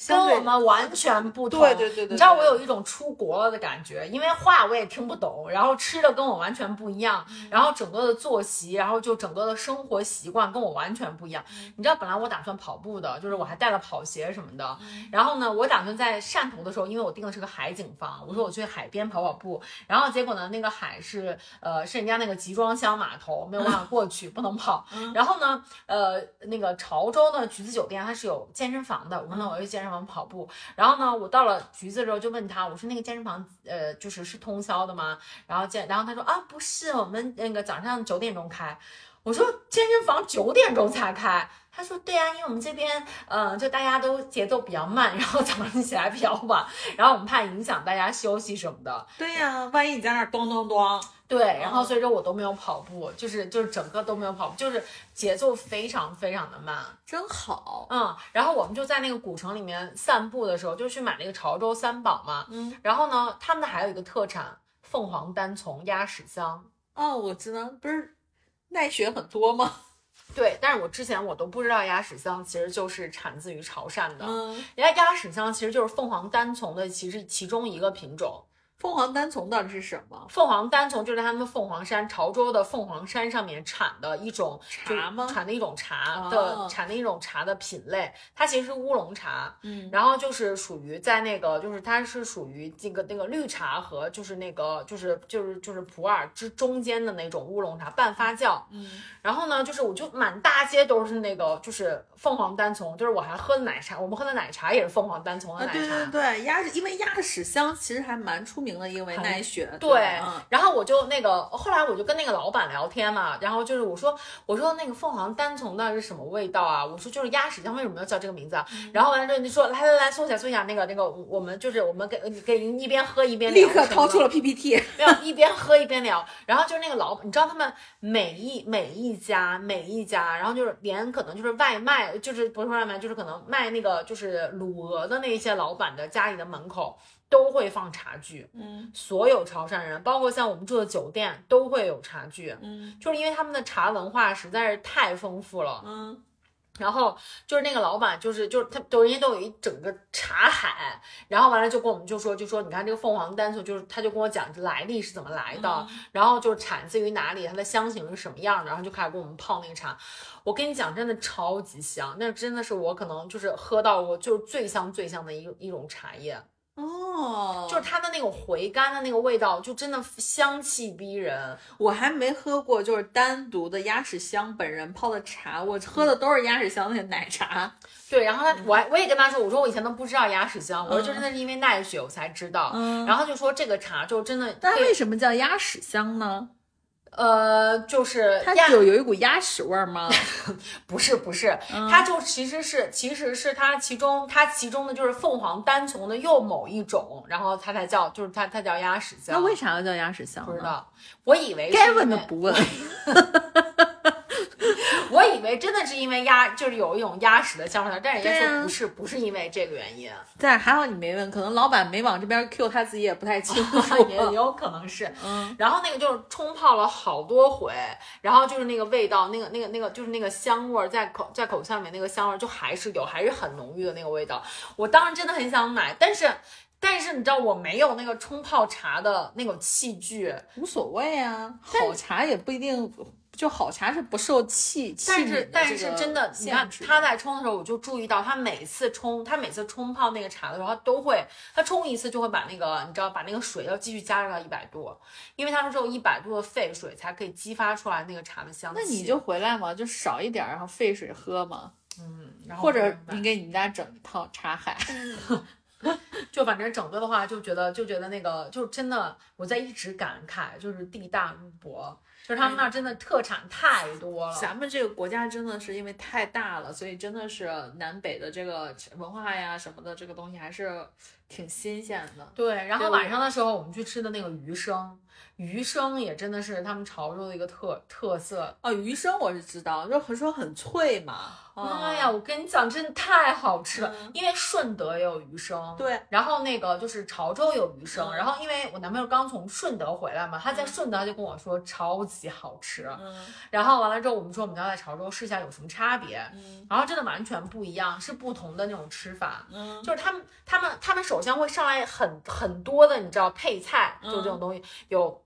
[SPEAKER 2] 跟我们完全不同。
[SPEAKER 1] 对对对对
[SPEAKER 2] 你知道我有一种出国了的感觉，因为话我也听不懂，然后吃的跟我完全不一样，
[SPEAKER 1] 嗯
[SPEAKER 2] 然后整个的作息，然后就整个的生活习惯跟我完全不一样。
[SPEAKER 1] 嗯
[SPEAKER 2] 你知道，本来我打算跑步的，就是我还带了跑鞋什么的。
[SPEAKER 1] 嗯
[SPEAKER 2] 然后呢，我打算在汕头的时候，因为我订的是个海景房，我说我去海边跑跑步。然后结果呢，那个海是呃是人家那个集装箱码头，没有办法过去，不能跑。然后呢，呃，那个潮州的橘子酒店它是有健身房的，我说那我去健身房跑步。然后呢，我到了橘子之后就问他，我说那个健身房呃就是是通宵的吗？然后健，然后他说啊不是，我们那个早上九点钟开。我说健身房九点钟才开。他说：“对啊，因为我们这边，呃，就大家都节奏比较慢，然后早上起来比较晚，然后我们怕影响大家休息什么的。
[SPEAKER 1] 对呀、万一你在那儿咚咚咚，
[SPEAKER 2] 对，然后所以说我都没有跑步，就是就是整个都没有跑步，就是节奏非常非常的慢。
[SPEAKER 1] 真好。
[SPEAKER 2] 嗯，然后我们就在那个古城里面散步的时候，就去买那个潮州三宝嘛。
[SPEAKER 1] 嗯，
[SPEAKER 2] 然后呢，他们的还有一个特产凤凰单丛鸭屎香。
[SPEAKER 1] 哦，我知道，不是奈雪很多吗？
[SPEAKER 2] 对，但是我之前我都不知道鸭屎香其实就是产自于潮汕的。
[SPEAKER 1] 嗯，
[SPEAKER 2] 人家鸭屎香其实就是凤凰单丛的，其实其中一个品种。
[SPEAKER 1] 凤凰单丛到底是什么？
[SPEAKER 2] 凤凰单丛就是他们凤凰山潮州的凤凰山上面产的一种
[SPEAKER 1] 茶吗？
[SPEAKER 2] 产的一种茶
[SPEAKER 1] 哦。
[SPEAKER 2] 的、产的一种茶的品类，它其实是乌龙茶，
[SPEAKER 1] 嗯，
[SPEAKER 2] 然后就是属于在那个就是它是属于这个那个绿茶和就是那个就是就是就是普洱之中间的那种乌龙茶半发酵，
[SPEAKER 1] 嗯，
[SPEAKER 2] 然后呢就是我就满大街都是那个就是凤凰单丛，就是我还喝的奶茶，我们喝的奶茶也是凤凰单丛的
[SPEAKER 1] 啊，
[SPEAKER 2] 奶茶，
[SPEAKER 1] 对对对，鸭因为鸭屎香其实还蛮出名的，因为
[SPEAKER 2] 很
[SPEAKER 1] 奈雪。
[SPEAKER 2] 对
[SPEAKER 1] 嗯，
[SPEAKER 2] 然后我就那个，后来我就跟那个老板聊天嘛，然后就是我说，我说那个凤凰单丛到底是什么味道啊？我说就是鸭屎香，为什么要叫这个名字啊？
[SPEAKER 1] 嗯
[SPEAKER 2] 然后完了之后你说来来来，坐下坐下，那个那个我们就是我们给给一边喝一边聊
[SPEAKER 1] 立刻掏出
[SPEAKER 2] 了。
[SPEAKER 1] 了 PPT。
[SPEAKER 2] 没有，一边喝一边聊，然后就是那个老，你知道他们每一每一家每一家，然后就是连可能就是外卖，就是不是外卖，就是可能卖那个就是卤鹅的那些老板的家里的门口都会放茶具，
[SPEAKER 1] 嗯
[SPEAKER 2] 所有潮汕人，包括像我们住的酒店都会有茶具，
[SPEAKER 1] 嗯
[SPEAKER 2] 就是因为他们的茶文化实在是太丰富了。
[SPEAKER 1] 嗯
[SPEAKER 2] 然后就是那个老板，就是就是他都人家都有一整个茶海，然后完了就跟我们就说就说你看这个凤凰单丛，就是他就跟我讲这来历是怎么来的，然后就是产自于哪里，它的香型是什么样的，然后就开始给我们泡那个茶。我跟你讲，真的超级香，那真的是我可能就是喝到过就是最香最香的一一种茶叶，
[SPEAKER 1] 哦，
[SPEAKER 2] 就是它的那种回甘的那个味道，就真的香气逼人。
[SPEAKER 1] 我还没喝过，就是单独的鸭屎香本人泡的茶，我喝的都是鸭屎香那个奶茶。
[SPEAKER 2] 对，然后他我还我也跟他说，我说我以前都不知道鸭屎香，我说
[SPEAKER 1] 嗯
[SPEAKER 2] 就真的是因为奈雪我才知道。
[SPEAKER 1] 嗯
[SPEAKER 2] 然后他就说这个茶就真的可以，
[SPEAKER 1] 但为什么叫鸭屎香呢？
[SPEAKER 2] 呃，就是
[SPEAKER 1] 它
[SPEAKER 2] 鸭
[SPEAKER 1] 有有一股鸭屎味儿吗？
[SPEAKER 2] 不 是不是，
[SPEAKER 1] 嗯
[SPEAKER 2] 它就其实是其实是它其中它其中的就是凤凰单丛的又某一种，然后它才叫就是它它叫鸭屎香。
[SPEAKER 1] 那为啥要叫鸭屎香？
[SPEAKER 2] 不知道？我以为是
[SPEAKER 1] 该问的不问。
[SPEAKER 2] 我以为真的是因为压就是有一种压屎的香味，但人家说不是，不是因为这个原因。
[SPEAKER 1] 但还好你没问，可能老板没往这边 Q，他自己也不太清楚。
[SPEAKER 2] 也有可能是，
[SPEAKER 1] 嗯，
[SPEAKER 2] 然后那个就是冲泡了好多回，然后就是那个味道，那个那个那个就是那个香味儿在口在口腔里面那个香味儿就还是有，还是很浓郁的那个味道。我当时真的很想买，但是但是你知道我没有那个冲泡茶的那种器具，
[SPEAKER 1] 无所谓啊，好茶也不一定，就好茶是不受气气
[SPEAKER 2] 但是但是真的，你看他在冲的时候，我就注意到他每次冲，他每次冲泡那个茶的时候，他都会，他冲一次就会把那个，你知道，把那个水要继续加热到一百度，因为他说只有一百度的沸水才可以激发出来那个茶的香气。
[SPEAKER 1] 那你就回来嘛，就少一点儿，然后沸水喝嘛。
[SPEAKER 2] 嗯，然后
[SPEAKER 1] 或者你给你们家整一套茶海。
[SPEAKER 2] 就反正整个的话，就觉得就觉得那个就真的我在一直感慨，就是地大物博，就是他们那儿真的特产太多了。
[SPEAKER 1] 咱们这个国家真的是因为太大了，所以真的是南北的这个文化呀什么的，这个东西还是挺新鲜的。
[SPEAKER 2] 对，然后晚上的时候我们去吃的那个鱼生，鱼生也真的是他们潮州的一个特特色。
[SPEAKER 1] 哦，鱼生我是知道，就很说很脆嘛。
[SPEAKER 2] 妈呀，我跟你讲，真的太好吃了，
[SPEAKER 1] 嗯
[SPEAKER 2] 因为顺德也有鱼生。
[SPEAKER 1] 对，
[SPEAKER 2] 然后那个就是潮州有鱼生，
[SPEAKER 1] 嗯
[SPEAKER 2] 然后因为我男朋友刚从顺德回来嘛，他在顺德就跟我说超级好吃，
[SPEAKER 1] 嗯
[SPEAKER 2] 然后完了之后我们说我们要在潮州试一下有什么差别，
[SPEAKER 1] 嗯
[SPEAKER 2] 然后真的完全不一样，是不同的那种吃法。
[SPEAKER 1] 嗯
[SPEAKER 2] 就是他们，他们，他们首先会上来很很多的，你知道配菜，就这种东西，有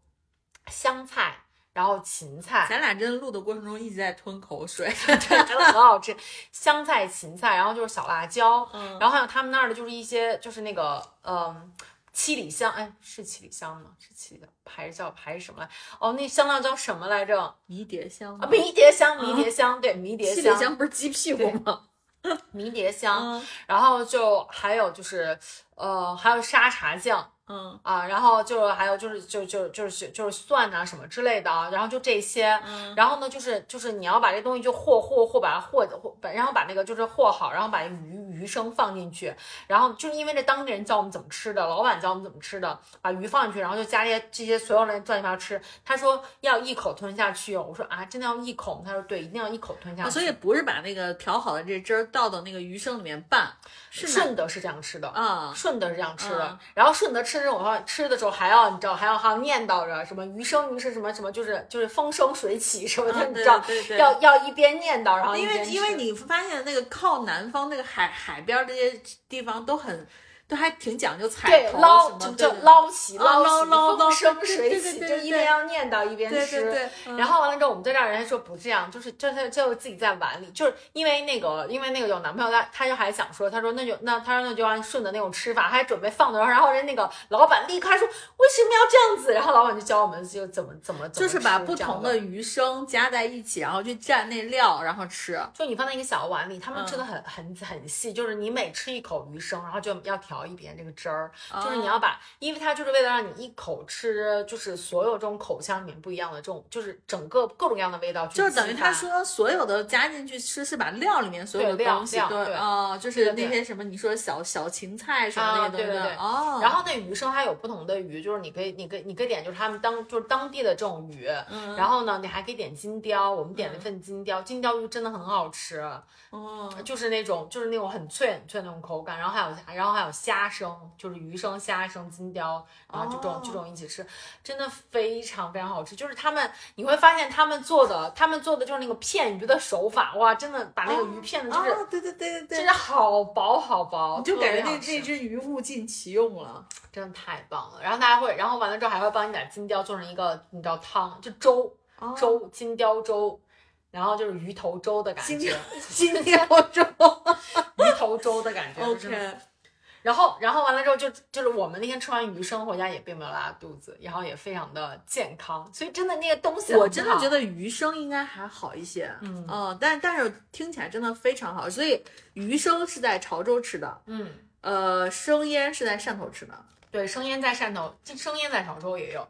[SPEAKER 2] 香菜，然后芹菜，
[SPEAKER 1] 咱俩真的录的过程中一直在吞口水。
[SPEAKER 2] 对，真的很好吃，香菜、芹菜，然后就是小辣椒，
[SPEAKER 1] 嗯
[SPEAKER 2] 然后还有他们那儿的就是一些就是那个嗯。七里香，哎，是七里香吗？是七里香，还是叫还是什么来？哦，那香料叫什么来着？啊，
[SPEAKER 1] 迷迭香啊
[SPEAKER 2] 迷迭香，迷迭香，对，迷迭
[SPEAKER 1] 七里
[SPEAKER 2] 香，
[SPEAKER 1] 香不是鸡屁股吗？
[SPEAKER 2] 迷迭香。
[SPEAKER 1] 嗯
[SPEAKER 2] 然后就还有就是，呃，还有沙茶酱，
[SPEAKER 1] 嗯
[SPEAKER 2] 啊，然后就还有就是就就就是就是蒜啊什么之类的啊，然后就这些，
[SPEAKER 1] 嗯
[SPEAKER 2] 然后呢就是就是你要把这东西就和和和把它和和，把然后把那个就是和好，然后把鱼鱼生放进去，然后就是因为这当地人教我们怎么吃的，老板教我们怎么吃的，把鱼放进去，然后就加这些这些所有人转一块吃。他说要一口吞下去哦，我说啊真的要一口吗？他说对，一定要一口吞下去。
[SPEAKER 1] 啊所以不是把那个调好的这汁儿倒到那个鱼生里面拌，
[SPEAKER 2] 顺德是这样吃的
[SPEAKER 1] 嗯。
[SPEAKER 2] 顺德是这样吃的，
[SPEAKER 1] 嗯。
[SPEAKER 2] 然后顺德吃这种话吃的时候还要你知道还要还要念叨着什么鱼生鱼是什么什么就是就是风生水起什么的，
[SPEAKER 1] 啊
[SPEAKER 2] 你知道
[SPEAKER 1] 对对对
[SPEAKER 2] 要要一边念叨然后
[SPEAKER 1] 因为因为你发现那个靠南方那个海海边儿这些地方都很都还挺讲究彩头
[SPEAKER 2] 对捞就就捞起
[SPEAKER 1] 啊
[SPEAKER 2] 捞起
[SPEAKER 1] 捞捞捞
[SPEAKER 2] 风生水起，就一边要念叨一边
[SPEAKER 1] 对
[SPEAKER 2] 吃。
[SPEAKER 1] 对对，嗯
[SPEAKER 2] 然后完了之后，我们在这儿，人家说不这样，就是就是就自己在碗里，就是因为那个，因为那个有男朋友，他他就还想说，他说那就那他说那就按顺的那种吃法，还准备放的，然后人那个老板立刻还说为什么要这样子，然后老板就教我们就怎么怎么怎么
[SPEAKER 1] 就是把不同的鱼生加在一起，然后去蘸那料，然后吃。
[SPEAKER 2] 就你放在一个小碗里，他们
[SPEAKER 1] 嗯
[SPEAKER 2] 吃的很、很很细，就是你每吃一口鱼生，然后就要调一遍这个汁儿，
[SPEAKER 1] 哦
[SPEAKER 2] 就是你要把，因为它就是为了让你一口吃，就是所有这种口腔里面不一样的这种，就是整个各种各样的味道
[SPEAKER 1] 就是等于他说所有的加进去吃是把料里面所有的
[SPEAKER 2] 料
[SPEAKER 1] 东西
[SPEAKER 2] 对
[SPEAKER 1] 都哦，就是那些什么你说小小芹菜什么那
[SPEAKER 2] 啊
[SPEAKER 1] 些东西
[SPEAKER 2] 对对对。
[SPEAKER 1] 哦，
[SPEAKER 2] 然后那鱼生还有不同的鱼，就是你可以，你可以，你可以点就是他们当就是当地的这种鱼，
[SPEAKER 1] 嗯。
[SPEAKER 2] 然后呢，你还可以点金雕，我们点了一份金雕，金雕鱼真的很好吃，
[SPEAKER 1] 哦。
[SPEAKER 2] 就是那种就是那种很脆很脆那种口感，然后还有然后还有虾生，就是鱼生、虾生、金雕，然后这种、
[SPEAKER 1] 哦
[SPEAKER 2] 这种一起吃，真的非常非常好吃。就是他们你会发现他们做的，他们做的就是那个片鱼的手法，哇，真的把那个鱼片的就是、
[SPEAKER 1] 哦，对对对对对，
[SPEAKER 2] 真的好薄好薄，
[SPEAKER 1] 你就感觉那那只鱼物尽其用了。
[SPEAKER 2] 真的太棒了。然后大家会，然后完了之后还会帮你把金雕做成一个你知道汤，就粥
[SPEAKER 1] 哦
[SPEAKER 2] 粥金雕粥。然后就是鱼头粥的感觉，
[SPEAKER 1] 金雕粥
[SPEAKER 2] 鱼头粥的感觉。就是
[SPEAKER 1] ，OK，
[SPEAKER 2] 然后，然后完了之后就就是我们那天吃完鱼生回家也并没有拉肚子，然后也非常的健康，所以真的那个东西
[SPEAKER 1] 我真的觉
[SPEAKER 2] 得
[SPEAKER 1] 得鱼生应该还好一些，
[SPEAKER 2] 嗯
[SPEAKER 1] 但但是听起来真的非常好，所以鱼生是在潮州吃的，
[SPEAKER 2] 嗯，
[SPEAKER 1] 呃，生腌是在汕头吃的，
[SPEAKER 2] 对，生腌在汕头，这生腌在潮州也有。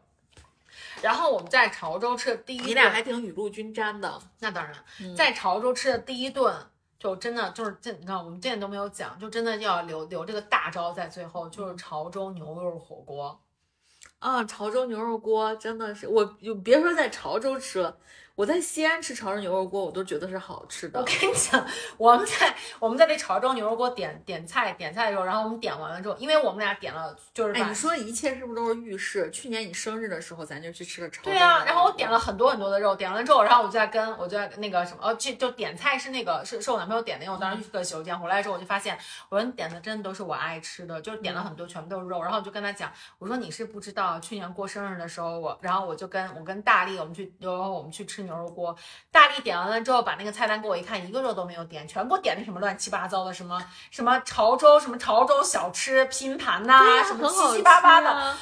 [SPEAKER 2] 然后我们在潮州吃的第一顿，
[SPEAKER 1] 你俩还挺雨露均沾的，
[SPEAKER 2] 那当然，
[SPEAKER 1] 嗯
[SPEAKER 2] 在潮州吃的第一顿，就真的就是这，你看我们这点都没有讲，就真的要留留这个大招在最后，就是潮州牛肉火锅。
[SPEAKER 1] 啊，潮州牛肉锅真的是我，就别说在潮州吃了，我在西安吃潮州牛肉锅，我都觉得是好吃的
[SPEAKER 2] 我。跟你讲，我们在我们在那潮州牛肉锅点点菜点菜的时候，然后我们点完了之后，因为我们俩点了就是
[SPEAKER 1] 哎，你说一切是不是都是预示？去年你生日的时候，咱就去吃个潮州
[SPEAKER 2] 对啊，然后我点了很多很多的肉，点完了之后，然后我就在跟我就在那个什么，哦，就就点菜是那个是是我男朋友点的，因为我当时去个洗手间回来之后，我就发现我说你点的真的都是我爱吃的，就是点了很多全部都是肉，然后我就跟他讲，我说你是不知道，去年过生日的时候我，然后我就跟我跟大力我们去，然后我们去吃牛肉锅，大力点完了之后把那个菜单给我一看，一个肉都没有点，全给我点的什么乱七八糟的什么什么潮州什么潮州小吃拼盘呐、什么七七八八的。
[SPEAKER 1] 啊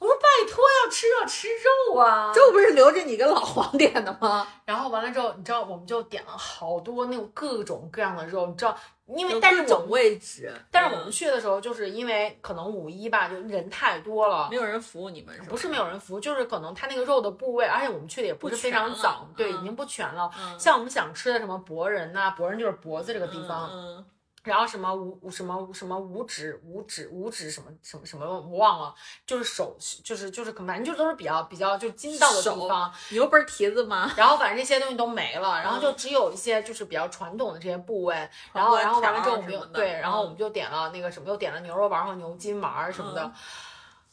[SPEAKER 2] 我说拜托，要吃要吃肉啊！
[SPEAKER 1] 肉不是留着你跟老黄点的吗？
[SPEAKER 2] 然后完了之后，你知道我们就点了好多那种各种各样的肉，你知道，因为但是我们
[SPEAKER 1] 各种位置，
[SPEAKER 2] 但是我们
[SPEAKER 1] 嗯
[SPEAKER 2] 去的时候，就是因为可能五一吧，就人太多了
[SPEAKER 1] 没。有人服务你们，是吧
[SPEAKER 2] 不是没有人服务，就是可能他那个肉的部位，而且我们去的也不是非常早，对，
[SPEAKER 1] 嗯
[SPEAKER 2] 已经不全了。
[SPEAKER 1] 嗯
[SPEAKER 2] 像我们想吃的什么博人呐、博人就是脖子这个地方，
[SPEAKER 1] 嗯
[SPEAKER 2] 然后什么五什么什么五指五指五指什么什么什么我忘了，就是手就是就是反正就都是比较比较就筋道的地方，
[SPEAKER 1] 牛背蹄子吗？
[SPEAKER 2] 然后反正这些东西都没了，然后
[SPEAKER 1] 嗯
[SPEAKER 2] 就只有一些就是比较传统的这些部位，然后然后完了之后我们
[SPEAKER 1] 条儿什么的
[SPEAKER 2] 就对，然后
[SPEAKER 1] 嗯
[SPEAKER 2] 我们就点了那个什么，又点了牛肉丸和牛筋丸什么的。
[SPEAKER 1] 嗯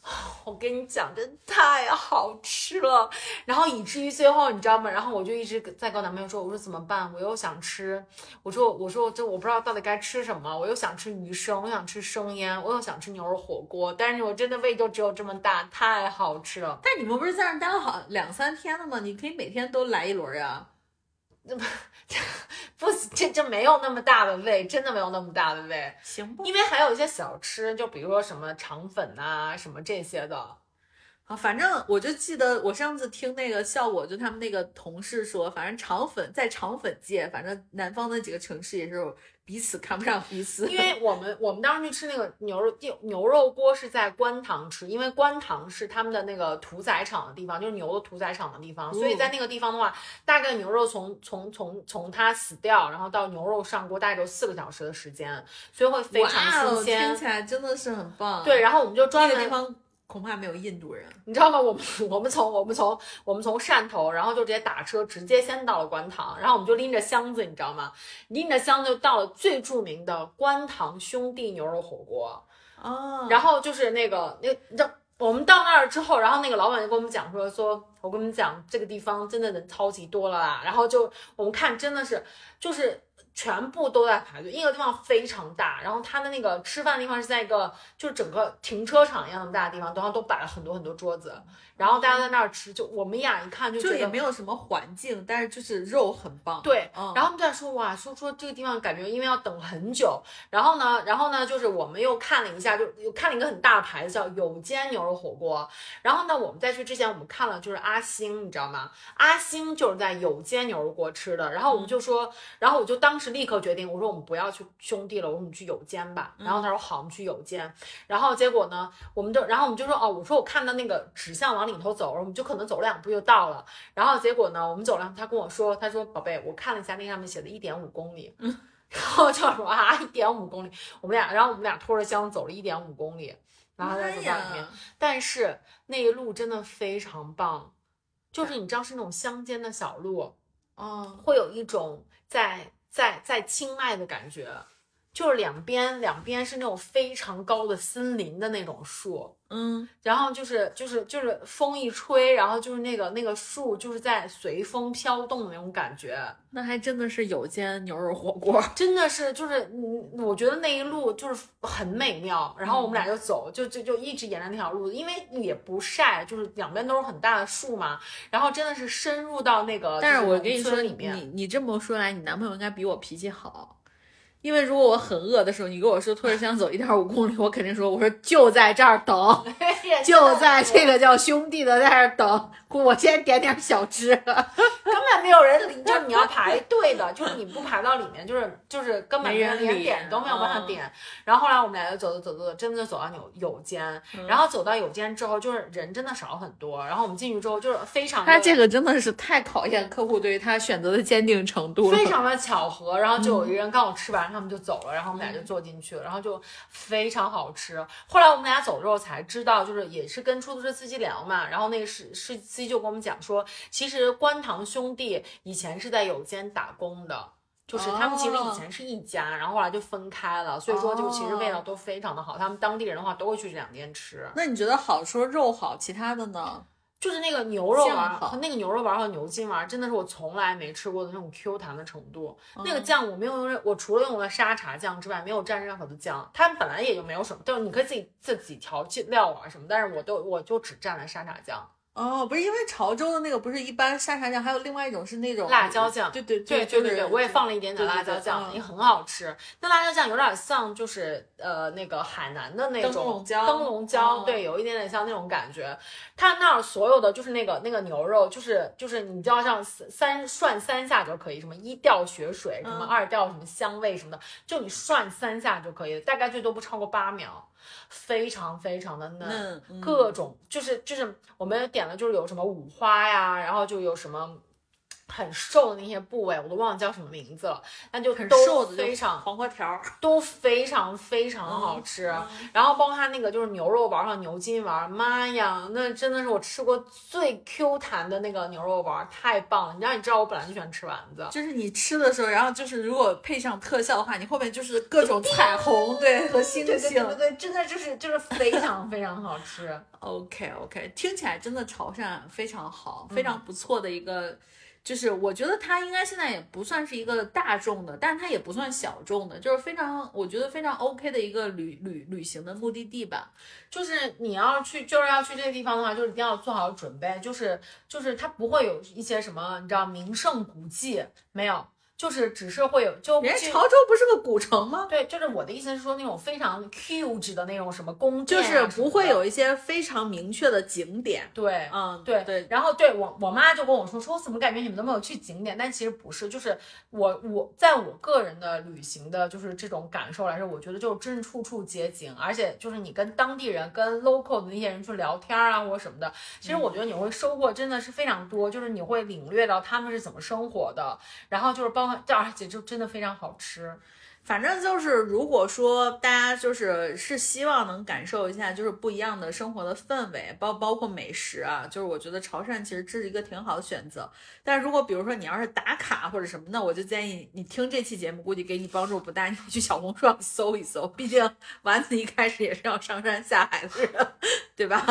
[SPEAKER 2] 我跟你讲，真太好吃了，然后以至于最后你知道吗？然后我就一直在跟我男朋友说，我说怎么办？我又想吃，我说我说这我不知道到底该吃什么，我又想吃鱼生，我想吃生腌，我又想吃牛肉火锅，但是我真的胃就只有这么大，太好吃了。
[SPEAKER 1] 但你们不是在那待了好两三天了吗？你可以每天都来一轮呀。
[SPEAKER 2] 不，这这没有那么大的胃，真的没有那么大的胃。
[SPEAKER 1] 行不。
[SPEAKER 2] 因为还有一些小吃，就比如说什么肠粉呐、什么这些的。
[SPEAKER 1] 啊，反正我就记得我上次听那个效果，就他们那个同事说，反正肠粉在肠粉界，反正南方那几个城市也是有彼此看不上彼此。
[SPEAKER 2] 因为我们我们当时去吃那个牛肉牛牛肉锅是在观塘吃，因为观塘是他们的那个屠宰场的地方，就是牛的屠宰场的地方，所以在那个地方的话，大概牛肉从从从从它死掉，然后到牛肉上锅，大概只有四个小时的时间，所以会非常新鲜
[SPEAKER 1] 听。起来真的是很棒。
[SPEAKER 2] 对，，然后我们就专门
[SPEAKER 1] 那个地方恐怕没有印度人。
[SPEAKER 2] 你知道吗？我们 我们从我们从我们从汕头，然后就直接打车，直接先到了观塘，然后我们就拎着箱子，你知道吗？拎着箱子就到了最著名的观塘兄弟牛肉火锅，
[SPEAKER 1] 哦，
[SPEAKER 2] 然后就是那个那你知道。我们到那儿之后，然后那个老板就跟我们讲说说，我跟你们讲，这个地方真的人超级多了啦。然后就我们看真的是就是全部都在排队，那个地方非常大，然后它的那个吃饭的地方是在一个就是整个停车场一样那么大的地方，然后都摆了很多很多桌子，然后大家在那儿吃，就我们俩一看就
[SPEAKER 1] 就也
[SPEAKER 2] 觉得
[SPEAKER 1] 没有什么环境，但是就是肉很棒。
[SPEAKER 2] 对，
[SPEAKER 1] 嗯
[SPEAKER 2] 然后我们在说哇，说说这个地方感觉因为要等很久，然后呢，然后呢，就是我们又看了一下，就又看了一个很大的牌子叫有间牛肉火锅，然后呢，我们在去之前我们看了就是阿星，你知道吗？阿星就是在有间牛肉锅吃的，然后我们就说，然后我就当时立刻决定，我说我们不要去兄弟了，我说我们去有间吧，然后他说好，我们去有间，然后结果呢，我们就，然后我们就说哦，我说我看到那个指向往里头走，我们就可能走两步就到了。然后结果呢，我们走了，他跟我说，他说宝贝，我看了一下那上面写的一点五公里，然后就说啊一点五公里，我们俩，然后我们俩拖着箱子走了一点五公里，然后再走到里面但是那一路真的非常棒，就是你知道是那种乡间的小路，
[SPEAKER 1] 嗯，
[SPEAKER 2] 会有一种在在在清迈的感觉，就是两边两边是那种非常高的森林的那种树，
[SPEAKER 1] 嗯，
[SPEAKER 2] 然后就是就是就是风一吹，然后就是那个那个树就是在随风飘动的那种感觉，
[SPEAKER 1] 那还真的是有间牛肉火锅。
[SPEAKER 2] 真的是就是嗯，我觉得那一路就是很美妙。然后我们俩就走，就就就一直沿着那条路，因为也不晒，就是两边都是很大的树嘛。然后真的是深入到那个，
[SPEAKER 1] 但是我跟你说，你
[SPEAKER 2] 农村里面，
[SPEAKER 1] 你你这么说来，你男朋友应该比我脾气好。因为如果我很饿的时候，你跟我说拖着箱走一点五公里，我肯定说，我说就在这儿等，就在这个叫兄弟的在这儿等，我先点点小吃。
[SPEAKER 2] 根本没有人理，就是你要排队的，就是你不排到里面，就是就是根本
[SPEAKER 1] 人
[SPEAKER 2] 连点都没有办法
[SPEAKER 1] 嗯
[SPEAKER 2] 点。然后后来我们俩就走走走走走，真的就走到有有间，
[SPEAKER 1] 嗯
[SPEAKER 2] 然后走到有间之后，就是人真的少很多。然后我们进去之后，就是非常
[SPEAKER 1] 他这个真的是太考验客户对于他选择的坚定程度了。
[SPEAKER 2] 非常的巧合，然后就有一个
[SPEAKER 1] 嗯
[SPEAKER 2] 人刚好吃完，他们就走了，然后我们俩就坐进去了，然后就非常好吃。后来我们俩走之后才知道，就是也是跟出租车司机聊嘛，然后那个是是司机就跟我们讲说，其实观塘兄弟以前是在有间打工的。就是他们其实以前是一家，然后后来就分开了，所以说就其实味道都非常的好。他们当地人的话都会去这两店吃，
[SPEAKER 1] 那你觉得好除了肉好，其他的呢？
[SPEAKER 2] 就是那个牛肉丸和那个牛肉丸和牛筋丸，真的是我从来没吃过的那种 Q 弹的程度。那
[SPEAKER 1] 嗯
[SPEAKER 2] 个酱我没有用，我除了用了沙茶酱之外，没有蘸任何的酱。它本来也就没有什么，就是你可以自己自己调料啊什么，但是我都我就只蘸了沙茶酱。
[SPEAKER 1] 哦，不是因为潮州的那个不是一般沙茶酱，还有另外一种是那种
[SPEAKER 2] 辣椒酱
[SPEAKER 1] 对对
[SPEAKER 2] 对对对对，我也放了一点点辣椒酱，也很好吃。那辣椒酱有点像就是呃那个海南的那种
[SPEAKER 1] 灯笼椒
[SPEAKER 2] 灯笼椒，
[SPEAKER 1] 哦
[SPEAKER 2] 对，有一点点像那种感觉。它那儿所有的就是那个那个牛肉，就是就是你就要这样三三涮三下就可以，什么一调血水，什么
[SPEAKER 1] 嗯
[SPEAKER 2] 二调什么香味什么的，就你涮三下就可以，大概最多不超过八秒，非常非常的嫩。
[SPEAKER 1] 嗯
[SPEAKER 2] 各种就是就是我们点的就是有什么五花呀，然后就有什么很瘦的那些部位，我都忘了叫什么名字了，那就
[SPEAKER 1] 很
[SPEAKER 2] 都
[SPEAKER 1] 瘦的就
[SPEAKER 2] 非常
[SPEAKER 1] 黄瓜条儿，
[SPEAKER 2] 都非常非常好吃。然后包括它那个就是牛肉丸儿和牛筋丸儿，妈呀，那真的是我吃过最 Q 弹的那个牛肉丸儿，太棒了！你知道你知道我本来就喜欢吃丸子。
[SPEAKER 1] 就是你吃的时候，然后就是如果配上特效的话，你后面就是各种彩虹，对和星星
[SPEAKER 2] 对。对对，真的就是就是非常非常好吃。
[SPEAKER 1] OK OK，听起来真的潮汕非常好，
[SPEAKER 2] 嗯
[SPEAKER 1] 非常不错的一个。就是我觉得它应该现在也不算是一个大众的，但是它也不算小众的，就是非常我觉得非常 OK 的一个旅旅旅行的目的地吧。
[SPEAKER 2] 就是你要去，就是要去这个地方的话，就是一定要做好准备。就是就是它不会有一些什么，你知道名胜古迹没有，就是只是会有就就
[SPEAKER 1] 人家潮州不是个古城吗？
[SPEAKER 2] 对，就是我的意思是说那种非常 huge 的那种什么宫殿啊、
[SPEAKER 1] 就是不会有一些非常明确的景点。
[SPEAKER 2] 对。
[SPEAKER 1] 嗯，
[SPEAKER 2] 对
[SPEAKER 1] 对，
[SPEAKER 2] 然后对我我妈就跟我说说，我怎么感觉你们都没有去景点？但其实不是，就是我我在我个人的旅行的，就是这种感受来说，我觉得就是真是处处皆景，而且就是你跟当地人、跟 local 的那些人去聊天啊或什么的，其实我觉得你会收获真的是非常多，就是你会领略到他们是怎么生活的，然后就是包括，而且就真的非常好吃。
[SPEAKER 1] 反正就是，如果说大家就是是希望能感受一下就是不一样的生活的氛围，包包括美食啊，就是我觉得潮汕其实这是一个挺好的选择。但如果比如说你要是打卡或者什么，那我就建议你听这期节目，估计给你帮助不大，你去小红书上搜一搜，毕竟丸子一开始也是要上山下海的人，对吧？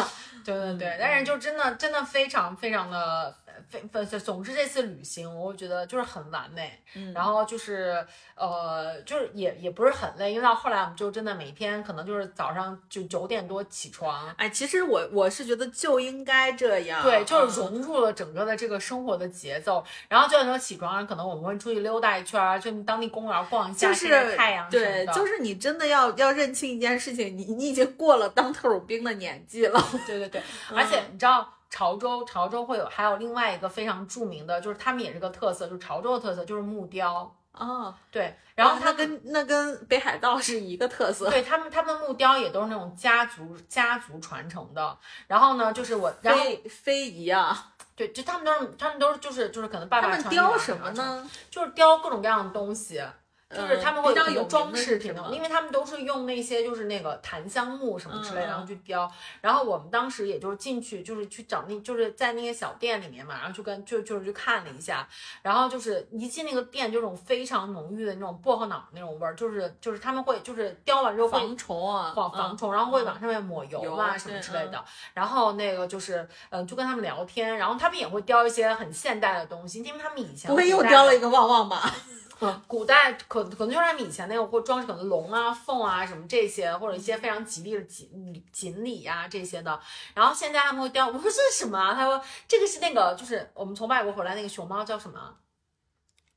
[SPEAKER 2] 对对对，但是就真的真的非常非常的非非，总之这次旅行我觉得就是很完美，
[SPEAKER 1] 嗯
[SPEAKER 2] 然后就是呃就是也也不是很累，因为到后来我们就真的每天可能就是早上就九点多起床。
[SPEAKER 1] 哎，其实我我是觉得就应该这样，
[SPEAKER 2] 对，就是
[SPEAKER 1] 嗯
[SPEAKER 2] 融入了整个的这个生活的节奏，然后九点多起床，可能我们会出去溜达一圈儿，去当地公园逛一下，
[SPEAKER 1] 就是
[SPEAKER 2] 太阳
[SPEAKER 1] 对，就是你真的要要认清一件事情，你你已经过了当特种兵的年纪了。
[SPEAKER 2] 对 对对，而且你知道潮州，潮州会有还有另外一个非常著名的，就是他们也是个特色，就是潮州的特色就是木雕。
[SPEAKER 1] 哦，
[SPEAKER 2] 对，然后
[SPEAKER 1] 它
[SPEAKER 2] 它跟
[SPEAKER 1] 跟那跟北海道是一个特色。
[SPEAKER 2] 对他们他们的木雕也都是那种家族家族传承的。然后呢，就是我，然后
[SPEAKER 1] 非非遗啊，
[SPEAKER 2] 对，就他们都是他们都是就是就是可能爸爸他们
[SPEAKER 1] 雕什么呢？
[SPEAKER 2] 就是雕各种各样的东西。就是
[SPEAKER 1] 嗯
[SPEAKER 2] 他们会
[SPEAKER 1] 比较有
[SPEAKER 2] 装饰品的，因为他们都是用那些就是那个檀香木什么之类然后去雕。然后我们当时也就是进去，就是去找那，就是在那些小店里面嘛，然后就跟就就是去看了一下，然后就是一进那个店，就那种非常浓郁的那种薄荷脑那种味儿，就是就是他们会就是雕完之后会
[SPEAKER 1] 防虫啊，
[SPEAKER 2] 防防虫，然后会往上面抹油
[SPEAKER 1] 油
[SPEAKER 2] 啊什么之类的。然后那个就是，嗯、就跟他们聊天，然后他们也会雕一些很现代的东西，因为他们以前
[SPEAKER 1] 不会又雕了一个旺旺吧？
[SPEAKER 2] 古代可可能就是他们以前那种会装饰可能龙啊、凤啊什么这些，或者一些非常吉利的锦锦鲤呀这些的。然后现在他们会雕，我说这是什么啊？他说这个是那个，就是我们从外国回来那个熊猫叫什么？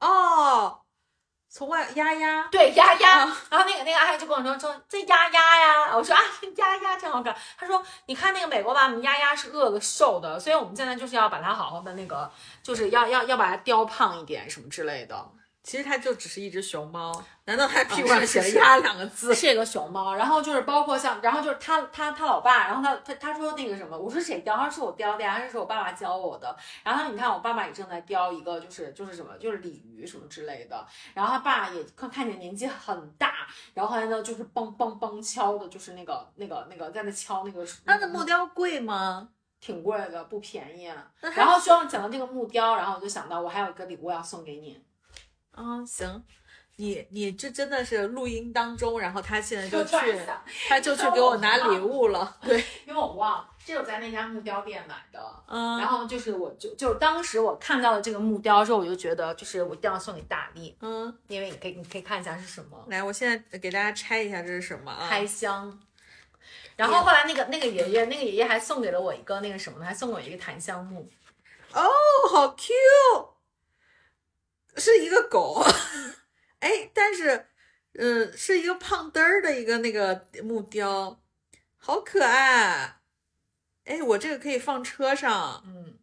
[SPEAKER 1] 哦，从外丫丫，
[SPEAKER 2] 对，丫丫。
[SPEAKER 1] 啊
[SPEAKER 2] 然后那个那个阿姨就跟我说说这丫丫呀，我说啊丫丫真好看。他说你看那个美国版本丫丫是饿的瘦的，所以我们现在就是要把它好好的那个，就是要要要把它雕胖一点什么之类的。
[SPEAKER 1] 其实它就只是一只熊猫，难道它屁股
[SPEAKER 2] 啊
[SPEAKER 1] 上写了“
[SPEAKER 2] 是是
[SPEAKER 1] 鸭”两个字？
[SPEAKER 2] 是一个熊猫，然后就是包括像，然后就是他他他老爸，然后他他他说那个什么，我说谁雕？他说是我雕的呀，他说是我爸爸教我的。然后你看我爸爸也正在雕一个，就是就是什么，就是鲤鱼什么之类的。然后他爸也看看见年纪很大，然后后来呢就是梆梆梆敲的，就是那个那个那个在那敲那个。
[SPEAKER 1] 他的木雕贵吗？
[SPEAKER 2] 挺贵的，不便宜。然后说讲到这个木雕，然后我就想到我还有一个礼物要送给你。
[SPEAKER 1] 啊，行，你你这真的是录音当中，然后他现在就去他就去给我拿礼物 了。对，
[SPEAKER 2] 因为我忘了，这是我在那家木雕店买的。
[SPEAKER 1] 嗯，
[SPEAKER 2] 然后就是我就就当时我看到了这个木雕之后，我就觉得就是我一定要送给大力，
[SPEAKER 1] 嗯，
[SPEAKER 2] 因为你可以你可以看一下是什么
[SPEAKER 1] 来，我现在给大家拆一下这是什么啊？
[SPEAKER 2] 开箱。然后后来那个那个爷爷，那个爷爷还送给了我一个那个什么呢？还送给我一个檀香木。
[SPEAKER 1] 哦，好 Q，是一个狗，哎，但是，嗯，是一个胖墩儿的一个那个木雕，好可爱。哎，我这个可以放车上。
[SPEAKER 2] 嗯。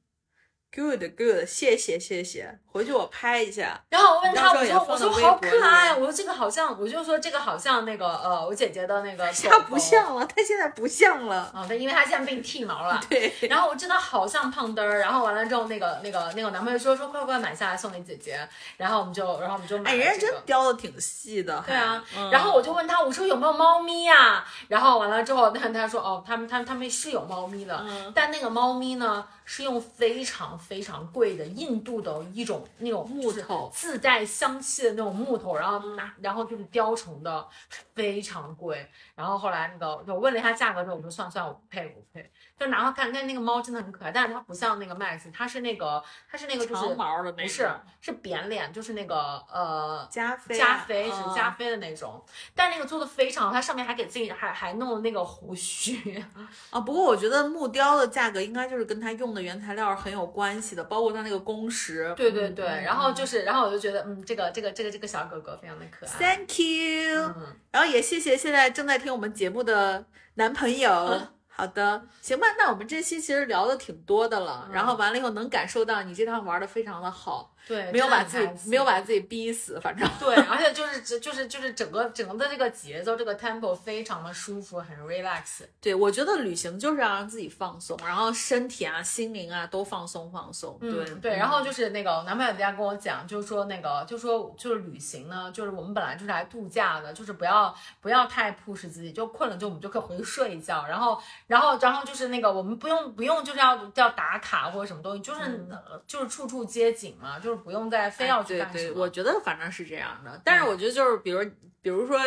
[SPEAKER 1] Good, good，谢谢谢谢，回去我拍一下。
[SPEAKER 2] 然后我问他，我说我说好可爱，我说这个好像，我就说这个好像那个呃，我姐姐的那个。
[SPEAKER 1] 它不像了，它现在不像了
[SPEAKER 2] 啊，对，因为它现在被你剃毛了。
[SPEAKER 1] 对。
[SPEAKER 2] 然后我真的好像胖墩儿，然后完了之后，那个那个那个男朋友说说快快买下来送给姐姐，然后我们就然后我们就买。哎，
[SPEAKER 1] 人家真雕的挺细的。
[SPEAKER 2] 对啊。然后我就问他，我说有没有猫咪呀？然后完了之后，他他说哦，他们他们他们是有猫咪的，但那个猫咪呢？是用非常非常贵的印度的一种那种
[SPEAKER 1] 木头，
[SPEAKER 2] 自带香气的那种木头，然后拿然后就是雕成的，非常贵。然后后来那个我问了一下价格之后，我说算算我不配，我不配。就拿它看，看那个猫真的很可爱，但是它不像那个 Max，它是那个它是那个就是
[SPEAKER 1] 长毛的那，
[SPEAKER 2] 不是是扁脸，就是那个呃
[SPEAKER 1] 加菲
[SPEAKER 2] 加菲是加菲的那种，但那个做的非常好，它上面还给自己还还弄了那个胡须
[SPEAKER 1] 啊。不过我觉得木雕的价格应该就是跟它用的原材料很有关系的，包括它那个工时。
[SPEAKER 2] 对对对，然后就是然后我就觉得嗯，这个这个这个这个小狗狗非常的可爱。
[SPEAKER 1] Thank you，然后也谢谢现在正在听我们节目的男朋友。好的，行吧，那我们这期其实聊的挺多的了，然后完了以后能感受到你这趟玩的非常的好。
[SPEAKER 2] 对，
[SPEAKER 1] 没有把自己没有把自己逼死，反正
[SPEAKER 2] 对，而且就是就是就是整个整个的这个节奏，这个 tempo 非常的舒服，很 relax。
[SPEAKER 1] 对，我觉得旅行就是要让自己放松，然后身体啊、心灵啊都放松放松。对
[SPEAKER 2] 对，然后就是那个男朋友在家跟我讲，就是说那个就说就是旅行呢，就是我们本来就是来度假的，就是不要不要太 push 自己，就困了就我们就可以回去睡一觉，然后然后然后就是那个我们不用不用就是要要打卡或者什么东西，就是就是处处街景嘛，就是。不用再非要去
[SPEAKER 1] 干什么？我觉得反正是这样的，但是我觉得就是比如，比如说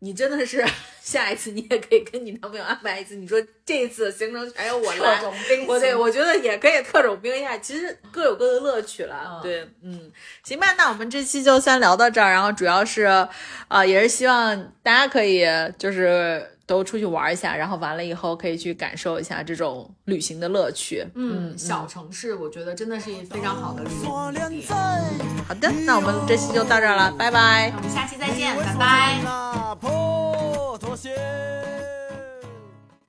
[SPEAKER 1] 你真的是 下一次你也可以跟你男朋友安排一次，你说这一次行程还有我来，我对我觉得也可以特种兵一下，其实各有各的乐趣了。对，嗯，行吧，那我们这期就先聊到这儿，然后主要是啊，也是希望大家可以就是。都出去玩一下，然后完了以后可以去感受一下这种旅行的乐趣。
[SPEAKER 2] 嗯，小城市我觉得真的是非常好的旅游地点。
[SPEAKER 1] 好的，那我们这期就到这儿了，拜拜。
[SPEAKER 2] 我们下期再见，拜拜。